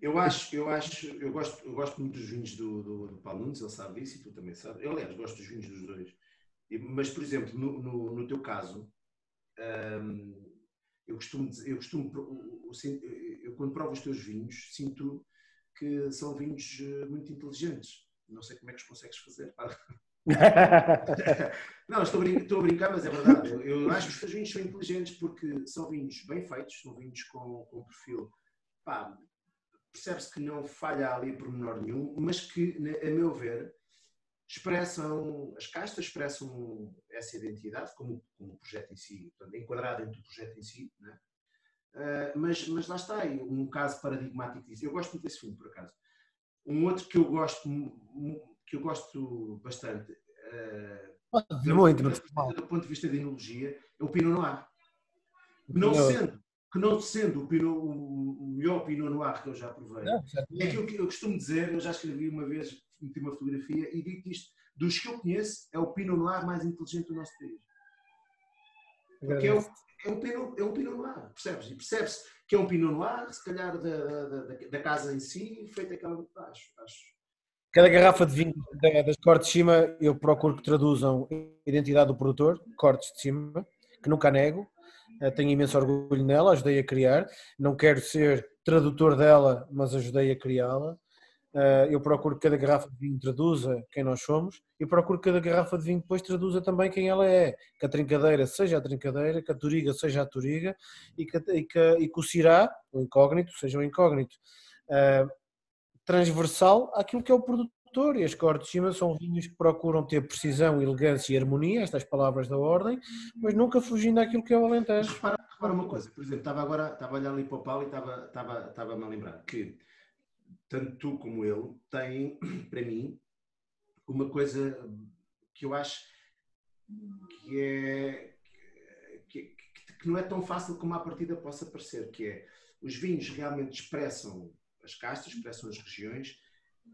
Eu acho, eu acho, eu gosto, eu gosto muito dos vinhos do, do, do Paulo Nunes, ele sabe disso e tu também sabes. Eu, aliás, gosto dos vinhos dos dois. Mas, por exemplo, no, no, no teu caso, hum, eu costumo, eu costumo, eu quando provo os teus vinhos, sinto que são vinhos eh, muito inteligentes. Não sei como é que os consegues fazer. Não, estou a, brin- estou a brincar, mas é verdade. Eu, eu acho que os teus vinhos são inteligentes porque são vinhos bem feitos, são vinhos com, com perfil. Pá, percebe-se que não falha ali por menor nenhum, mas que, a meu ver, expressam, as castas expressam essa identidade, como, como o projeto em si, portanto, enquadrado dentro do projeto em si, né? Ah, mas, mas lá está, um caso paradigmático disso. Eu gosto muito desse filme, por acaso. Um outro que eu gosto, que eu gosto bastante, ah, Muito, do, não faz mal. do ponto de vista de enologia, é o Pinot Noir. Que não sendo, que não sendo o, Pinot, o melhor Pinot Noir que eu já provei, Não, é aquilo que eu costumo dizer, eu já escrevi uma vez, meti uma fotografia e digo isto, dos que eu conheço, é o Pinot Noir mais inteligente do nosso país. Porque é, o, é, um Pinot, é um Pinot Noir, percebes? E percebe-se que é um Pinot Noir, se calhar da, da, da- da casa em si, feita aquela. Acho, acho. Cada garrafa de vinho da- das cortes de cima, eu procuro que traduzam a identidade do produtor, cortes de cima, que nunca nego. Eh, Tenho imenso orgulho nela, ajudei a criar. Não quero ser tradutor dela, mas ajudei a criá-la. Eh, Eu procuro que cada garrafa de vinho traduza quem nós somos e procuro que cada garrafa de vinho depois traduza também quem ela é. Que a trincadeira seja a trincadeira, que a toriga seja a toriga e que, e que, e que o cirá, o incógnito, seja o incógnito. Eh, transversal àquilo que é o produtor e as cortes de cima são vinhos que procuram ter precisão, elegância e harmonia, estas palavras da ordem, mas nunca fugindo àquilo que é o Alentejo. repara uma coisa, por exemplo, estava agora, estava a olhar ali para o Paulo e estava, estava, estava-me a lembrar que tanto tu como ele têm, para mim, uma coisa que eu acho que é que- que não é tão fácil como à partida possa parecer, que é os vinhos realmente expressam as castas, expressam as regiões,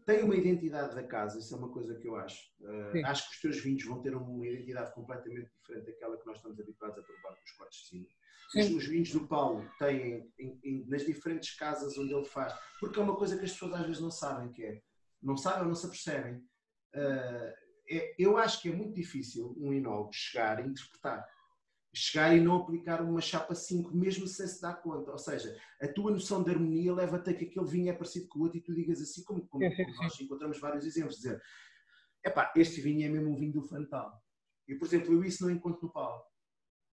têm uma identidade da casa, isso é uma coisa que eu acho. Uh, acho que os teus vinhos vão ter uma identidade completamente diferente daquela que nós estamos habituados a provar com os cortes de cima. Os, Sim. os vinhos do Paulo têm em- em- nas diferentes casas onde ele faz, porque é uma coisa que as pessoas às vezes não sabem que é, não sabem ou não se apercebem. Uh, é- eu acho que é muito difícil um enólogo chegar e interpretar. Chegar e não aplicar uma chapa 5, mesmo sem se dar conta. Ou seja, a tua noção de harmonia leva-te a que aquele vinho é parecido com o outro e tu digas assim, como, como- Sim, sim, como nós encontramos vários exemplos, dizer, epá, este vinho é mesmo um vinho do Fantal. E, por exemplo, eu isso não encontro no Paulo.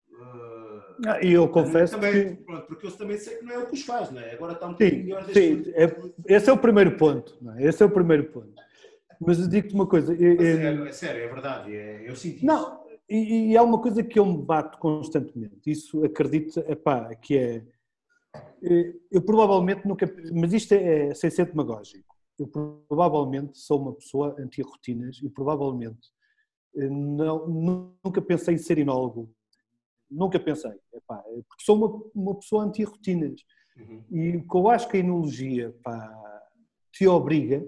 Uh, Ah, E eu confesso também, que. pronto, porque eu também sei que não é o que os faz, não é? Agora está um bocadinho Sim, melhor sim, desde é- esse é o primeiro ponto. não é? Esse é o primeiro ponto. Mas eu digo-te uma coisa. eu- Mas eu- é, é sério, é verdade. é- eu sinto isso. Não, e, e é uma coisa que eu me bato constantemente. Isso acredito, epá, que é. eh, Eu provavelmente nunca. Mas isto é, sem ser demagógico. Eu provavelmente sou uma pessoa anti-rotinas e provavelmente eh, não, nunca pensei em ser enólogo. Nunca pensei. Epá, é porque sou uma, uma pessoa anti-rotinas. Uhum. E o que eu acho que a enologia pá, te obriga,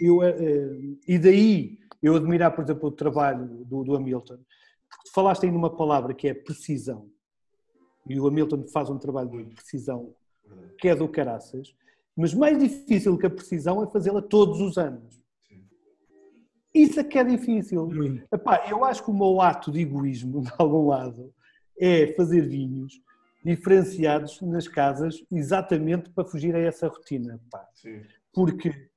eu, eh, e daí eu admirar, por exemplo, o trabalho do, do Hamilton, porque falaste aí numa palavra que é precisão, e o Hamilton faz um trabalho de precisão que é do caraças, mas mais difícil que a precisão é fazê-la todos os anos. Isso é que é difícil. Epá, eu acho que o meu ato de egoísmo, de algum lado, é fazer vinhos diferenciados nas casas exatamente para fugir a essa rotina. Porque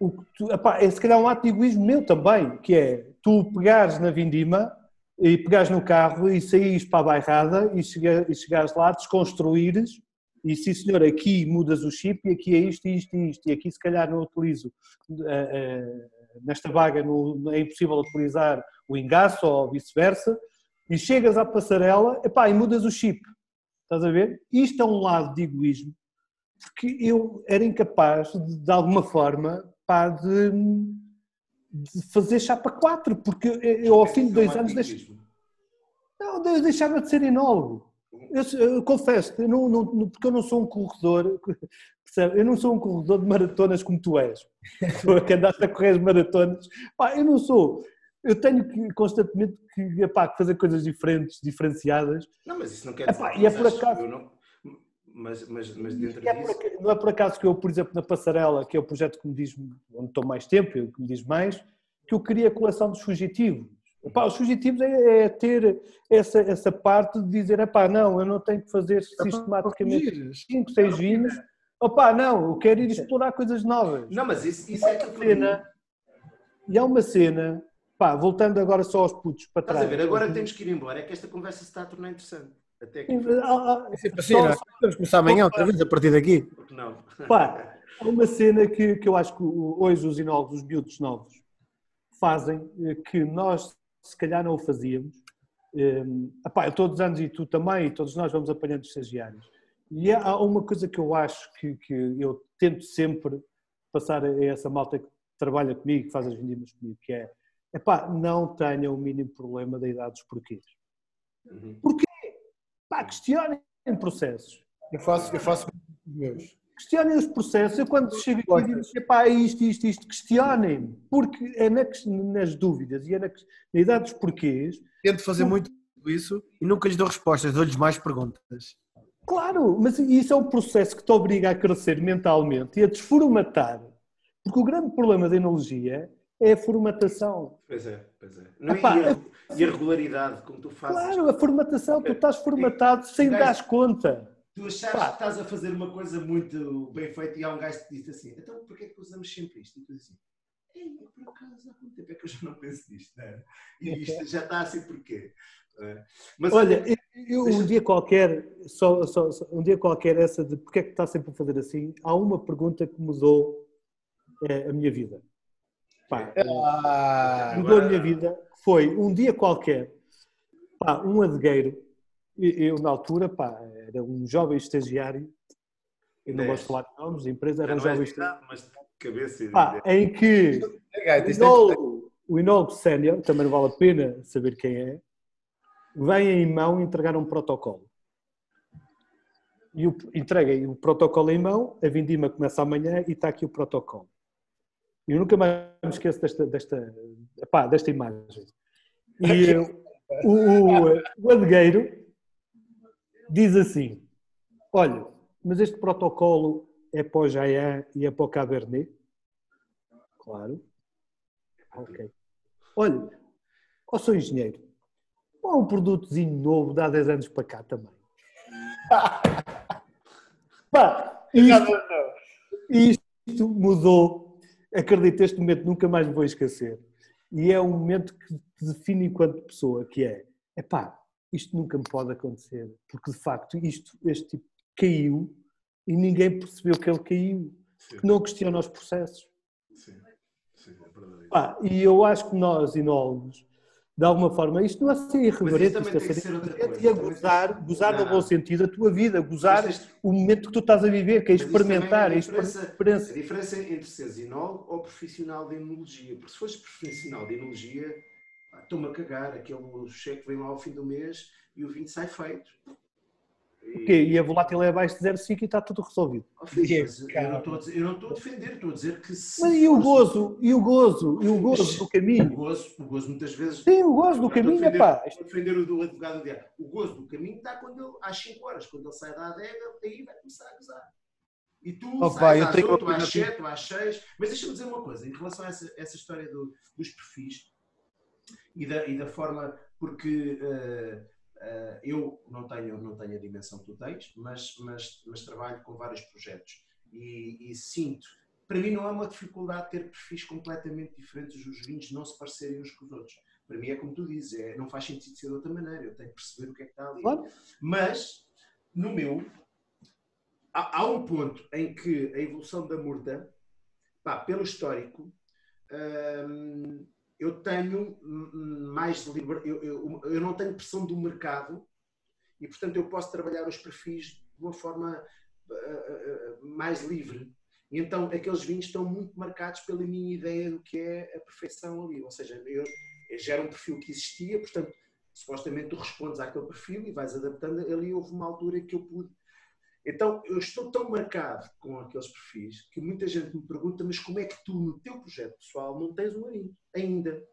o que tu, epá, é se calhar um ato de egoísmo meu também, que é tu pegares na vindima e pegares no carro e saís para a bairrada e, chega, e chegares lá, desconstruires e sim senhor, aqui mudas o chip e aqui é isto, isto e isto. E aqui se calhar não utilizo eh, eh, nesta vaga é impossível utilizar o engaço ou vice-versa. E chegas à passarela epá, e mudas o chip. Estás a ver? Isto é um lado de egoísmo porque eu era incapaz, de, de alguma forma, pá, de, de fazer chapa 4, porque eu, eu ao fim de dois anos deixei, não, eu deixava de ser enólogo. Eu, eu confesso, eu não, não, porque eu não sou um corredor, percebe? eu não sou um corredor de maratonas como tu és, tu que andaste a correr as maratonas, pá, eu não sou. Eu tenho que constantemente que, epá, fazer coisas diferentes, diferenciadas. Não, mas isso não quer dizer epá, E é por acaso. Não, mas, mas, mas dentro é disso... por, não é por acaso que eu, por exemplo, na Passarela, que é o projeto que me diz, onde estou mais tempo, que me diz mais, que eu queria a coleção dos fugitivos. Epá, os fugitivos é, é, ter essa, essa parte de dizer, epá, não, eu não tenho que fazer sistematicamente 5, 6 vinhos. Opá, não, eu quero ir explorar coisas novas. Não, mas isso, isso é que cena, E há uma cena, pá, voltando agora só aos putos para trás. Estás a ver, agora temos que ir embora, é que esta conversa se está a tornar interessante. Até aqui. Ah, ah, assim, só, só, Vamos começar amanhã outra vez a partir daqui. Porque não? Pá, há uma cena que, que eu acho que hoje os inólogos, os miúdos novos, fazem, eh, que nós se calhar não o fazíamos. Um, epá, todos os anos, e tu também, e todos nós vamos apanhando estagiários. E há uma coisa que eu acho que, que eu tento sempre passar a essa malta que trabalha comigo, que faz as vendidas comigo, que é, epá, não tenham o mínimo problema da idade dos porquês. Uhum. Porquê? Pá, questionem processos. Eu faço, eu faço meus. Questionem os processos. Eu quando chego aqui digo, epá, isto, isto, isto, questionem. Porque é nas dúvidas e é na, na idade dos porquês. Tento fazer muito isso e nunca lhes dou respostas, dou-lhes mais perguntas. Claro, mas isso é um processo que te obriga a crescer mentalmente e a desformatar. Porque o grande problema da enologia é a formatação. Pois é, pois é. Não, Epá, e, a, e, a, regularidade, como tu fazes. Claro, a formatação, tu estás formatado e, sem dar conta. Tu achares Pá. que estás a fazer uma coisa muito bem feita e há um gajo que te diz assim, então porquê é que usamos sempre isto? E tu dizes assim, Ei, por acaso, há quanto tempo é que eu já não penso nisto? Né? E isto já está assim porquê? É? Mas, Olha, eu, um dia qualquer, só, só, só, um dia qualquer essa de porque é que está sempre a fazer assim, há uma pergunta que mudou é, a minha vida. Pá, ah, mudou a minha vida. Foi um dia qualquer, pá, um adegueiro, eu na altura, pá, era um jovem estagiário, eu não gosto de falar de nomes, a empresa era um jovem estagiário. Mas cabeça pá, em que é, o enólogo, o enólogo sénior, também não vale a pena saber quem é, vem em mão entregar um protocolo. E o, entreguem o protocolo em mão, a vindima começa amanhã e está aqui o protocolo. Eu nunca mais me esqueço desta, desta, epá, desta imagem. E o, o, o adegueiro diz assim: Olha, mas este protocolo é para o Jaian e é para o Cabernet? Claro. Ok. Olha, ó sou engenheiro, ou um produtozinho novo de há 10 anos para cá também. Pá, isto, isto mudou acredito, este momento nunca mais me vou esquecer. E é um momento que te define enquanto pessoa, que é, epá, isto nunca me pode acontecer, porque de facto isto, este tipo caiu e ninguém percebeu que ele caiu, porque não questiona os processos. Sim, sim, é verdade. Ah, e eu acho que nós, enólogos, de alguma forma, isto não é ser irreverente, isto é ser, irreverente e a gozar, gozar no bom sentido a tua vida, gozar o momento que tu estás a viver, que é experimentar. É a, diferença, a diferença entre seres enólogo ou profissional de enologia, porque se fores profissional de enologia, estou-me a cagar, aquele cheque vem lá ao fim do mês e o vinho sai feito. E, e a volátil é abaixo de 0,5 e está tudo resolvido. Oh, filho, eu, não estou a dizer, eu não estou a defender, estou a dizer que se. Mas e o gozo? E o gozo? E o gozo do caminho? O gozo, o gozo muitas vezes. Sim, o gozo do caminho, é pá. Estou a defender o do advogado diário. O gozo do caminho está quando ele, às 5 horas, quando ele sai da adega, aí vai começar a gozar. E tu oh, sais às 8, às 7, às 6. Mas deixa-me dizer uma coisa, em relação a essa, essa história do, dos perfis e da, e da forma, porque. Uh, Uh, eu não tenho, não tenho a dimensão que tu tens, mas, mas, mas trabalho com vários projetos e, e, sinto, para mim não é uma dificuldade ter perfis completamente diferentes, os vinhos não se parecerem uns com os outros. Para mim é como tu dizes, é, não faz sentido ser de outra maneira, eu tenho que perceber o que é que está ali. Claro. Mas, no meu, há, há, um ponto em que a evolução da murta, pá, pelo histórico, hum, eu tenho mais liberdade, eu, eu, eu, não tenho pressão do mercado e, portanto, eu posso trabalhar os perfis de uma forma uh, uh, mais livre. E então aqueles vinhos estão muito marcados pela minha ideia do que é a perfeição ali. Ou seja, eu, eu gero um perfil que existia, portanto, supostamente tu respondes àquele perfil e vais adaptando. Ali houve uma altura que eu pude. Então, eu estou tão marcado com aqueles perfis que muita gente me pergunta, mas como é que tu, no teu projeto pessoal, não tens um arinho ainda?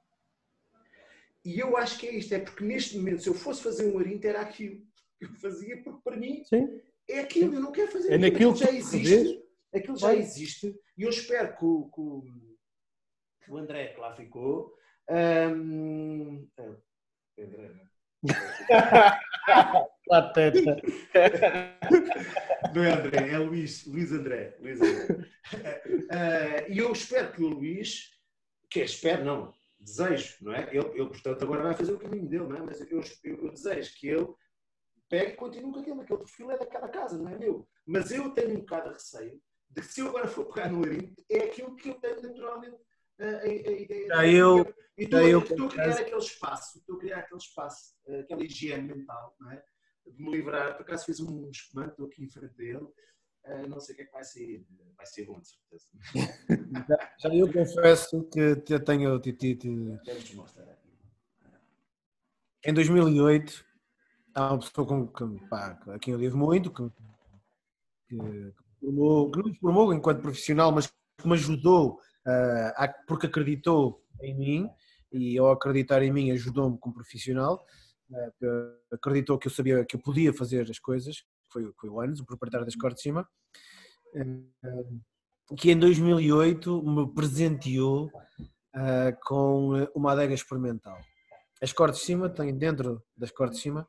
E eu acho que é isto, é porque neste momento, se eu fosse fazer um arinho, era aquilo que eu fazia, porque para mim Sim. é aquilo, eu não quero fazer É aquilo, naquilo já existe. Aquilo já existe e eu espero que o, que o- André que lá ficou. é, André, né? Pateta. Não é André, é Luís, Luís André. Luís André. Eh, E eu espero que o Luís, que é espero, não, desejo, não é? Ele, ele, portanto, agora vai fazer o caminho dele, não é? Mas eu, eu- eu desejo que ele pegue e continue com aquilo, aquele perfil é daquela casa, não é meu. Mas eu tenho um bocado de receio de que se eu agora for pegar no arinho, é aquilo que eu tenho naturalmente a, a- a ideia. Já eu- E estou, eu, estou a criar aquele espaço, estou a criar aquele espaço, eh, aquela higiene mental, não é? De me livrar. Por acaso fiz um espumante, estou aqui em frente dele. Eh, não sei o que é que vai sair. Vai ser bom, de certeza. Já eu confesso que te- tenho. Deves mostrar aqui. Em 2008, há uma pessoa com, que, pá, a quem eu devo muito, que, que, que formou- que não me formou enquanto profissional, mas que me ajudou, ah, a- porque acreditou em mim, e ao acreditar em mim ajudou-me como profissional, ah, acreditou que eu sabia que eu podia fazer as coisas, foi, foi o Anos, o proprietário da Escor de Cima, ah, que em 2008 me presenteou ah, com uma adega experimental. A Escor de Cima tem dentro da Escor de Cima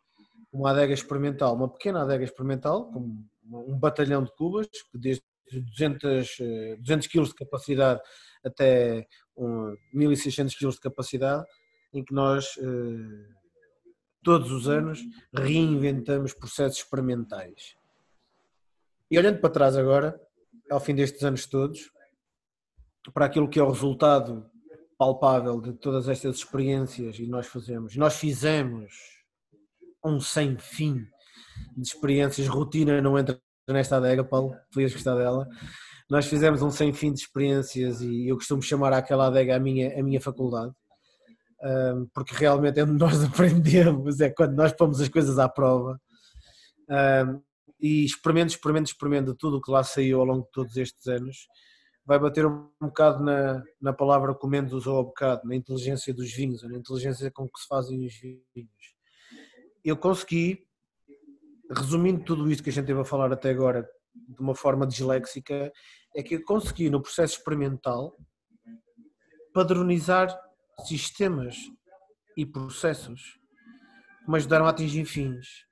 uma adega experimental, uma pequena adega experimental, com um batalhão de cubas, que desde 200, eh, 200 kg de capacidade até um, 1600 kg de capacidade, em que nós eh, todos os anos reinventamos processos experimentais. E olhando para trás agora, ao fim destes anos todos, para aquilo que é o resultado palpável de todas estas experiências e nós fazemos, nós fizemos um sem fim de experiências, rotina não entra nesta adega, Paulo, tu ias gostar dela. Nós fizemos um sem fim de experiências e eu costumo chamar aquela adega a minha, a minha faculdade, porque realmente é onde nós aprendemos, é quando nós pomos as coisas à prova. E experimento, experimento, experimento tudo o que lá saiu ao longo de todos estes anos. Vai bater um bocado na, na palavra que o Mendes usou há bocado, na inteligência dos vinhos, na inteligência com que se fazem os vinhos. Eu consegui, resumindo tudo isto que a gente teve a falar até agora de uma forma disléxica, é que eu consegui no processo experimental padronizar sistemas e processos que me ajudaram a atingir fins.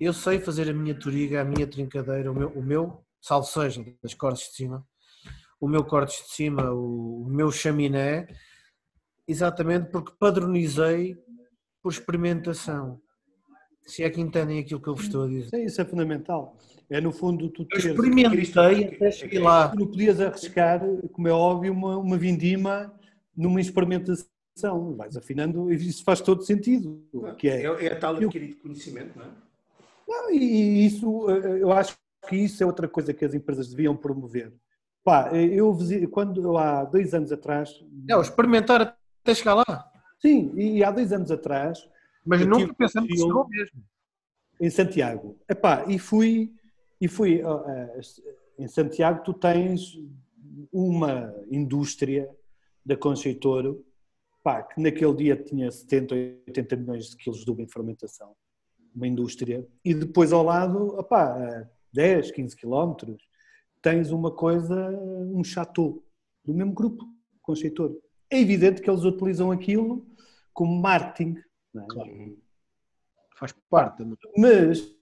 Eu sei fazer a minha toriga, a minha trincadeira, o meu, o meu salseja das cortes de cima, o meu cortes de cima, o, o meu chaminé, exatamente porque padronizei por experimentação. Se é que entendem aquilo que eu vos estou a dizer. Sim, isso é fundamental. É no fundo tu Eu teres, experimentei até cheguei lá. tu não podias arriscar, como é óbvio, uma, uma vindima numa experimentação. Vais afinando e isso faz todo sentido. Que é, É, é tal Eu- adquirido conhecimento, não é? Não, e isso, eh, eu acho que isso é outra coisa que as empresas deviam promover. Pá, eh, eu quando há dois anos atrás, É, o experimentar até chegar lá. sim, e há dois anos atrás, Mas nunca pensando que chegou mesmo. em Santiago, epá, e fui, e fui eh, em Santiago tu tens uma indústria da Concheitoro, pá, que naquele dia tinha 70, 80 milhões de quilos de uva em fermentação, uma indústria, e depois ao lado, opá, a 10, 15 quilómetros, tens uma coisa, um chateau, do mesmo grupo, Concheitoro. É evidente que eles utilizam aquilo como marketing, não é? Faz parte. da- Mas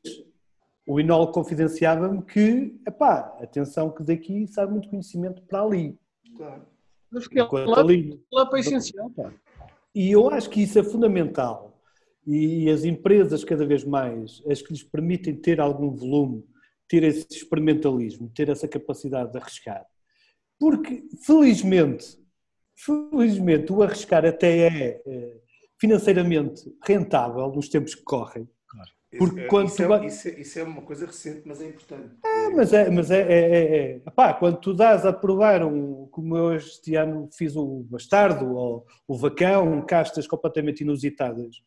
o Inol confidenciava-me que, epá, atenção que daqui sai muito conhecimento para ali. Claro. Mas que é lá, para essencial. Pá. E eu acho que isso é fundamental. E as empresas, cada vez mais, as que lhes permitem ter algum volume, ter esse experimentalismo, ter essa capacidade de arriscar. Porque, felizmente, felizmente, o arriscar até é eh, financeiramente rentável nos tempos que correm. Porque Isso- quando isso, tu é, isso, é, isso é uma coisa recente, mas é importante. É, mas é, mas é, é, é, é. Epá, quando tu dás a provar um, como eu este ano fiz o bastardo ou o vacão, castas completamente inusitadas,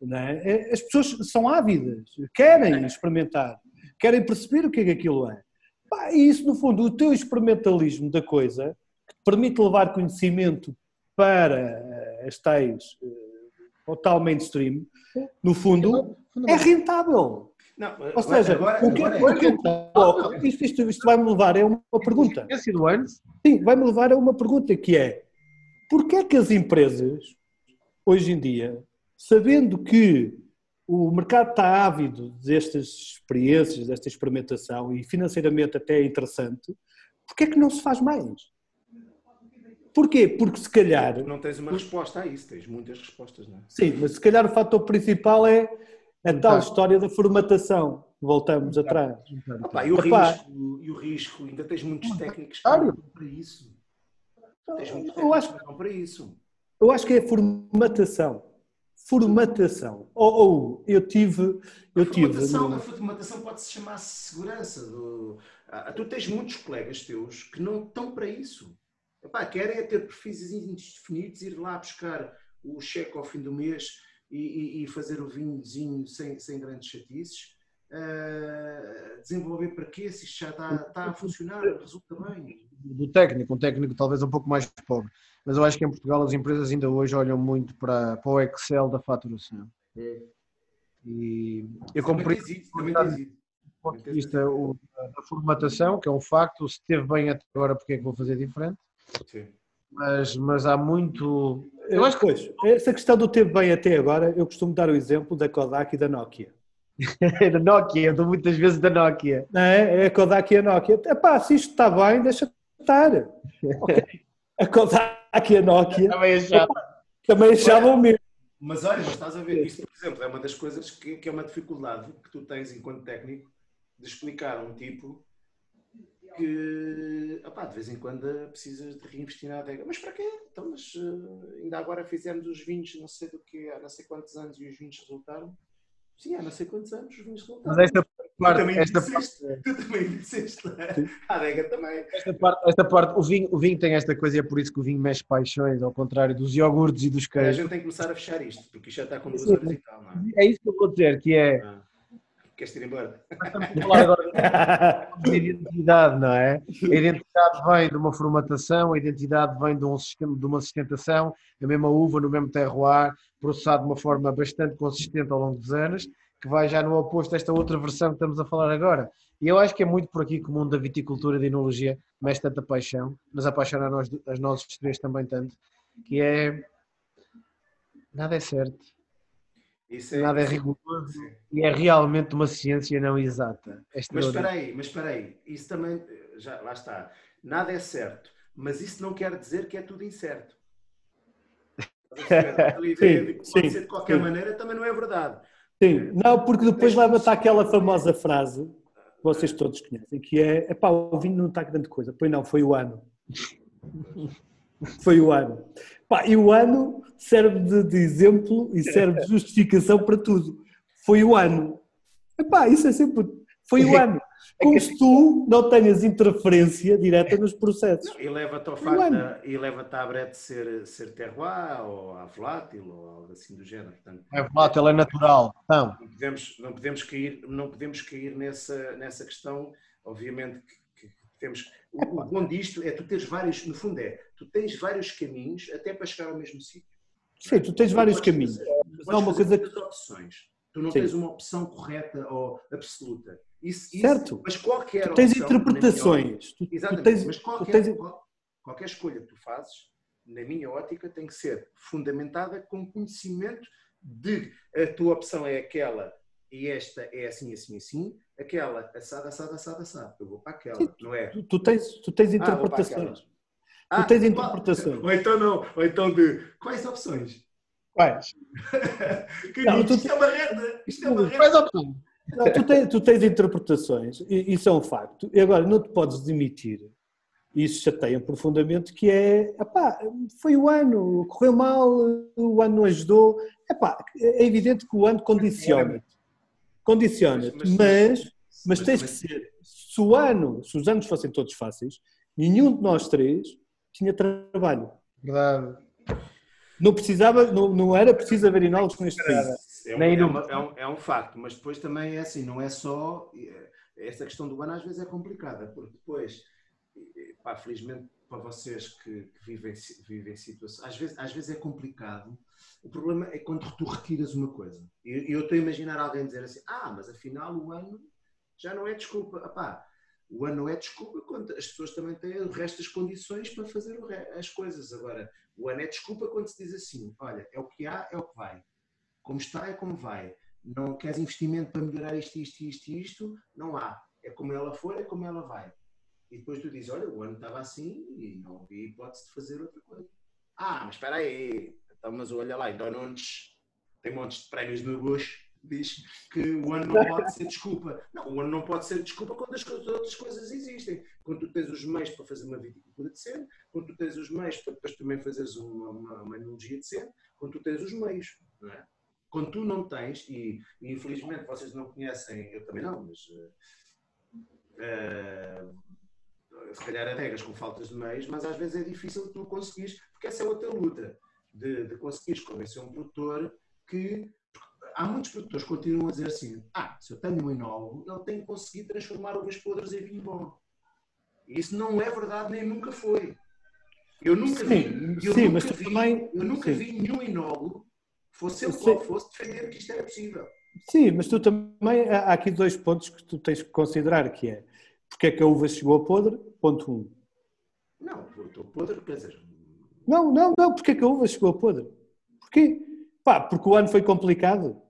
não é? É, as pessoas são ávidas, querem experimentar, querem perceber o que é que aquilo é. Pá, e isso, no fundo, o teu experimentalismo da coisa, que te permite levar conhecimento para eh, as tais, ao tal mainstream, no fundo, é rentável. Não, Ou seja, agora, o que, agora é- o que eu coloco, isto, isto, isto vai-me levar a uma pergunta. Sim, vai-me levar a uma pergunta que é porquê é que as empresas, hoje em dia, sabendo que o mercado está ávido destas experiências, desta experimentação e financeiramente até é interessante, porquê é que não se faz mais? Porquê? Porque se calhar, não tens uma resposta a isso, tens muitas respostas, não é? sim, mas se calhar o fator principal é a tal história da formatação. Voltamos atrás. Opa, e, o risco, e o risco, ainda tens muitos técnicos que Claro. não para isso. Tens muitos Eu acho, que não para isso. Eu acho que é formatação. Formatação. Ou, ou eu tive. Eu a, tive formatação, no- a formatação pode-se chamar segurança. Do... Ah, tu tens muitos colegas teus que não estão para isso. Epá, querem é ter perfis indefinidos, ir lá buscar o cheque ao fim do mês e, e- e fazer o vinhozinho sem, sem grandes chatices. Ah, desenvolver para quê? Se isto já está, está a funcionar, resulta bem. do técnico, um técnico talvez um pouco mais pobre. Mas eu acho que em Portugal as empresas ainda hoje olham muito para, para o Excel da faturação. E eu compreendo do ponto de vista da formatação, que é um facto, se esteve bem até agora, porque é que vou fazer diferente? Sim. Mas, mas há muito. Eu acho que Pois, essa questão do ter bem até agora, eu costumo dar o exemplo da Kodak e da Nokia. é da Nokia, eu dou muitas vezes da Nokia. Não é? É a Kodak e a Nokia. Epá, se isto está bem, deixa estar. Ok. A Kodak e a Nokia Também é chato. também achavam o mesmo. Mas olha, mas estás a ver, isso, por exemplo, é uma das coisas que, que é uma dificuldade que tu tens enquanto técnico de explicar a um tipo que opá, de vez em quando precisas de reinvestir na adega. Mas para quê? Então, mas eh, ainda agora fizemos os vinhos, não sei do que, há não sei quantos anos e os vinhos resultaram. Sim, há não sei quantos anos os vinhos resultaram. Mas esta tu parte, também esta disseste, tu também disseste, a adega também. Esta parte, esta parte o, vinho, o vinho tem esta coisa e é por isso que o vinho mexe paixões, ao contrário dos iogurtes e dos A queijos. gente tem que começar a fechar isto, porque isto já está com duas horas e tal, não é? É isso que eu vou dizer, que é Ah. Queres ir embora? Vou falar agora de identidade, não é? A identidade vem de uma formatação, a identidade vem de, um sistema, de uma sustentação, a mesma uva no mesmo terroir, processado de uma forma bastante consistente ao longo dos anos, que vai já no oposto desta outra versão que estamos a falar agora. E eu acho que é muito por aqui que o mundo da viticultura e da enologia mexe tanta paixão, mas apaixona a nós, a nós os três também tanto, que é nada é certo, é, nada é isso rigoroso Sim. e é realmente uma ciência não exata. Esta Mas espera aí, mas espera aí, isso também, já, lá está, nada é certo, mas isso não quer dizer que é tudo incerto. Estás a perceber? Aquela ideia de que Sim, pode sim, ser de qualquer sim. maneira também não é verdade. Sim, não, porque depois leva-te àquela famosa frase que vocês todos conhecem, que é: epá, o vinho não está grande coisa. Pois não, foi o ano. Foi o ano. Pá, e o ano serve de, de exemplo e serve de justificação para tudo. Foi o ano. Epá, isso é sempre. Foi o ano. Como se tu não tenhas interferência direta nos processos. E leva-te ao facto, e leva-te à brete de ser, ser terroir ou à volátil ou algo assim do género. Portanto, É volátil, é natural. Então, não podemos, não podemos cair, não podemos cair nessa, nessa questão, obviamente que temos. O, o bom disto é tu teres vários, no fundo é, tu tens vários caminhos até para chegar ao mesmo sítio. Sim, tu tens vários Podes caminhos. fazer- Mas podes há uma coisa muitas opções. Tu não Sim. tens uma opção correta ou absoluta. Isso, isso- Certo. mas qualquer Tu tens opção, interpretações. Tu, tu Exatamente, tens, mas tu qualquer, tens- qual- qualquer escolha que tu fazes, na minha ótica, tem que ser fundamentada com conhecimento de a tua opção é aquela e esta é assim, assim, assim, aquela assada, assada, assada, assada. Eu vou para aquela, Sim. não é? tu, tu tens, tu tens Ah, vou para interpretações. aquela. tens interpretações. Ou então não, ou então de quais opções? quais? Não, tu- Isto é uma renda, isto é uma renda. Quais opções? Não, tu, tens, tu tens interpretações, e isso é um facto. E agora, não te podes demitir. Isso chateia profundamente, que é, epá, foi o ano, correu mal, o ano não ajudou. Epá, é evidente que o ano condiciona-te. Condiciona-te, Mas- mas, mas- mas, tens que ser. Se o ano, se os anos fossem todos fáceis, nenhum de nós três tinha trabalho. Verdade. Não precisava, não, não era preciso haver enólogos neste país. É um, Nem é, no- uma- é um- é um facto, mas depois também é assim, não é só. eh, Esta questão do ano às vezes é complicada, porque depois, eh, pá, felizmente para vocês que, que vivem, vivem situações, às vezes, às vezes é complicado. O problema é quando tu retiras uma coisa. Eu, eu estou a imaginar alguém dizer assim: ah, mas afinal o ano já não é desculpa. Epá, o ano não é desculpa quando as pessoas também têm o resto das condições para fazer as coisas. Agora, o ano é desculpa quando se diz assim: olha, é o que há, é o que vai como está é como vai. Não queres investimento para melhorar isto, isto, isto isto, não há. É como ela for, é como ela vai. E depois tu dizes, olha, o ano estava assim e não havia hipótese de fazer outra coisa. Ah, mas espera aí, então, mas olha lá, então Nunes tem montes de prémios no bucho, diz que o ano não pode ser desculpa. Não, o ano não pode ser desculpa quando as co- outras coisas existem. Quando tu tens os meios para fazer uma viticultura decente, quando tu tens os meios para depois também fazeres uma, uma, uma enologia decente, quando tu tens os meios, não é? quando tu não tens, e, e infelizmente vocês não conhecem, eu também não, mas eh, eh, se calhar adegas com faltas de meios, mas às vezes é difícil tu conseguires, porque essa é outra luta, de, de conseguires convencer um produtor que. Há muitos produtores que continuam a dizer assim: ah, se eu tenho um enólogo, ele tem que conseguir transformar uvas podres em vinho bom. Isso não é verdade, nem nunca foi. Eu nunca Sim, vi, eu sim, nunca mas tu vi, também- eu nunca sim. vi nenhum enólogo, fosse ele qual fosse, defender que isto era possível. Sim, mas tu também, há há aqui dois pontos que tu tens que considerar, que é, porque é que a uva chegou a podre, ponto um. Não, estou podre, quer dizer, Não, não, não, porque é que a uva chegou a podre? Porquê? Pá, porque o ano foi complicado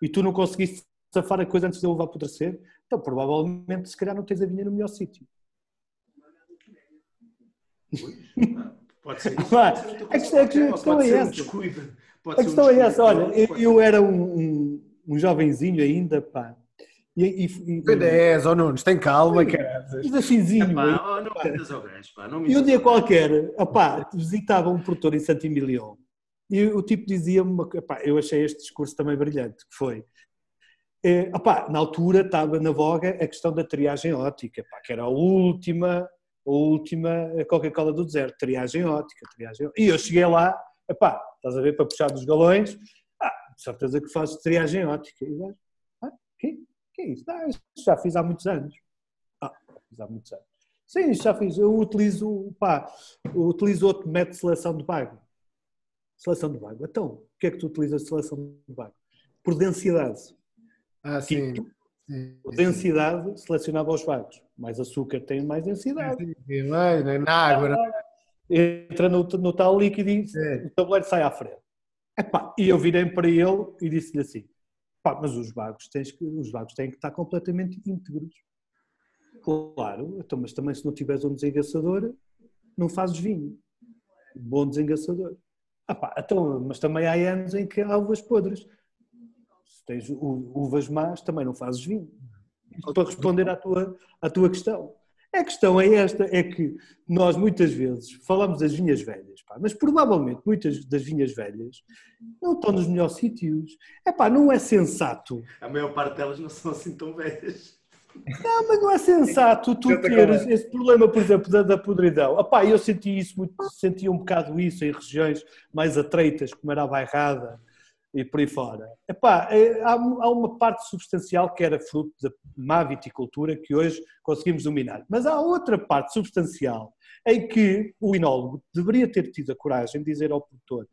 e tu não conseguiste safar a coisa antes da uva apodrecer, então provavelmente se calhar não tens a vinha no melhor sítio. pode ser isso. Pode ser a questão- a questão é um essa. A um questão é essa, olha, económico, eu, eu era um, um, um jovenzinho ainda, pá, e, e, e, Depende, é, ó Nunes, tem calma, cara. e desafinzinho, Epá, oh, não metas ao gajo, pá, não me E um dia qualquer, opá, visitava um produtor em Santo Emilion e o tipo dizia-me, uma eu achei este discurso também brilhante, que foi, eh, opá, na altura estava na voga a questão da triagem ótica, que era a última, a última Coca-Cola do deserto, triagem ótica, triagem ótica. E eu cheguei lá, epá, estás a ver, para puxar dos galões, ah, de certeza que fazes triagem ótica. E o gajo, ah, que, que é isso? Ah, isso já fiz há muitos anos. Ah, fiz há muitos anos. Sim, já fiz. Eu utilizo, pá, eu utilizo outro método de seleção de bago. Seleção de bago. Então, o que é que tu utilizas de seleção de bago? Por densidade. Ah, sim. Tipo, Sim, Por densidade, selecionava os bagos. Mais açúcar tem mais densidade. sim, sim, né, Na água, né? Entra no, no tal líquido e É. o tabuleiro sai à frente. Epá, e eu virei para ele e disse-lhe assim: pá, mas os bagos, tens que, os bagos têm que estar completamente íntegros. Claro, então, mas também se não tiveres um desengaçador, não fazes vinho. Bom desengaçador. Ah pá, então, mas também há anos em que há uvas podres. Se tens uvas más, também não fazes vinho. Para responder à tua, à tua questão. A questão é esta, é que nós muitas vezes falamos das vinhas velhas, pá, mas provavelmente muitas das vinhas velhas não estão nos melhores sítios. É pá, não é sensato. A maior parte delas não são assim tão velhas. Não, mas não é sensato tu teres esse problema, por exemplo, da, da podridão. Epá, eu senti isso, muito, senti um bocado isso em regiões mais atreitas, como era a Bairrada e por aí fora. Epá, é, há, há uma parte substancial que era fruto da má viticultura que hoje conseguimos dominar. Mas há outra parte substancial em que o enólogo deveria ter tido a coragem de dizer ao produtor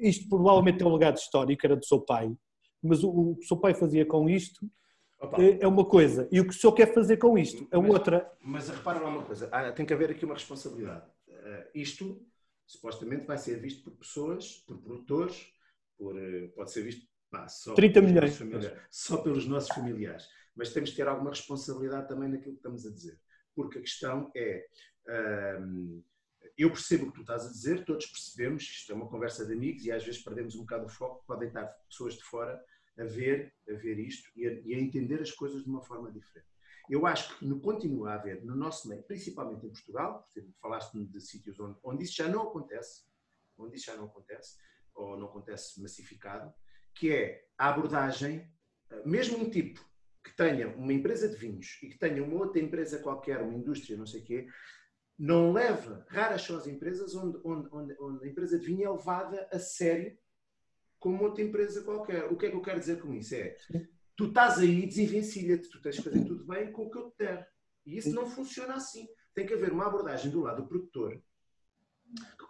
isto provavelmente é um legado histórico, era do seu pai, mas o, o que o seu pai fazia com isto Opa, é é uma coisa, e o que o senhor quer fazer com isto é Mas- outra. Mas repara lá uma coisa, tem que haver aqui uma responsabilidade. Eh, isto, supostamente, vai ser visto por pessoas, por produtores, por, eh, pode ser visto pá, só, 30 pelos milhões. só pelos nossos familiares. Mas temos que ter alguma responsabilidade também naquilo que estamos a dizer. Porque a questão é. ahm, eu percebo o que tu estás a dizer, todos percebemos, isto é uma conversa de amigos e às vezes perdemos um bocado o foco, podem estar pessoas de fora a ver, a ver isto e a, e a entender as coisas de uma forma diferente. Eu acho que no, continua a haver no nosso meio, principalmente em Portugal, porque falaste-me de sítios onde, onde isso já não acontece, onde isso já não acontece, ou não acontece massificado, que é a abordagem mesmo um tipo que tenha uma empresa de vinhos e que tenha uma outra empresa qualquer, uma indústria, não sei o quê, não leva, raras são as empresas onde, onde, onde, onde a empresa de vinho é levada a sério como outra empresa qualquer. O que é que eu quero dizer com isso? É, tu estás aí, desenvencilha-te, tu tens que fazer tudo bem com o que eu te der. E isso não funciona assim. Tem que haver uma abordagem do lado do produtor,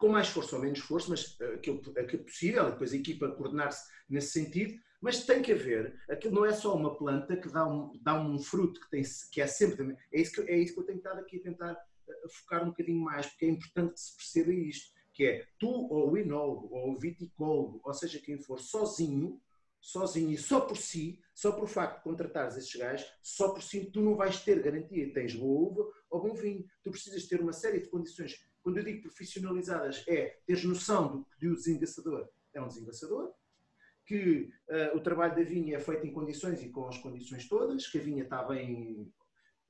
com mais força ou menos força, mas uh, aquilo, aquilo possível, depois a equipa coordenar-se nesse sentido, mas tem que haver, aquilo não é só uma planta que dá um, dá um fruto que, tem, que é sempre, é isso que, é isso que eu tenho estado aqui a tentar uh, focar um bocadinho mais, porque é importante que se perceba isto, que é tu ou o enólogo ou o viticólogo, ou seja quem for, sozinho, sozinho e só por si, só por facto de contratares esses gajos, só por si tu não vais ter garantia, tens boa uva ou bom vinho. Tu precisas ter uma série de condições. Quando eu digo profissionalizadas, é teres noção do que o desengaçador é um desengaçador, que uh, o trabalho da vinha é feito em condições e com as condições todas, que a vinha está bem.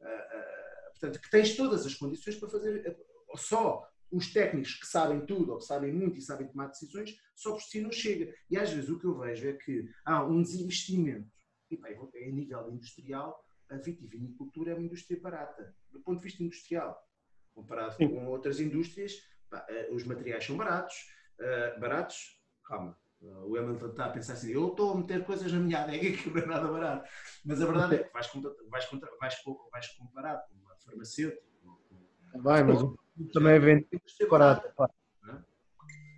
Uh, uh, portanto, que tens todas as condições para fazer. Só os técnicos que sabem tudo, ou que sabem muito e sabem tomar decisões, só por si não chega. E às vezes o que eu vejo é que há um desinvestimento. E bem, a nível industrial, a vitivinicultura é uma indústria barata, do ponto de vista industrial. Comparado Sim. com outras indústrias, pá, os materiais são baratos. baratos, calma, o Hamilton está a pensar assim, eu estou a meter coisas na minha adega que não é nada barato. Mas a verdade é que vais, vais, vais, vais comparar com uma farmacêutica. Vai, mas o também é vendido barato.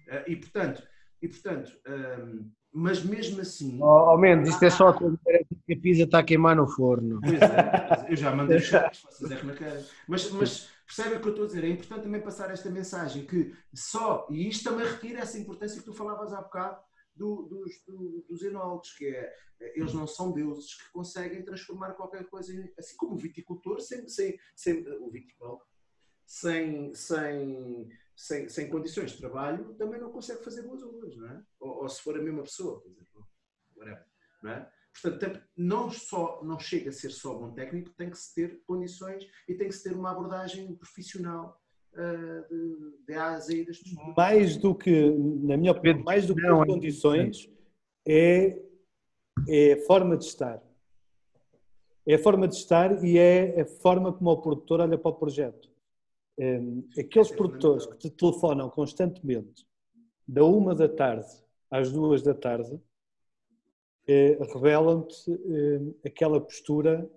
É? E portanto, e, portanto um, mas mesmo assim. Oh, ao menos, isto é só a tua que a pizza está a queimar no forno. Pois é, eu já mandei choques, vocês é que não querem. Mas, mas percebem o que eu estou a dizer? É importante também passar esta mensagem que só, e isto também retira essa importância que tu falavas há bocado, do, dos, do, dos enólogos, que é, eles não são deuses que conseguem transformar qualquer coisa, em, assim como o viticultor, sem, sem, sem o viticultor, sem, sem, sem, sem condições de trabalho, também não consegue fazer boas uvas, não é? Ou, ou, se for a mesma pessoa, por exemplo, whatever, não é? Portanto, não, só, não chega a ser só bom técnico, tem que se ter condições e tem que se ter uma abordagem profissional uh, de, de A a Z das Mais do que, na minha opinião, mais do que as é condições, é, é a forma de estar. É a forma de estar e é a forma como o produtor olha para o projeto. Um, aqueles é produtores que te telefonam constantemente da uma da tarde às duas da tarde eh, revelam-te eh, aquela postura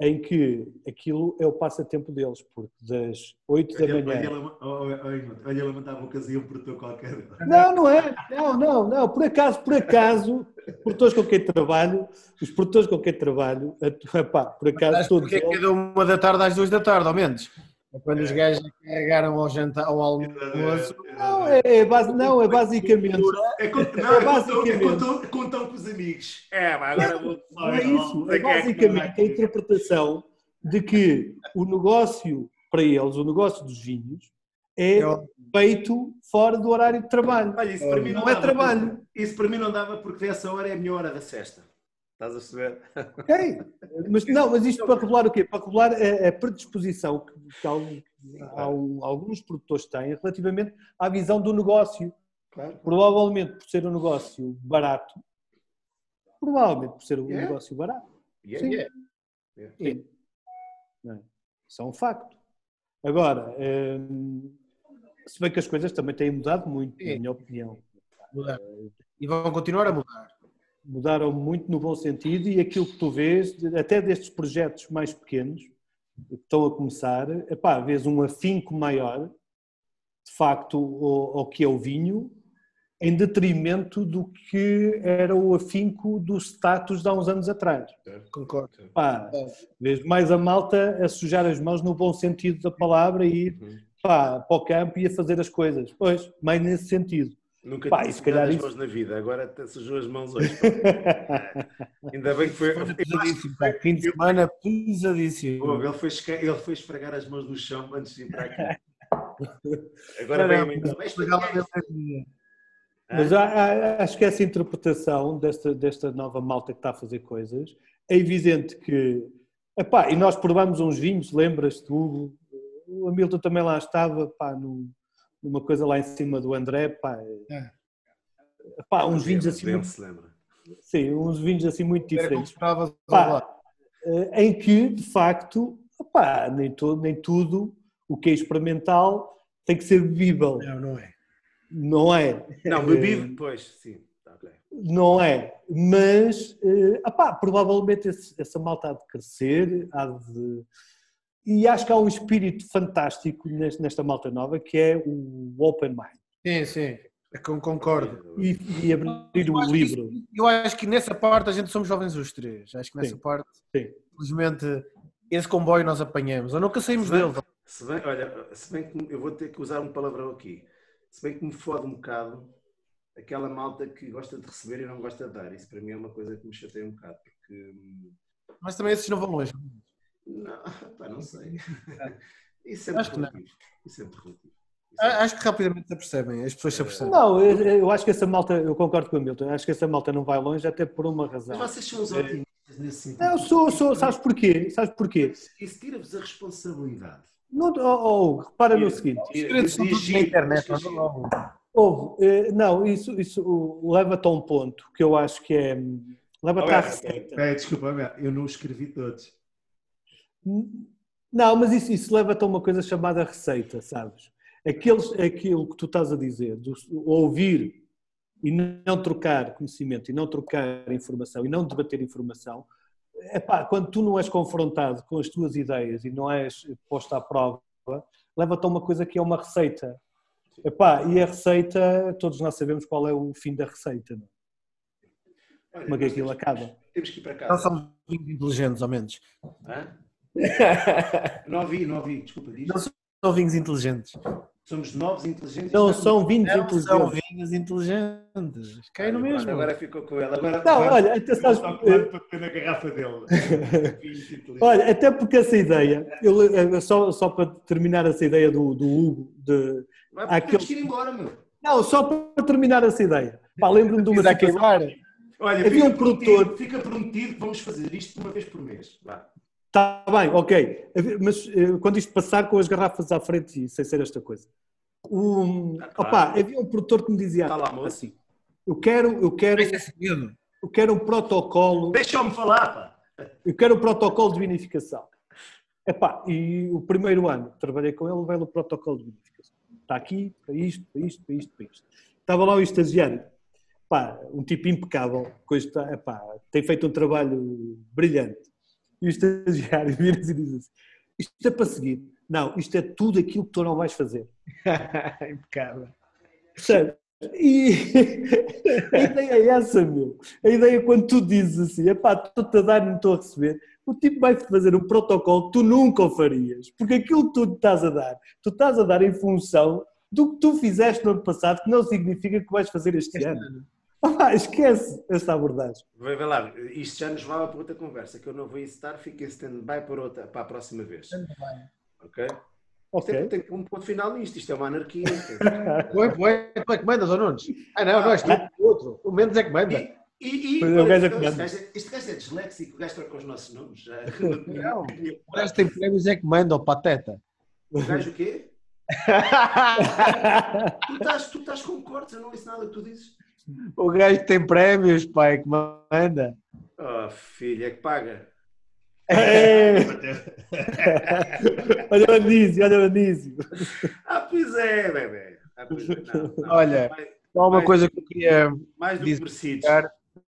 em que aquilo é o passatempo deles, porque das 8 da manhã. Olha, ele levantar a boca e um produtor qualquer. Não, não é. Não, não, não. Por acaso, por acaso, produtores com quem trabalho, os produtores com quem trabalho, epá, por acaso, todos. Porque é da uma da tarde às duas da tarde, ao menos. É quando os gajos carregaram ao jantar, ao almoço. Não, é, é, base, não, é basicamente. É, não, é, é basicamente. Contam com os amigos. É, agora vou. Não é isso. É basicamente a interpretação de que o negócio para eles, o negócio dos vinhos, é feito fora do horário de trabalho. Olha, isso para mim não, não é trabalho. Isso para mim não dava porque dessa hora é a minha hora da sexta. Estás a perceber? Ok, mas não, mas isto para revelar o quê? Para revelar a, a predisposição que, que alguns produtores têm relativamente à visão do negócio. Claro. Provavelmente por ser um negócio barato, provavelmente por ser um yeah. negócio barato. Yeah. Sim. Yeah. Sim. Não, isso é um facto. Agora, hum, se bem que as coisas também têm mudado muito, na minha opinião. Mudar. E vão continuar a mudar mudaram muito no bom sentido e aquilo que tu vês, até destes projetos mais pequenos, que estão a começar, epá, vês um afinco maior, de facto, ao, ao que é o vinho, em detrimento do que era o afinco do status de há uns anos atrás. Concordo. Pá, vês mais a malta a sujar as mãos no bom sentido da palavra e ir uhum. pá, para o campo e a fazer as coisas. Pois, mais nesse sentido. Nunca Pá, calhar as isso... mãos na vida, agora sujou as mãos hoje. Ainda bem que foi. Pesadíssimo, fim de semana pesadíssimo. ele, foi, ele foi esfregar as mãos no chão antes de ir para aqui. Agora vem a mim Mas acho que essa interpretação desta, desta nova malta que está a fazer coisas é evidente que. Epá, e nós provamos uns vinhos, lembras-te, Hugo? O Hamilton também lá estava, pá, no, uma coisa lá em cima do André, pá, é. pá uns vinhos assim. Muito, se lembra. sim, uns vinhos assim muito diferentes. Pá, eh, em que, de facto, opá, nem, to- nem tudo o que é experimental tem que ser bebível. Não, não é. Não é. Não, Eh, bebi, pois, sim. Tá, ok. Não é. Mas, eh, opá, provavelmente esse- essa malta há de crescer, há de... E acho que há um espírito fantástico nesta malta nova, que é o open mind. Sim, sim. É Concordo. E, e abrir que livro. isso- Eu acho que nessa parte a gente somos jovens os três. Acho que nessa Sim. parte, Sim. felizmente, esse comboio nós apanhamos. Ou nunca saímos Se bem- dele. Se bem, olha, se bem que eu vou ter que usar um palavrão aqui, se bem que me fode um bocado aquela malta que gosta de receber e não gosta de dar. Isso para mim é uma coisa que me chateia um bocado, porque hum, Mas também esses não vão longe. Não, pá, não sei. Isso é Acho que relativo. Isso é relativo. É Acho que rapidamente se apercebem. As pessoas se apercebem. Não, eu, eu acho que essa malta, eu concordo com o Milton, acho que essa malta não vai longe até por uma razão. Mas vocês são os otimistas nesse sentido. Não, eu sou, sou, sabes porquê? Sabes porquê? Isso tira-vos a responsabilidade. Não, oh, oh, repara no seguinte, na internet. não houve, eh, não, isso, isso leva-te a um ponto que eu acho que é, leva-te à receita. É, desculpa, eu não escrevi todos. Não, mas isso, isso leva-te a uma coisa chamada receita, sabes? Aqueles, aquilo que tu estás a dizer, do, ouvir e não trocar conhecimento, e não trocar informação, e não debater informação, epá, quando tu não és confrontado com as tuas ideias e não és posto à prova, leva-te a uma coisa que é uma receita. Epá, e a receita, todos nós sabemos qual é o fim da receita, não? é? Olha, como é que aquilo temos- acaba. Temos que ir para Nós casa. somos vinhos inteligentes, ao menos. Hã? Não ouvi, não ouvi, desculpa, diz. Não são vinhos inteligentes. Somos novos inteligentes. Não são vinhos Não são inteligentes. vinhos inteligentes. Cai no mesmo. Agora ficou com ele. Agora, Não, agora- olha, até sabes- para ter na garrafa dele. Olha, até porque essa ideia, eu, eu- só, só para terminar essa ideia do, do Hugo, de, Vai, aquele- temos que ir embora, meu. não, só para terminar essa ideia, pá, lembro-me de uma situação. Olha, Havia fica um produtor- prometido, fica prometido que vamos fazer isto uma vez por mês. Vá. Está Tá bem, ok, mas eh, quando isto passar com as garrafas à frente e sem ser esta coisa, um, Ah, claro. opá, havia um produtor que me dizia Está lá, assim, eu quero, eu quero, eu quero um protocolo Deixa-me falar, pá. Eu quero o protocolo de vinificação. Epá, e o primeiro ano que trabalhei com ele veio o protocolo de vinificação. Está aqui, para isto, para isto, para isto, para isto. Estava lá o estagiário, pá, um tipo impecável, coisa epá, tem feito um trabalho brilhante. E o estagiário vira-se e diz assim, isto é para seguir. Não, isto é tudo aquilo que tu não vais fazer. Impecável. Percebe? E a ideia é essa, meu. A ideia é quando tu dizes assim, epá, estou-te a dar e não estou a receber, o tipo vai fazer um protocolo que tu nunca o farias. Porque aquilo que tu estás a dar, tu estás a dar em função do que tu fizeste no ano passado, que não significa que vais fazer este ano. Ah, esquece esta abordagem. Vai ver lá, isto já nos leva para outra conversa, que eu não vou incitar, fica em stand-by para, outra, para a próxima vez. Ok? É, Ok. tem um ponto final nisto, isto é uma anarquia. Põe, põe, tu é que mandas, ó Nunes. Ah, não, não és tu, é outro. O menos é que manda. E, e, e Foi olha, gajo este, é- este gajo é disléxico, o gajo troca os nossos nomes. Já. Não. O gajo tem prémios é que manda, ó pateta. O gajo o quê? Tu estás, tu estás com cortes, eu não ouço nada que tu dizes. O gajo tem prémios, pai, é que manda. Oh, filho, é que paga. É. olha o Anísio, olha o Anísio. Ah, pois é, bebê. Ah, pois é. Não, não. Olha, mais, Só uma coisa que eu queria. mais do que merecidos.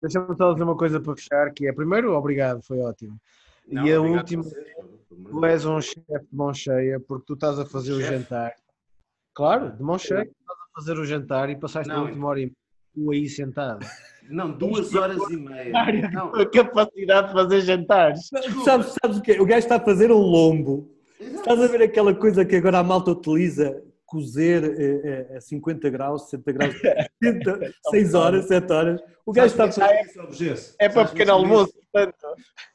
Deixa-me só dizer uma coisa para fechar, que é, primeiro, obrigado, foi ótimo. Não, e a última, tu és um chefe de mão cheia, porque tu estás a fazer o Chefe? jantar. Claro, de mão cheia, estás a fazer o jantar e passaste a Não, última hora e tu aí sentado. Não, duas horas e meia. Não, A capacidade de fazer jantares. Sabes, sabes o quê? O gajo está a fazer um lombo. exato. Estás a ver aquela coisa que agora a malta utiliza? Cozer eh, eh, a 50 graus, 60 graus, 70, 6 horas, 7 horas. O gajo está a fazer. é chama isso, Gesso? É para pequeno é almoço, portanto.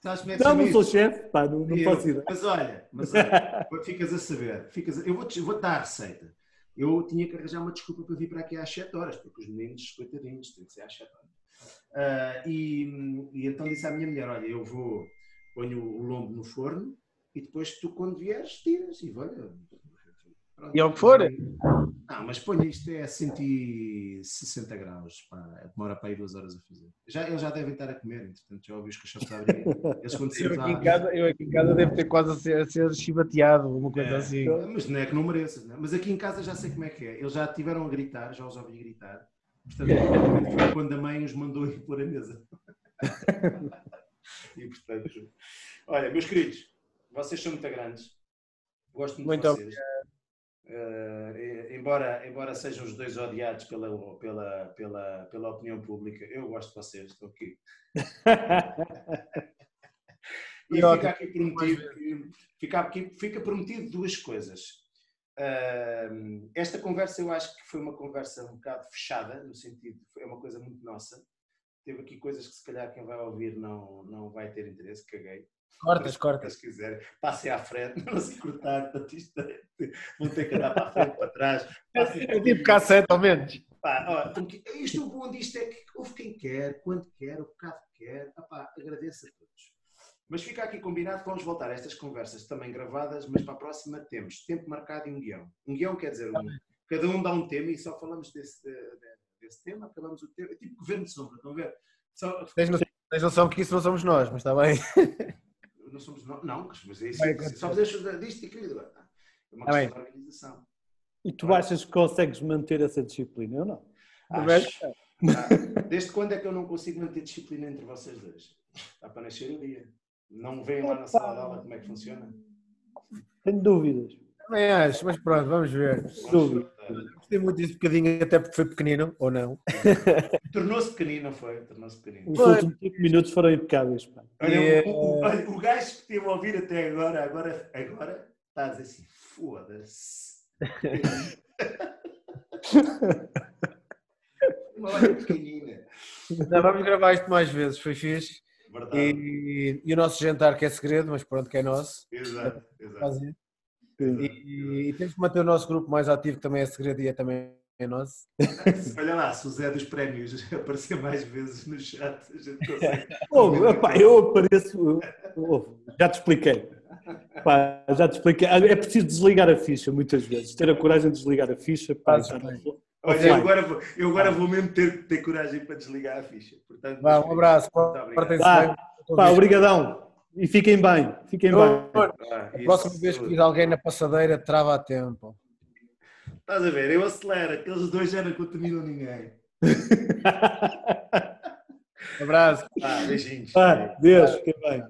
é Não, não sou chefe, pá, não, não posso ir. Mas olha, mas olha, ficas a saber. Ficas a- eu vou-te vou dar a receita. Eu tinha que arranjar uma desculpa para vir para aqui às 7 horas, porque os meninos, coitadinhos, têm que ser às 7 horas. Ah, e, e então disse à minha mulher: Olha, eu vou, ponho o lombo no forno e depois tu, quando vieres, tiras. E olha, Pronto. E ao que for. Não, mas ponha isto é a 160 graus, pá, demora para aí duas horas a fazer. Já, eles já devem estar a comer, entretanto já ouvi os cachorros a abrir. Eles quando Eu aqui, em casa, eu aqui em casa devo ter quase a ser, a ser chibateado, uma coisa É. assim. Mas não é que não mereças, né? mas aqui em casa já sei como é que é. Eles já tiveram a gritar, já os ouvi gritar. Portanto, foi quando a mãe os mandou ir pôr a mesa. e portanto, olha, meus queridos, vocês são muito grandes. Gosto muito, Muito de vocês. Eh, embora, embora sejam os dois odiados pela, pela, pela, pela opinião pública, eu gosto de vocês, estou aqui. E Ótimo. fica aqui prometido, fica, aqui, fica prometido duas coisas. Ahm, esta conversa eu acho que foi uma conversa um bocado fechada, no sentido, é uma coisa muito nossa. Teve aqui coisas que se calhar quem vai ouvir não, não vai ter interesse, caguei. Cortas, cortas. Se quiser, passem à frente, não se cortar, portanto, isto é- vão ter que andar para a frente, para trás. Passem É tipo cassete, ao menos. Pá, ó, porque isto o bom disto é que houve quem quer, quando quer, o bocado que quer. Ah, pá, agradeço a todos. Mas fica aqui combinado que vamos voltar a estas conversas também gravadas, mas para a próxima temos tempo marcado e um guião. Um guião quer dizer, um, cada um dá um tema e só falamos desse, de- de- desse tema, acabamos o tema. É tipo governo de sombra, estão a ver? Só, tens noção que isso não somos nós, mas está bem. não somos nós, não, mas é isso. Vai acontecer. Só fazer disto e aquilo. É uma Tá questão de organização. E tu achas que consegues manter essa disciplina? Eu não. Acho. Ah, desde quando é que eu não consigo manter disciplina entre vocês dois? Está para nascer o dia. Não veem lá na sala de aula como é que funciona? Tenho dúvidas. Também acho, mas pronto, vamos ver. Vamos Dúvida. voltar. Gostei muito desse bocadinho, até porque foi pequenino, ou não. Tornou-se pequenino, foi? Tornou-se pequenino. Os últimos 5 minutos foram impecáveis. pá. Olha, E, o, o, olha, o gajo que esteve a ouvir até agora, agora, agora está a dizer assim: foda-se. Uma hora pequenina. Não, vamos gravar isto mais vezes, foi fixe. Verdade. E, e o nosso jantar que é segredo, mas pronto, que é nosso. Exato, exato. E, e temos que manter o nosso grupo mais ativo, que também é segredo e é também é nosso. Olha lá, se o Zé dos Prémios aparecer mais vezes no chat, a gente consegue. Oh, epá, eu apareço. oh, já te expliquei. Pá, já te expliquei. É preciso desligar a ficha muitas vezes. Ter a coragem de desligar a ficha. Fazes bem. Olha, eu agora, vou, eu agora vou mesmo ter, ter coragem para desligar a ficha. Portanto, Vá, um abraço, portem-se bem. Pá, obrigadão. E fiquem bem. Fiquem bem. Ah, A próxima vez que vir alguém na passadeira, trava a tempo. Estás a ver? Eu acelero. Aqueles dois já não contaminam ninguém. Um abraço. Ah, beijinhos. Ah, Deus, fiquem bem.